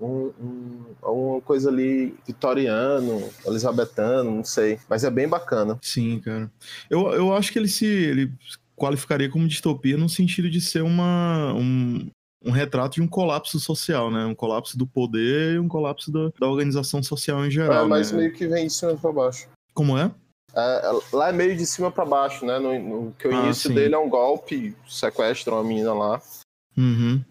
um, um, uma coisa ali vitoriano, elizabetano, não sei. Mas é bem bacana. Sim, cara. Eu, eu acho que ele se. Ele qualificaria como distopia no sentido de ser uma, um, um retrato de um colapso social, né? Um colapso do poder e um colapso da, da organização social em geral. É, mas né? meio que vem de cima para baixo. Como é? é? lá é meio de cima para baixo, né? No, no, que o ah, início sim. dele é um golpe, sequestram uma menina lá. Uhum.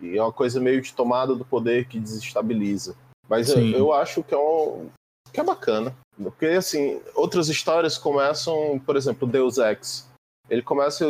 E é uma coisa meio de tomada do poder que desestabiliza. Mas eu, eu, acho que é, um, que é bacana. Porque, assim, outras histórias começam, por exemplo, Deus Ex ele começa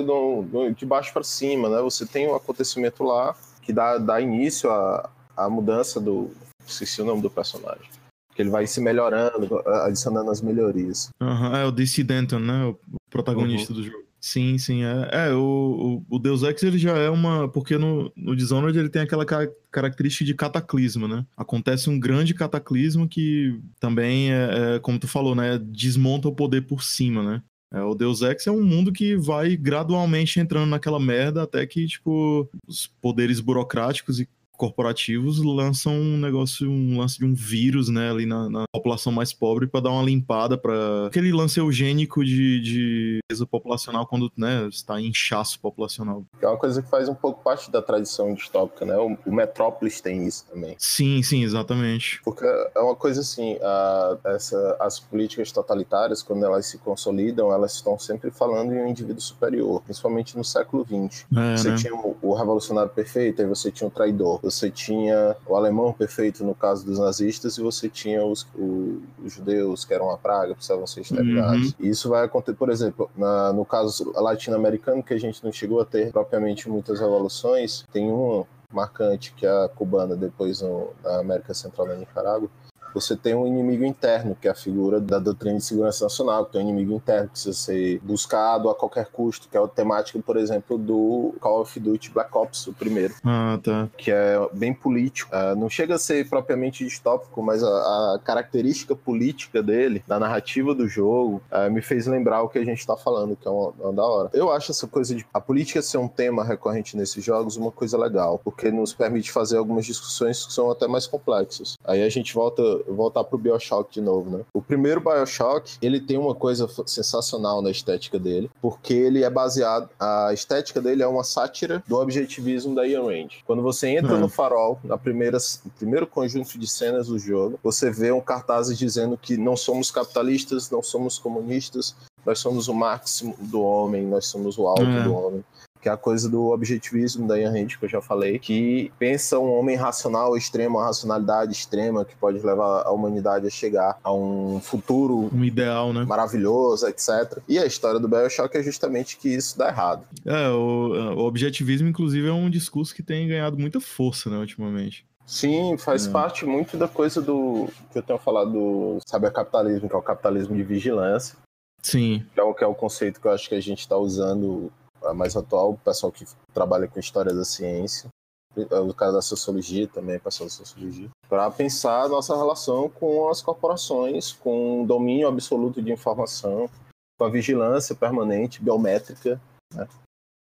de baixo para cima, né? Você tem um acontecimento lá que dá, dá início à, à mudança do. Esqueci o nome do personagem. Que ele vai se melhorando, adicionando as melhorias. Uhum, é o DC Denton, né? O protagonista uhum. do jogo. Sim, sim, é. É, o, o, Deus Ex ele já é uma. Porque no, no Dishonored ele tem aquela ca característica de cataclisma, né? Acontece um grande cataclismo que também é, é, como tu falou, né? Desmonta o poder por cima, né? É, o Deus Ex é um mundo que vai gradualmente entrando naquela merda até que, tipo, os poderes burocráticos e corporativos lançam um negócio, um lance de um vírus, né, ali na, na população mais pobre para dar uma limpada para aquele lance eugênico de, de populacional quando, né, está em inchaço populacional. É uma coisa que faz um pouco parte da tradição distópica, né? O, o Metrópolis tem isso também. Sim, sim, exatamente. Porque é uma coisa assim, a, essa, as políticas totalitárias, quando elas se consolidam, elas estão sempre falando em um indivíduo superior, principalmente no século XX. É, você né? tinha o, o revolucionário perfeito, aí você tinha o traidor você tinha o alemão perfeito no caso dos nazistas e você tinha os, o, os judeus que eram uma praga, precisavam ser exterminados. Uhum. E isso vai acontecer, por exemplo, na, no caso latino-americano, que a gente não chegou a ter propriamente muitas revoluções, tem uma marcante que é a cubana, depois no, na América Central da Nicarágua, você tem um inimigo interno, que é a figura da doutrina de segurança nacional, que tem um inimigo interno que precisa ser buscado a qualquer custo, que é a temática, por exemplo, do Call of Duty Black Ops, o primeiro. Ah, tá. Que é bem político. Uh, não chega a ser propriamente distópico, mas a, a, característica política dele, da narrativa do jogo, uh, me fez lembrar o que a gente está falando, que é uma, uma, da hora. Eu acho essa coisa de a política ser um tema recorrente nesses jogos uma coisa legal, porque nos permite fazer algumas discussões que são até mais complexas. Aí a gente volta voltar pro BioShock de novo, né? O primeiro BioShock, ele tem uma coisa sensacional na estética dele, porque ele é baseado, a estética dele é uma sátira do objetivismo da Ian Range. Quando você entra no farol, na primeira, no primeiro conjunto de cenas do jogo, você vê um cartaz dizendo que não somos capitalistas, não somos comunistas, nós somos o máximo do homem, nós somos o alto é. do homem que é a coisa do objetivismo da Ian Hand, que eu já falei, que pensa um homem racional extremo, uma racionalidade extrema que pode levar a humanidade a chegar a um futuro um ideal, né? maravilhoso, etc. E a história do BioShock é justamente que isso dá errado. É, o, o objetivismo, inclusive, é um discurso que tem ganhado muita força, né, ultimamente. Sim, faz é. parte muito da coisa do que eu tenho falado do capitalismo, que é o capitalismo de vigilância. Sim. Que é o, que é o conceito que eu acho que a gente está usando mais atual, o pessoal que trabalha com história da ciência, o caso da sociologia também, pessoal da sociologia, para pensar a nossa relação com as corporações, com o domínio absoluto de informação, com a vigilância permanente, biométrica. Né?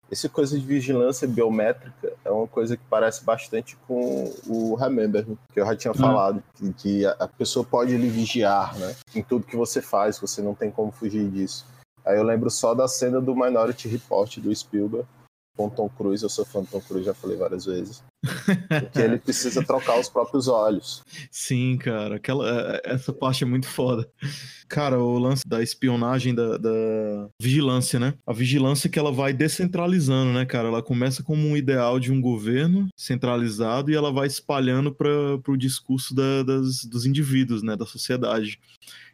Essa coisa de vigilância biométrica é uma coisa que parece bastante com o Remember, que eu já tinha uhum. falado, que, que a pessoa pode lhe vigiar né? em tudo que você faz, você não tem como fugir disso. Aí eu lembro só da cena do Minority Report do Spielberg com Tom Cruise. Eu sou fã do Tom Cruise, já falei várias vezes. que ele precisa trocar os próprios olhos. Sim, cara. Aquela, é, essa parte é muito foda. Cara, o lance da espionagem, da, da, vigilância, né? A vigilância que ela vai descentralizando, né, cara? Ela começa como um ideal de um governo centralizado e ela vai espalhando para o discurso da, das, dos indivíduos, né? Da sociedade.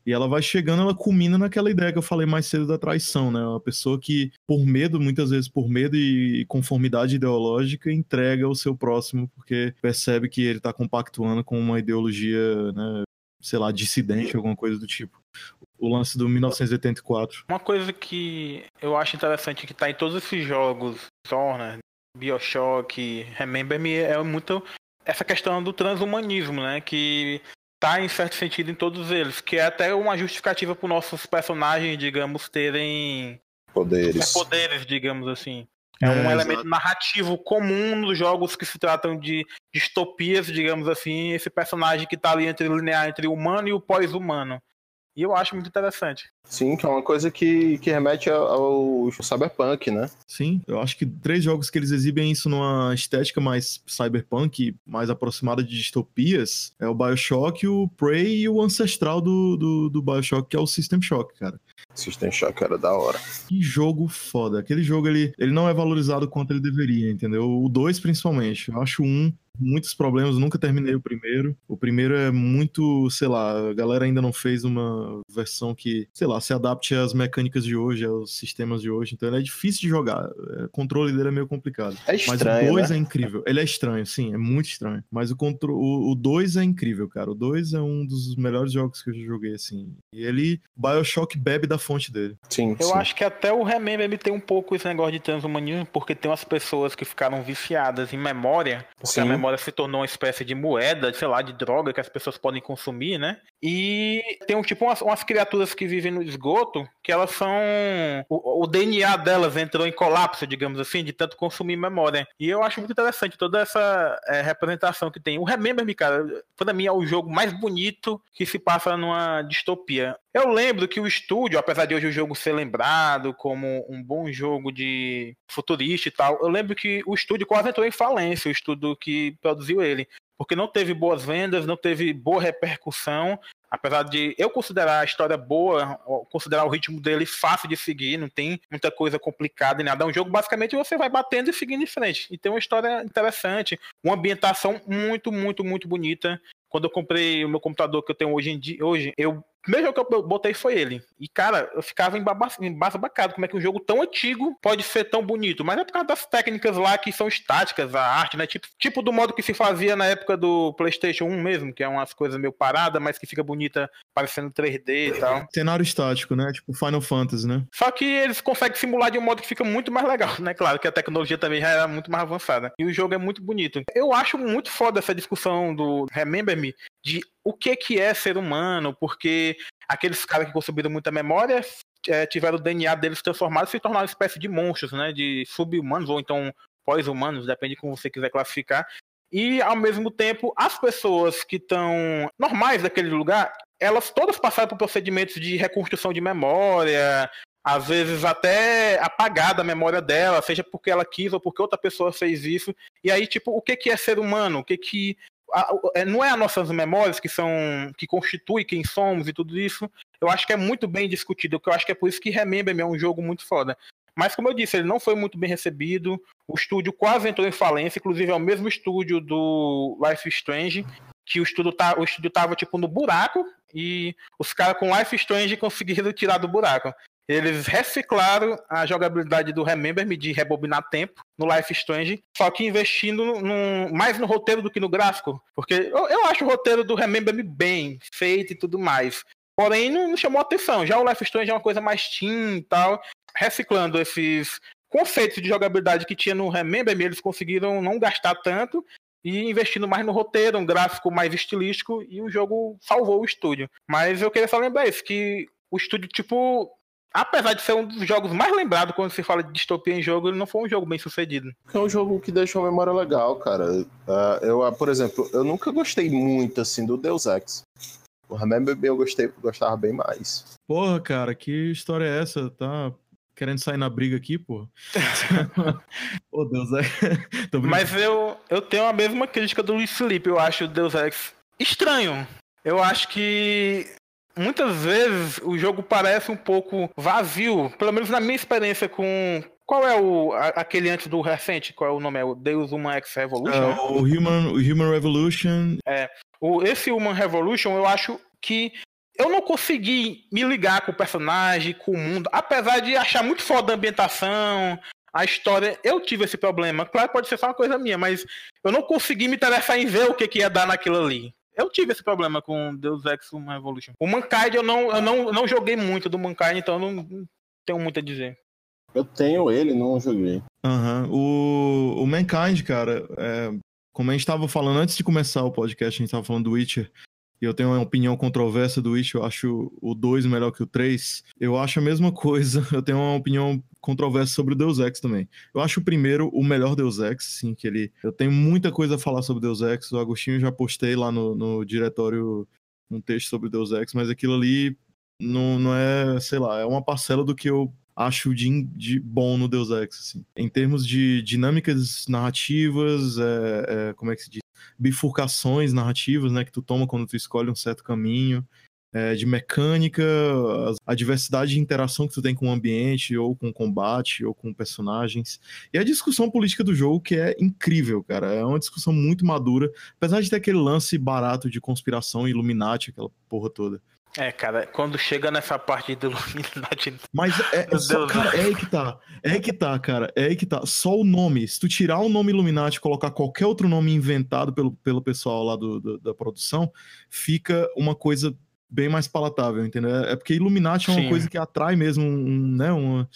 E ela vai chegando, ela culmina naquela ideia que eu falei mais cedo da traição, né? Uma pessoa que, por medo, muitas vezes por medo e conformidade ideológica, entrega o seu próximo porque percebe que ele está compactuando com uma ideologia, né? Sei lá, dissidente, alguma coisa do tipo o lance do 1984. Uma coisa que eu acho interessante que tá em todos esses jogos, Zorna, Bioshock, Remember Me é muito essa questão do transhumanismo, né? Que tá em certo sentido em todos eles, que é até uma justificativa para nossos personagens, digamos, terem Poderes. poderes, digamos assim. É, um É, elemento narrativo comum nos jogos que se tratam de distopias, digamos assim, esse personagem que tá ali entre o linear entre o humano e o pós-humano. E eu acho muito interessante. Sim, que é uma coisa que, que remete ao, ao cyberpunk, né? Sim, eu acho que três jogos que eles exibem isso numa estética mais cyberpunk, mais aproximada de distopias, é o Bioshock, o Prey e o ancestral do, do, do Bioshock, que é o System Shock, cara. System Shock era da hora. Que jogo foda. Aquele jogo, ele, ele não é valorizado quanto ele deveria, entendeu? O 2, principalmente. Eu acho o 1 um, muitos problemas, nunca terminei o primeiro. O primeiro é muito, sei lá, a galera ainda não fez uma versão que, sei lá, se adapte às mecânicas de hoje, aos sistemas de hoje. Então ele é difícil de jogar. O controle dele é meio complicado. É Mas estranho, o 2 né? é incrível. Ele é estranho, sim, é muito estranho. Mas o 2 o, o dois é incrível, cara. O 2 é um dos melhores jogos que eu já joguei, assim. E ele, Bioshock bebe da fonte dele. Sim, Eu sim. acho que até o Remember ele tem um pouco esse negócio de transhumanismo, porque tem umas pessoas que ficaram viciadas em memória, porque a Sim. Memória se tornou uma espécie de moeda, sei lá, de droga que as pessoas podem consumir, né? E tem um tipo umas, umas criaturas que vivem no esgoto, que elas são. O, o DNA delas entrou em colapso, digamos assim, de tanto consumir memória. E eu acho muito interessante toda essa é, representação que tem. O Remember Me, cara, pra mim é o jogo mais bonito que se passa numa distopia. Eu lembro que o estúdio, apesar de hoje o jogo ser lembrado como um bom jogo de futurista e tal, eu lembro que o estúdio quase entrou em falência, o estúdio que produziu ele. Porque não teve boas vendas, não teve boa repercussão. Apesar de eu considerar a história boa, considerar o ritmo dele fácil de seguir, não tem muita coisa complicada em nada. É um jogo basicamente você vai batendo e seguindo em frente. E tem uma história interessante, uma ambientação muito, muito, muito bonita. Quando eu comprei o meu computador que eu tenho hoje em dia, hoje, eu primeiro jogo que eu botei foi ele. E, cara, eu ficava embasbacado. Como é que um jogo tão antigo pode ser tão bonito? Mas é por causa das técnicas lá que são estáticas, a arte, né? Tipo, tipo do modo que se fazia na época do PlayStation 1 mesmo, que é umas coisas meio paradas, mas que fica bonita parecendo 3D e tal. Cenário estático, né? Tipo Final Fantasy, né? Só que eles conseguem simular de um modo que fica muito mais legal, né? Claro que a tecnologia também já era muito mais avançada. E o jogo é muito bonito. Eu acho muito foda essa discussão do Remember Me de o que que é ser humano, porque aqueles caras que consumiram muita memória é, tiveram o DNA deles transformado e se tornaram uma espécie de monstros, né? De sub-humanos ou então pós-humanos, depende de como você quiser classificar. E ao mesmo tempo, as pessoas que estão normais daquele lugar, elas todas passaram por procedimentos de reconstrução de memória, às vezes até apagar da memória dela, seja porque ela quis ou porque outra pessoa fez isso. E aí, tipo, o que, que é ser humano? O que que. A- é, não é as nossas memórias que são. que constituem quem somos e tudo isso. Eu acho que é muito bem discutido, que eu acho que é por isso que Remember Me é um jogo muito foda. Mas como eu disse, ele não foi muito bem recebido. O estúdio quase entrou em falência, inclusive é o mesmo estúdio do Life Strange, que o estúdio, tá, o estúdio tava tipo no buraco e os caras com Life Strange conseguiram tirar do buraco. Eles reciclaram a jogabilidade do Remember Me de rebobinar tempo no Life Strange, só que investindo mais no roteiro do que no gráfico. Porque eu, eu acho o roteiro do Remember Me bem feito e tudo mais. Porém, não, não chamou atenção. Já o Life Strange é uma coisa mais teen e tal. Reciclando esses conceitos de jogabilidade que tinha no Remember Me, eles conseguiram não gastar tanto e investindo mais no roteiro, um gráfico mais estilístico, e o jogo salvou o estúdio. Mas eu queria só lembrar isso, que o estúdio, tipo, apesar de ser um dos jogos mais lembrados quando se fala de distopia em jogo, ele não foi um jogo bem sucedido. É um jogo que deixa uma memória legal, cara. Ah, eu, ah, por exemplo, eu nunca gostei muito assim do Deus Ex. O Remember Me eu gostei, gostava bem mais. Porra, cara, que história é essa? Tá querendo sair na briga aqui, pô? Ô, Deus, é. Tô brincando. Mas eu, eu tenho a mesma crítica do Luiz Felipe, eu acho o Deus Ex estranho. Eu acho que muitas vezes o jogo parece um pouco vazio, pelo menos na minha experiência com. Qual é o a- aquele antes do recente? Qual é o nome? É o Deus Human X Revolution? É, né? o Human, o Human Revolution. O, esse Human Revolution, eu acho que eu não consegui me ligar com o personagem, com o mundo, apesar de achar muito foda a ambientação, a história. Eu tive esse problema. Claro, pode ser só uma coisa minha, mas eu não consegui me interessar em ver o que, que ia dar naquilo ali. Eu tive esse problema com Deus Ex Human Revolution. O Mankind eu não, eu não, não joguei muito do Mankind, então eu não, tenho muito a dizer. Eu tenho ele, não joguei. Aham. O, o Mankind, cara, é, como a gente tava falando antes de começar o podcast, a gente tava falando do Witcher. E eu tenho uma opinião controversa do Witcher, eu acho o 2 melhor que o 3. Eu acho a mesma coisa, eu tenho uma opinião controversa sobre o Deus Ex também. Eu acho o primeiro o melhor Deus Ex, sim, que ele... Eu tenho muita coisa a falar sobre Deus Ex, o Agostinho já postei lá no, no diretório um texto sobre Deus Ex, mas aquilo ali não, não é, sei lá, é uma parcela do que eu acho de, de bom no Deus Ex, assim. Em termos de dinâmicas narrativas, é, é, como é que se diz? Bifurcações narrativas, né, que tu toma quando tu escolhe um certo caminho. É, de mecânica, a diversidade de interação que tu tem com o ambiente, ou com o combate, ou com personagens. E a discussão política do jogo, que é incrível, cara. É uma discussão muito madura, apesar de ter aquele lance barato de conspiração, Illuminati, aquela porra toda. É, cara, quando chega nessa parte do Illuminati. Mas é, é só, cara, é aí que tá. É aí que tá, cara. É aí que tá. Só o nome. Se tu tirar o nome Illuminati e colocar qualquer outro nome inventado pelo, pelo pessoal lá do, do da produção, fica uma coisa bem mais palatável, entendeu? É porque Illuminati é uma Sim. coisa que atrai mesmo um, né, uma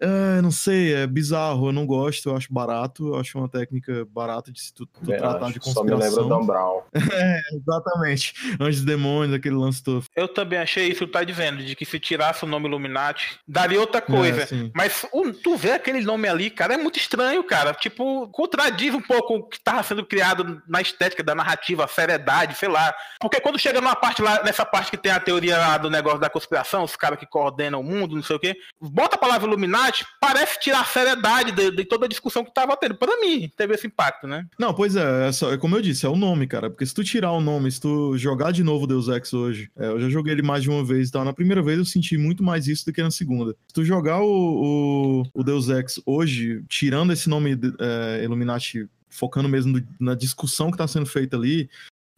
é, não sei, é bizarro, eu não gosto, eu acho barato, eu acho uma técnica barata de se tu, tu tratar acho, de conspiração. Só me lembra Dan Brown. é, exatamente. Anjos e demônios, aquele lance todo. Eu também achei isso, tu tá dizendo, de que se tirasse o nome Illuminati, daria outra coisa. É, Mas o, tu vê aquele nome ali, cara, é muito estranho, cara. Tipo, contradiz um pouco o que tava sendo criado na estética da narrativa, a seriedade, sei lá. Porque quando chega numa parte lá, nessa parte que tem a teoria lá do negócio da conspiração, os caras que coordenam o mundo, não sei o quê, bota a palavra Illuminati parece tirar a seriedade de, de toda a discussão que tava tendo. Para mim, teve esse impacto, né? Não, pois é, é, só, é como eu disse, é o nome, cara. Porque se tu tirar o nome, se tu jogar de novo Deus Ex hoje, é, eu já joguei ele mais de uma vez e tal. Na primeira vez eu senti muito mais isso do que na segunda. Se tu jogar o, o, o Deus Ex hoje, tirando esse nome é, Illuminati focando mesmo na discussão que está sendo feita ali,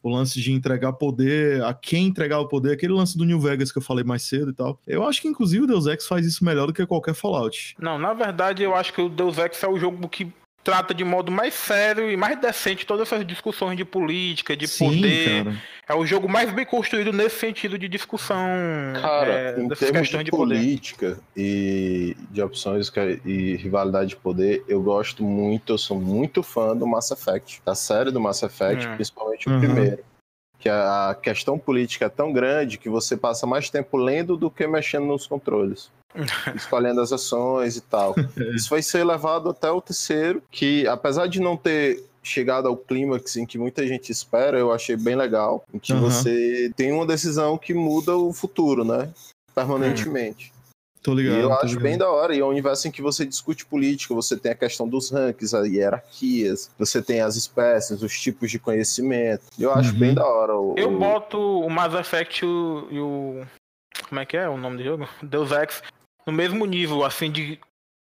o lance de entregar poder, a quem entregar o poder, aquele lance do New Vegas que eu falei mais cedo e tal. Eu acho que inclusive o Deus Ex faz isso melhor do que qualquer Fallout. Não, na verdade eu acho que o Deus Ex é o jogo que trata de modo mais sério e mais decente todas essas discussões de política, de Sim, poder. Cara. É o jogo mais bem construído nesse sentido de discussão. Cara, é, em termos de, de política e de opções e rivalidade de poder, eu gosto muito, eu sou muito fã do Mass Effect, da série do Mass Effect, hum. principalmente o uhum. primeiro. Que a questão política é tão grande que você passa mais tempo lendo do que mexendo nos controles. escolhendo as ações e tal. Isso vai ser levado até o terceiro, que apesar de não ter chegado ao clímax em que muita gente espera, eu achei bem legal, em que uhum. você tem uma decisão que muda o futuro, né? Permanentemente. Tô ligado. E eu acho ligado. bem da hora. E é um universo em que você discute política, você tem a questão dos rankings, as hierarquias, você tem as espécies, os tipos de conhecimento. Eu acho uhum. bem da hora. O, eu boto o Mass Effect e o, e o. Como é que é o nome do jogo? Deus Ex no mesmo nível, assim, de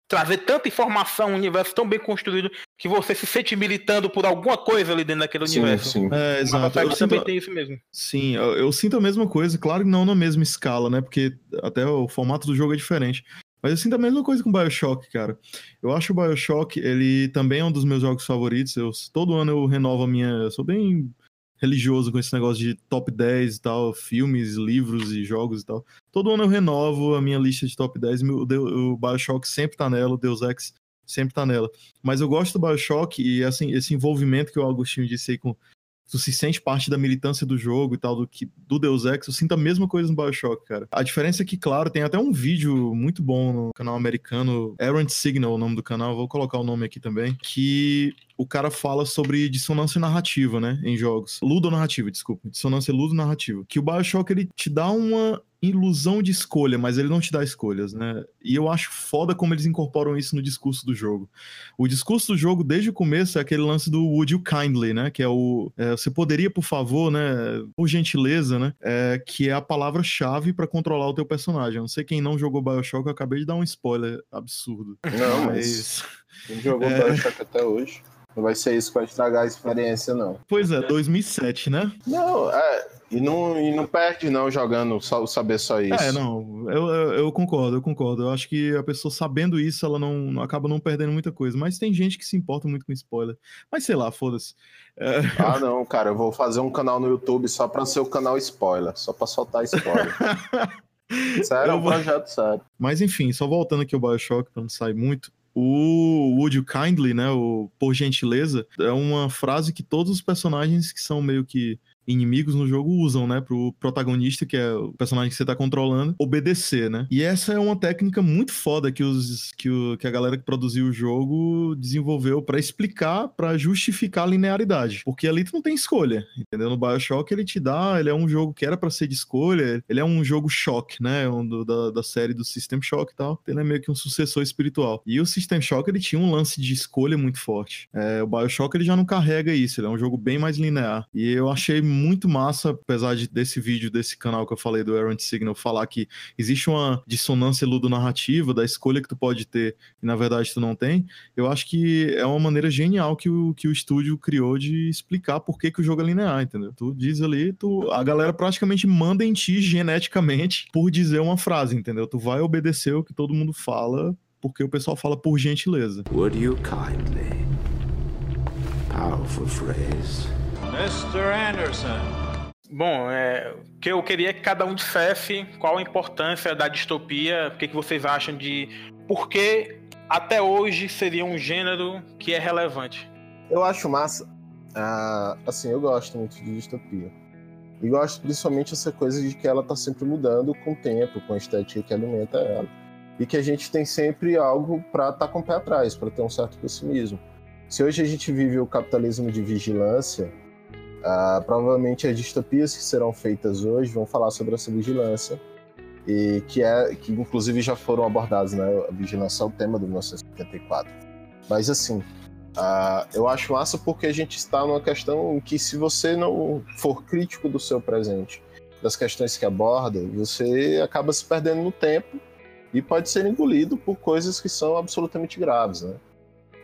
trazer tanta informação, um universo tão bem construído que você se sente militando por alguma coisa ali dentro daquele sim, universo. Sim, É, exato. Eu também tem isso mesmo. Sim, eu, eu, sinto a mesma coisa, claro que não na mesma escala, né? Porque até o formato do jogo é diferente. Mas eu sinto a mesma coisa com o BioShock, cara. Eu acho o BioShock, ele também é um dos meus jogos favoritos. Eu, todo ano eu renovo a minha. Eu sou bem religioso com esse negócio de top 10 e tal, filmes, livros e jogos e tal. Todo ano eu renovo a minha lista de top 10, o, o Bioshock sempre tá nela, o Deus Ex sempre tá nela. Mas eu gosto do Bioshock e assim, esse envolvimento que o Agostinho disse aí com tu se sente parte da militância do jogo e tal, do, que, do Deus Ex, eu sinto a mesma coisa no Bioshock, cara. A diferença é que, claro, tem até um vídeo muito bom no canal americano, Errant Signal, o nome do canal, vou colocar o nome aqui também, que o cara fala sobre dissonância narrativa, né, em jogos. Ludonarrativa, desculpa. Dissonância ludonarrativa. Que o Bioshock, ele te dá uma ilusão de escolha, mas ele não te dá escolhas, né? E eu acho foda como eles incorporam isso no discurso do jogo. O discurso do jogo, desde o começo, é aquele lance do Would You Kindly, né? Que é o. É, você poderia, por favor, né? Por gentileza, né? É, que é a palavra-chave para controlar o teu personagem. Eu não sei quem não jogou Bioshock, eu acabei de dar um spoiler absurdo. Não, mas. Quem jogou é... Bioshock até hoje. Não vai ser isso que vai estragar a experiência, não. Pois é, 2007, né? Não, é. E não, e não perde, não, jogando só saber só isso. É, não, eu, eu, eu, concordo, eu concordo. Eu acho que a pessoa sabendo isso, ela não acaba não perdendo muita coisa. Mas tem gente que se importa muito com spoiler. Mas sei lá, foda-se. É... Ah, não, cara, eu vou fazer um canal no YouTube só pra ser o canal spoiler, só pra soltar spoiler. Sério, é um projeto sério. Mas enfim, só voltando aqui ao Bioshock, pra não sair muito. O Would You Kindly, né? O Por Gentileza, é uma frase que todos os personagens que são meio que inimigos no jogo usam, né, pro protagonista, que é o personagem que você tá controlando, obedecer, né? E essa é uma técnica muito foda que os que, o, que a galera que produziu o jogo desenvolveu para explicar, para justificar a linearidade, porque ali tu não tem escolha, entendeu? No BioShock ele te dá, ele é um jogo que era para ser de escolha, ele é um jogo shock, né, um do, da, da série do System Shock e tal, ele é meio que um sucessor espiritual. E o System Shock ele tinha um lance de escolha muito forte. É, o BioShock ele já não carrega isso, ele é um jogo bem mais linear. E eu achei muito massa, apesar de, desse vídeo, desse canal que eu falei do Errant Signal, falar que existe uma dissonância ludonarrativa da escolha que tu pode ter e na verdade tu não tem. Eu acho que é uma maneira genial que o, que o estúdio criou de explicar por que, que o jogo é linear, entendeu? Tu diz ali, tu, a galera praticamente manda em ti geneticamente por dizer uma frase, entendeu? Tu vai obedecer o que todo mundo fala porque o pessoal fala por gentileza. Would you kindly? Powerful phrase. Mr. Anderson. Bom, é, que eu queria que cada um dissesse qual a importância da distopia, o que, que vocês acham de por que até hoje seria um gênero que é relevante. Eu acho massa. Ah, assim, eu gosto muito de distopia. E gosto principalmente essa coisa de que ela está sempre mudando com o tempo, com a estética que alimenta ela. E que a gente tem sempre algo para estar tá com o pé atrás, para ter um certo pessimismo. Se hoje a gente vive o capitalismo de vigilância, Uh, provavelmente as distopias que serão feitas hoje vão falar sobre essa vigilância e que é que inclusive já foram abordadas, né? A vigilância é o tema do 1974. Mas assim, uh, eu acho massa porque a gente está numa questão que se você não for crítico do seu presente, das questões que aborda, você acaba se perdendo no tempo e pode ser engolido por coisas que são absolutamente graves, né?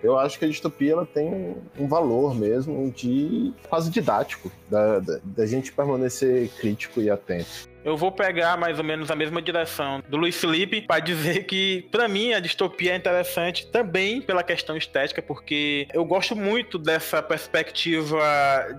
Eu acho que a distopia ela tem um valor mesmo de quase didático, da, da, da gente permanecer crítico e atento. Eu vou pegar mais ou menos a mesma direção do Luiz Felipe para dizer que, para mim, a distopia é interessante também pela questão estética, porque eu gosto muito dessa perspectiva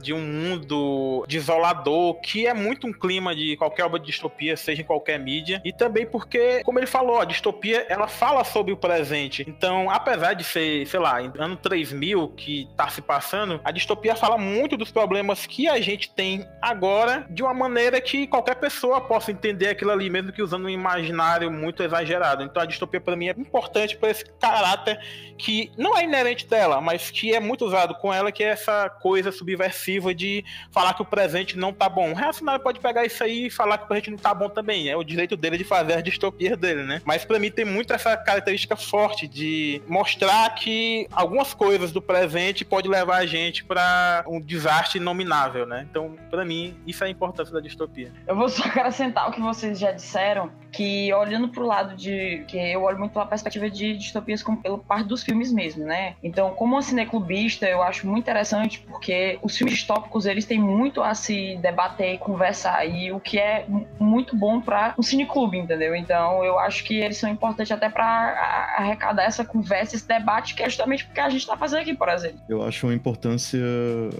de um mundo desolador, que é muito um clima de qualquer obra de distopia, seja em qualquer mídia, e também porque, como ele falou, a distopia ela fala sobre o presente. Então, apesar de ser, sei lá, ano 3000 que tá se passando, a distopia fala muito dos problemas que a gente tem agora de uma maneira que qualquer pessoa pessoa possa entender aquilo ali, mesmo que usando um imaginário muito exagerado. Então a distopia para mim é importante por esse caráter que não é inerente dela, mas que é muito usado com ela, que é essa coisa subversiva de falar que o presente não tá bom. O reacionário pode pegar isso aí e falar que o presente não tá bom também. É o direito dele de fazer as distopias dele, né? Mas para mim tem muito essa característica forte de mostrar que algumas coisas do presente pode levar a gente para um desastre inominável, né? Então, para mim, isso é a importância da distopia. Eu vou só acrescentar o que vocês já disseram, que olhando pro lado de. que eu olho muito pela perspectiva de distopias como pelo parte dos filmes mesmo, né? Então, como um cineclubista, eu acho muito interessante porque os filmes distópicos eles têm muito a se debater e conversar, e o que é muito bom para um cineclube, entendeu? Então, eu acho que eles são importantes até para arrecadar essa conversa, esse debate, que é justamente porque a gente tá fazendo aqui, por exemplo. Eu acho uma importância.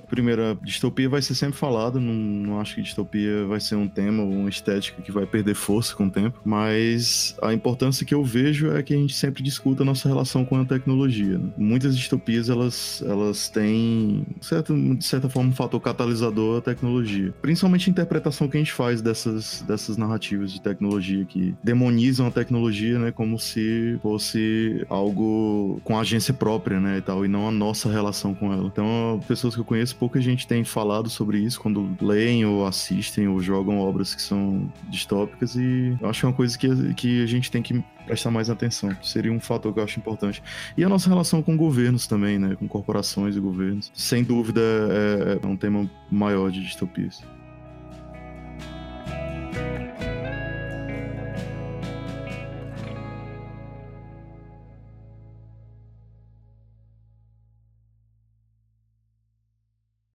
Primeiro, distopia vai ser sempre falada, não, não acho que distopia vai ser um tema, um estética que vai perder força com o tempo, mas a importância que eu vejo é que a gente sempre discuta a nossa relação com a tecnologia. Né? Muitas distopias, elas, elas têm, certo, de certa forma, um fator catalisador a tecnologia. Principalmente a interpretação que a gente faz dessas, dessas narrativas de tecnologia que demonizam a tecnologia, né, como se fosse algo com agência própria, né, e tal, e não a nossa relação com ela. Então, pessoas que eu conheço, pouca gente tem falado sobre isso quando leem ou assistem ou jogam obras que são são distópicas e acho que é uma coisa que, que a gente tem que prestar mais atenção. Seria um fator que eu acho importante. E a nossa relação com governos também, né? Com corporações e governos. Sem dúvida é, é um tema maior de distopias.